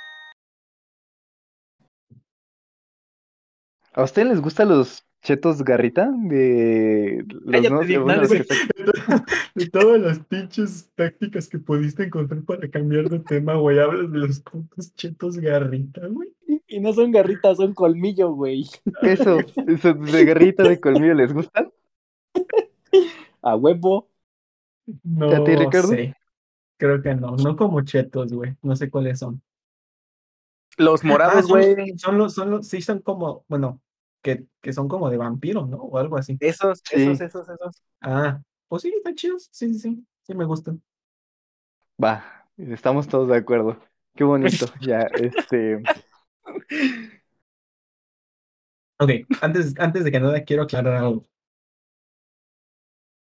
¿A ustedes les gustan los chetos garrita? De los De todas las pinches tácticas que pudiste encontrar para cambiar de tema, güey, hablas de los putos chetos garrita, güey. Y no son garritas, son colmillo, güey. Eso, eso de garrita de colmillo, ¿les gustan? A huevo. No ¿A ti, Ricardo? sé. Creo que no, no como chetos, güey. No sé cuáles son. Los Ah, morados, son, güey. son los, son los, sí son como, bueno, que, que son como de vampiro, ¿no? O algo así. Esos, Sí. esos, esos, esos. Ah, pues sí, están chidos. Sí, sí, sí. Sí me gustan. Va, estamos todos de acuerdo. Qué bonito. Ya, este. Ok, antes, antes de que nada quiero aclarar algo.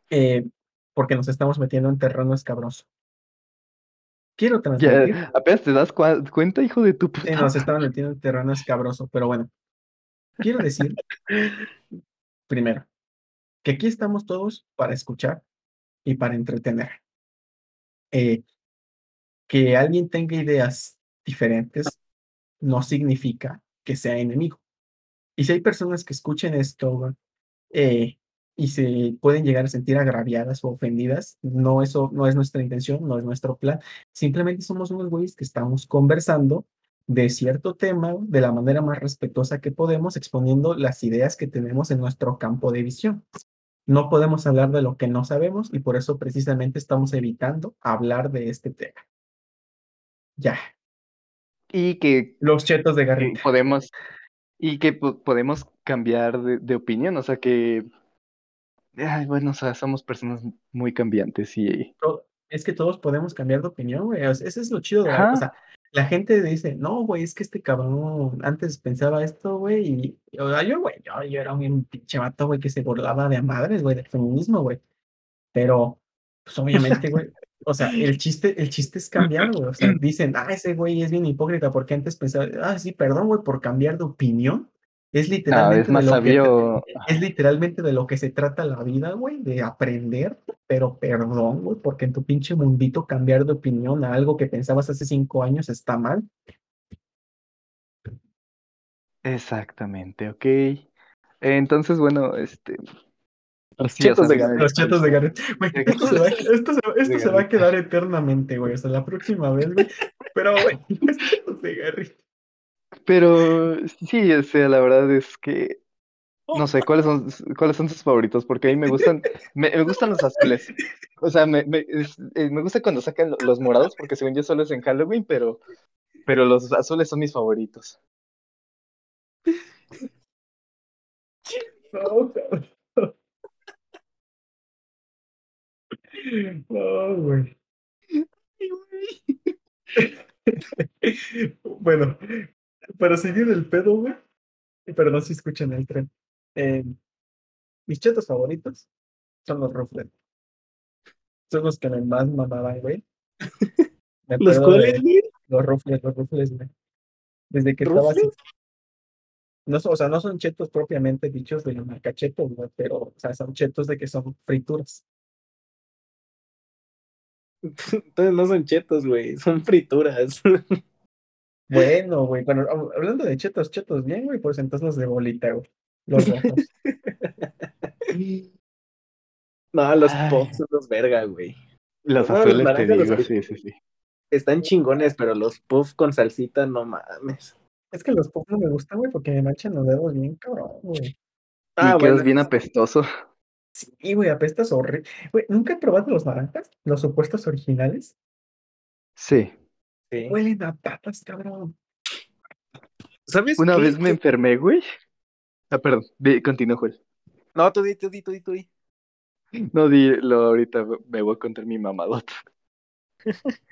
Eh, porque nos estamos metiendo en terreno escabroso. Quiero transmitir. Ya, apenas te das cuenta, hijo de tu puta. Sí, nos estaban metiendo en terreno escabroso, pero bueno. Quiero decir, primero, que aquí estamos todos para escuchar y para entretener. Eh, que alguien tenga ideas diferentes no significa que sea enemigo. Y si hay personas que escuchen esto eh, y se pueden llegar a sentir agraviadas o ofendidas, no, eso no es nuestra intención, no es nuestro plan. Simplemente somos unos güeyes que estamos conversando de cierto tema de la manera más respetuosa que podemos, exponiendo las ideas que tenemos en nuestro campo de visión. No podemos hablar de lo que no sabemos y por eso precisamente estamos evitando hablar de este tema. Ya, Y que los chetos de garrita. podemos. Y que po- podemos cambiar de, de opinión. O sea que. Ay, bueno, o sea, somos personas muy cambiantes y. es que todos podemos cambiar de opinión, güey. ese es lo chido de o sea, la gente dice, no, güey, es que este cabrón antes pensaba esto, güey, y o sea, yo, güey, yo, yo era un pinche vato, güey, que se burlaba de a madres, güey, del feminismo, güey. Pero, pues obviamente, güey, o sea, el chiste, el chiste es cambiar, güey. O sea, dicen, ah, ese güey es bien hipócrita porque antes pensaba, ah, sí, perdón, güey, por cambiar de opinión. Es No, literalmente es más de lo que sabio. es literalmente de lo que se trata la vida, güey, de aprender, pero perdón, güey, porque en tu pinche mundito cambiar de opinión a algo que pensabas hace cinco años está mal. Exactamente, ok. Entonces, bueno, este. Los o chetos sea, de Garrett. Los chetos de Garrett. Güey, esto se va, esto se esto se va a quedar eternamente, güey, hasta la próxima vez, güey. Pero, güey, los chetos de Garrett. Pero sí, o sea, la verdad es que no sé cuáles son cuáles son tus favoritos, porque a mí me gustan, me, me gustan los azules. O sea, me, me, es- eh, me gusta cuando sacan lo- los morados, porque según yo solo es en Halloween, pero, pero los azules son mis favoritos. No, cabrón. No, güey. Bueno, para seguir el pedo, güey. Perdón si escuchan el tren. Eh, mis chetos favoritos son los Ruffles. Son los que me más mamaban, güey. Me ¿Los cuales? Los Ruffles, los Ruffles, güey. Desde que estaba así. No, o sea, no son chetos propiamente dichos de la marca chetos, güey, pero, o sea, son chetos de que son frituras. Entonces no son chetos, güey, son frituras. Bueno, güey, bueno, hab- hablando de chetos, chetos bien, güey, pues entonces los de bolita, güey. Los rojos. No, los Ay. puffs son los verga, güey. Los No, los azules te digo, sí, sí, sí. Están chingones, pero los puffs con salsita, no mames. Es que los pop no me gustan, güey, porque me manchan los dedos bien cabrón, güey. Ah, Y quedas bueno. bien apestoso. Sí, güey, apestas horrible. Güey, ¿nunca he probado los naranjas? Los supuestos originales. Sí. Sí. Huelen a patas, cabrón. ¿Sabes Una qué? vez me enfermé, güey. Ah, perdón, di- continúa, Joel. No, tú di, tú di, tú di, tú di. No, dilo ahorita, me voy a contar mi mamadota.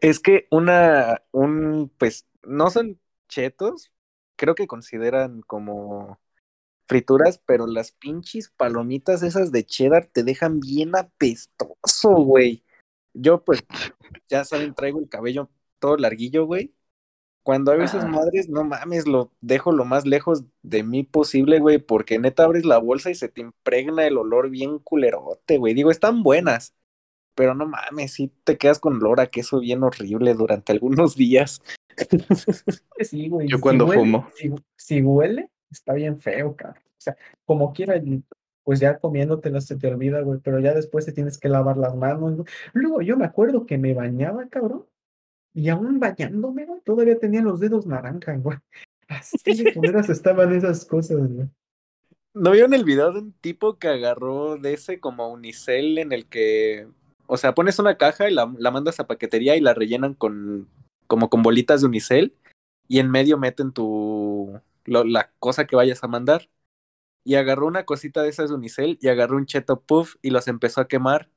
Es que una, un, pues, no son chetos, creo que consideran como frituras, pero las pinches palomitas esas de cheddar te dejan bien apestoso, güey. Yo, pues, ya saben, traigo el cabello todo larguillo, güey. Cuando hago esas madres, no mames, lo dejo lo más lejos de mí posible, güey, porque neta abres la bolsa y se te impregna el olor bien culerote, güey. Digo, están buenas, pero no mames, sí te quedas con olor a queso bien horrible durante algunos días. Sí, güey. Yo si cuando huele- fumo. Si, si huele, está bien feo, cabrón. O sea, como quiera, pues ya comiéndotela se te olvida, güey, pero ya después te tienes que lavar las manos. Luego yo me acuerdo que me bañaba, cabrón, y aún bañándome, güey, todavía tenía los dedos naranja, güey. Así de culeras estaban esas cosas, güey. ¿No vieron el video de un tipo que agarró de ese como unicel en el que, o sea, pones una caja y la, la mandas a paquetería y la rellenan con como con bolitas de unicel y en medio meten tu la cosa que vayas a mandar? Y agarró una cosita de esas de unicel y agarró un cheto puff y los empezó a quemar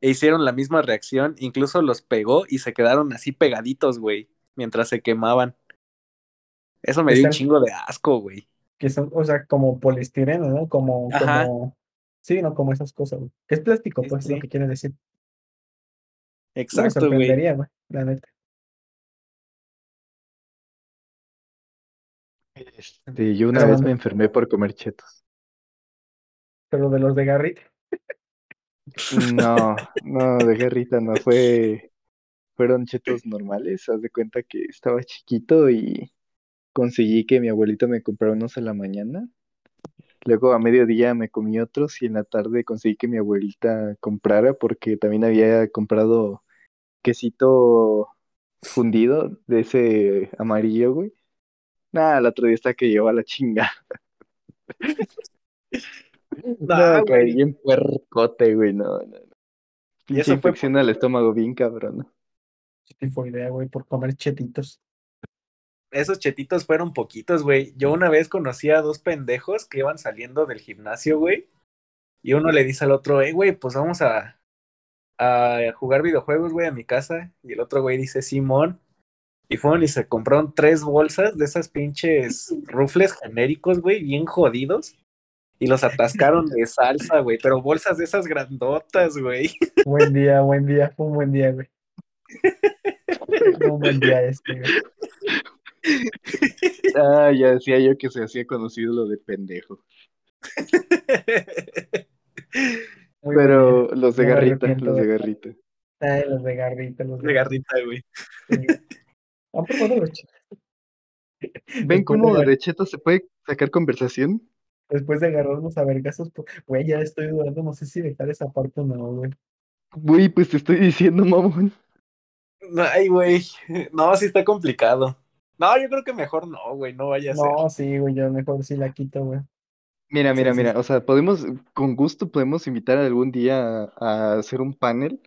e hicieron la misma reacción, incluso los pegó y se quedaron así pegaditos, güey, mientras se quemaban. Eso me dio un chingo de asco, güey. Que son, o sea, como poliestireno, ¿no? Como, Ajá. como, sí, no, como esas cosas, güey. Que es plástico, pues, sí, es lo que quiere decir. No me Exacto, güey. sorprendería, güey, la neta. Este, yo una Pero vez bueno. me enfermé por comer chetos. Pero de los de garrita. No, no, de garrita no, fue, fueron chetos normales. Haz de cuenta que estaba chiquito y conseguí que mi abuelito me comprara unos a la mañana. Luego a mediodía me comí otros y en la tarde conseguí que mi abuelita comprara porque también había comprado quesito fundido de ese amarillo, güey. Nada, el otro día está que lleva la chinga. No, caí güey. bien puercote, güey, no, no, no. Y eso fue infección al estómago bien cabrón. Tipo idea, güey, por comer chetitos. esos chetitos fueron poquitos, güey. Yo una vez conocí a dos pendejos que iban saliendo del gimnasio, güey. Y uno le dice al otro, hey, güey, pues vamos a, a jugar videojuegos, güey, a mi casa. Y el otro güey dice, Simón. Y fueron y se compraron tres bolsas de esas pinches rufles genéricos, güey, bien jodidos. Y los atascaron de salsa, güey. Pero bolsas de esas grandotas, güey. Buen día, buen día, fue un buen día, güey. Fue un buen día este, güey. Ah, ya decía yo que se hacía conocido lo de pendejo. Muy Pero los de me garrita, los de garrita. Ay, los de garrita, los de De garrita, güey. ¿Han probado los chetos? ¿Ven cómo de cheto se puede sacar conversación? Después de agarrarnos a vergazos, pues, güey, ya estoy dudando, no sé si dejar esa parte o no, güey. Güey, pues te estoy diciendo, mamón. Ay, güey. No, sí está complicado. No, yo creo que mejor no, güey. No vaya a ser. No, sí, güey, yo mejor sí la quito, güey. Mira, Sí, mira, sí, mira, sí. o sea, podemos, con gusto podemos invitar algún día a, a hacer un panel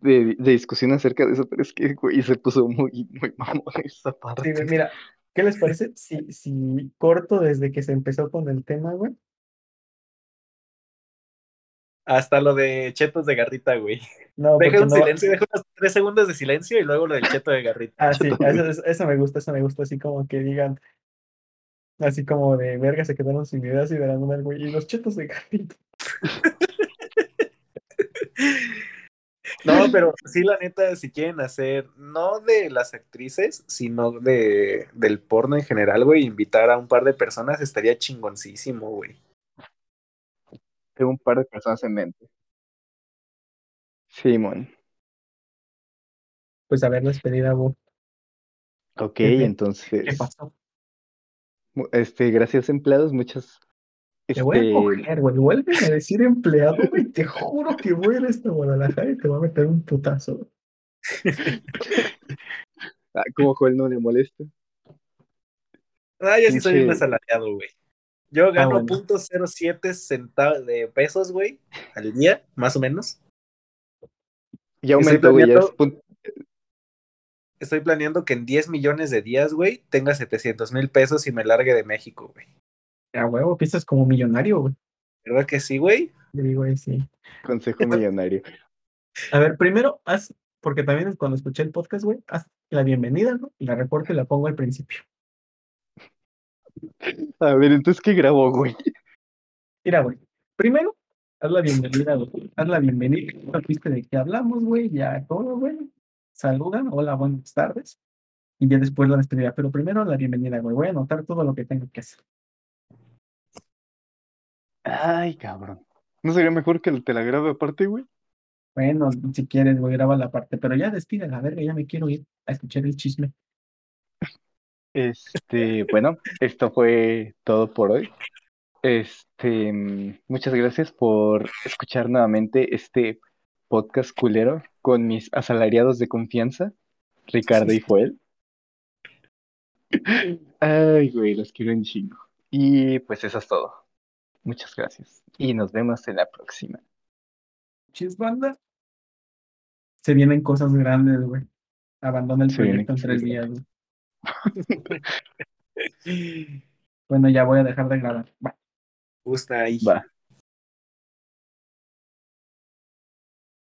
de, de discusión acerca de eso, pero es que, güey, se puso muy, muy mamón esa Sí, parte. güey, mira, ¿qué les parece si, si corto desde que se empezó con el tema, güey? Hasta lo de chetos de garrita, güey. No, Deja un no. silencio, deja unos tres segundos de silencio y luego lo del cheto de garrita. Ah, sí, Cheto, eso, güey. eso- eso me gusta, eso me gusta, así como que digan, así como de verga, se quedaron sin ideas y nada, el güey, y los chetos de garrita. No, pero sí, la neta, si quieren hacer, no de las actrices, sino de del porno en general, güey, invitar a un par de personas estaría chingoncísimo, güey. Tengo un par de personas en mente. Simón. Pues a ver, despedida, güey. Ok, Jefe, ¿Qué entonces, pasó? este, gracias empleados, muchas, Te voy a este, coger, güey. Vuelven a decir empleado, güey. Te juro que voy a ir hasta Guadalajara y te voy a meter un putazo. güey. ah, como Joel no le molesta. Ah, yo sí soy un asalariado, güey. Yo gano bueno. punto cero siete centavos de pesos, güey, al día, más o menos. Ya Estoy aumentó, güey, planeando- Estoy planeando que en 10 millones de días, güey, tenga 700 mil pesos y me largue de México, güey. A huevo, piensas como millonario, güey. ¿Verdad que sí, güey? Le digo ahí sí. Consejo millonario. A ver, primero haz, porque también cuando escuché el podcast, güey, haz la bienvenida, ¿no? Y la recorto y la pongo al principio. A ver, entonces, ¿qué grabó, güey? Mira, güey, primero, haz la bienvenida, güey. Haz la bienvenida, ya viste de qué hablamos, güey, ya todo, güey. Saludan, hola, buenas tardes. Y ya después la despedida. Pero primero la bienvenida, güey. Voy a anotar todo lo que tengo que hacer. Ay, cabrón. ¿No sería mejor que te la grabe aparte, güey? Bueno, si quieres, güey, graba la parte. Pero ya despide la verga, ya me quiero ir a escuchar el chisme. Este, bueno, esto fue todo por hoy. Este, muchas gracias por escuchar nuevamente este podcast culero con mis asalariados de confianza, Ricardo y Joel. Ay, güey, los quiero en chingo. Y pues eso es todo. Muchas gracias. Y nos vemos en la próxima. Chis banda. Se vienen cosas grandes, güey. Abandona el Se proyecto en tres días, güey. Bueno, ya voy a dejar de grabar. Bye. Gusta ahí. Va.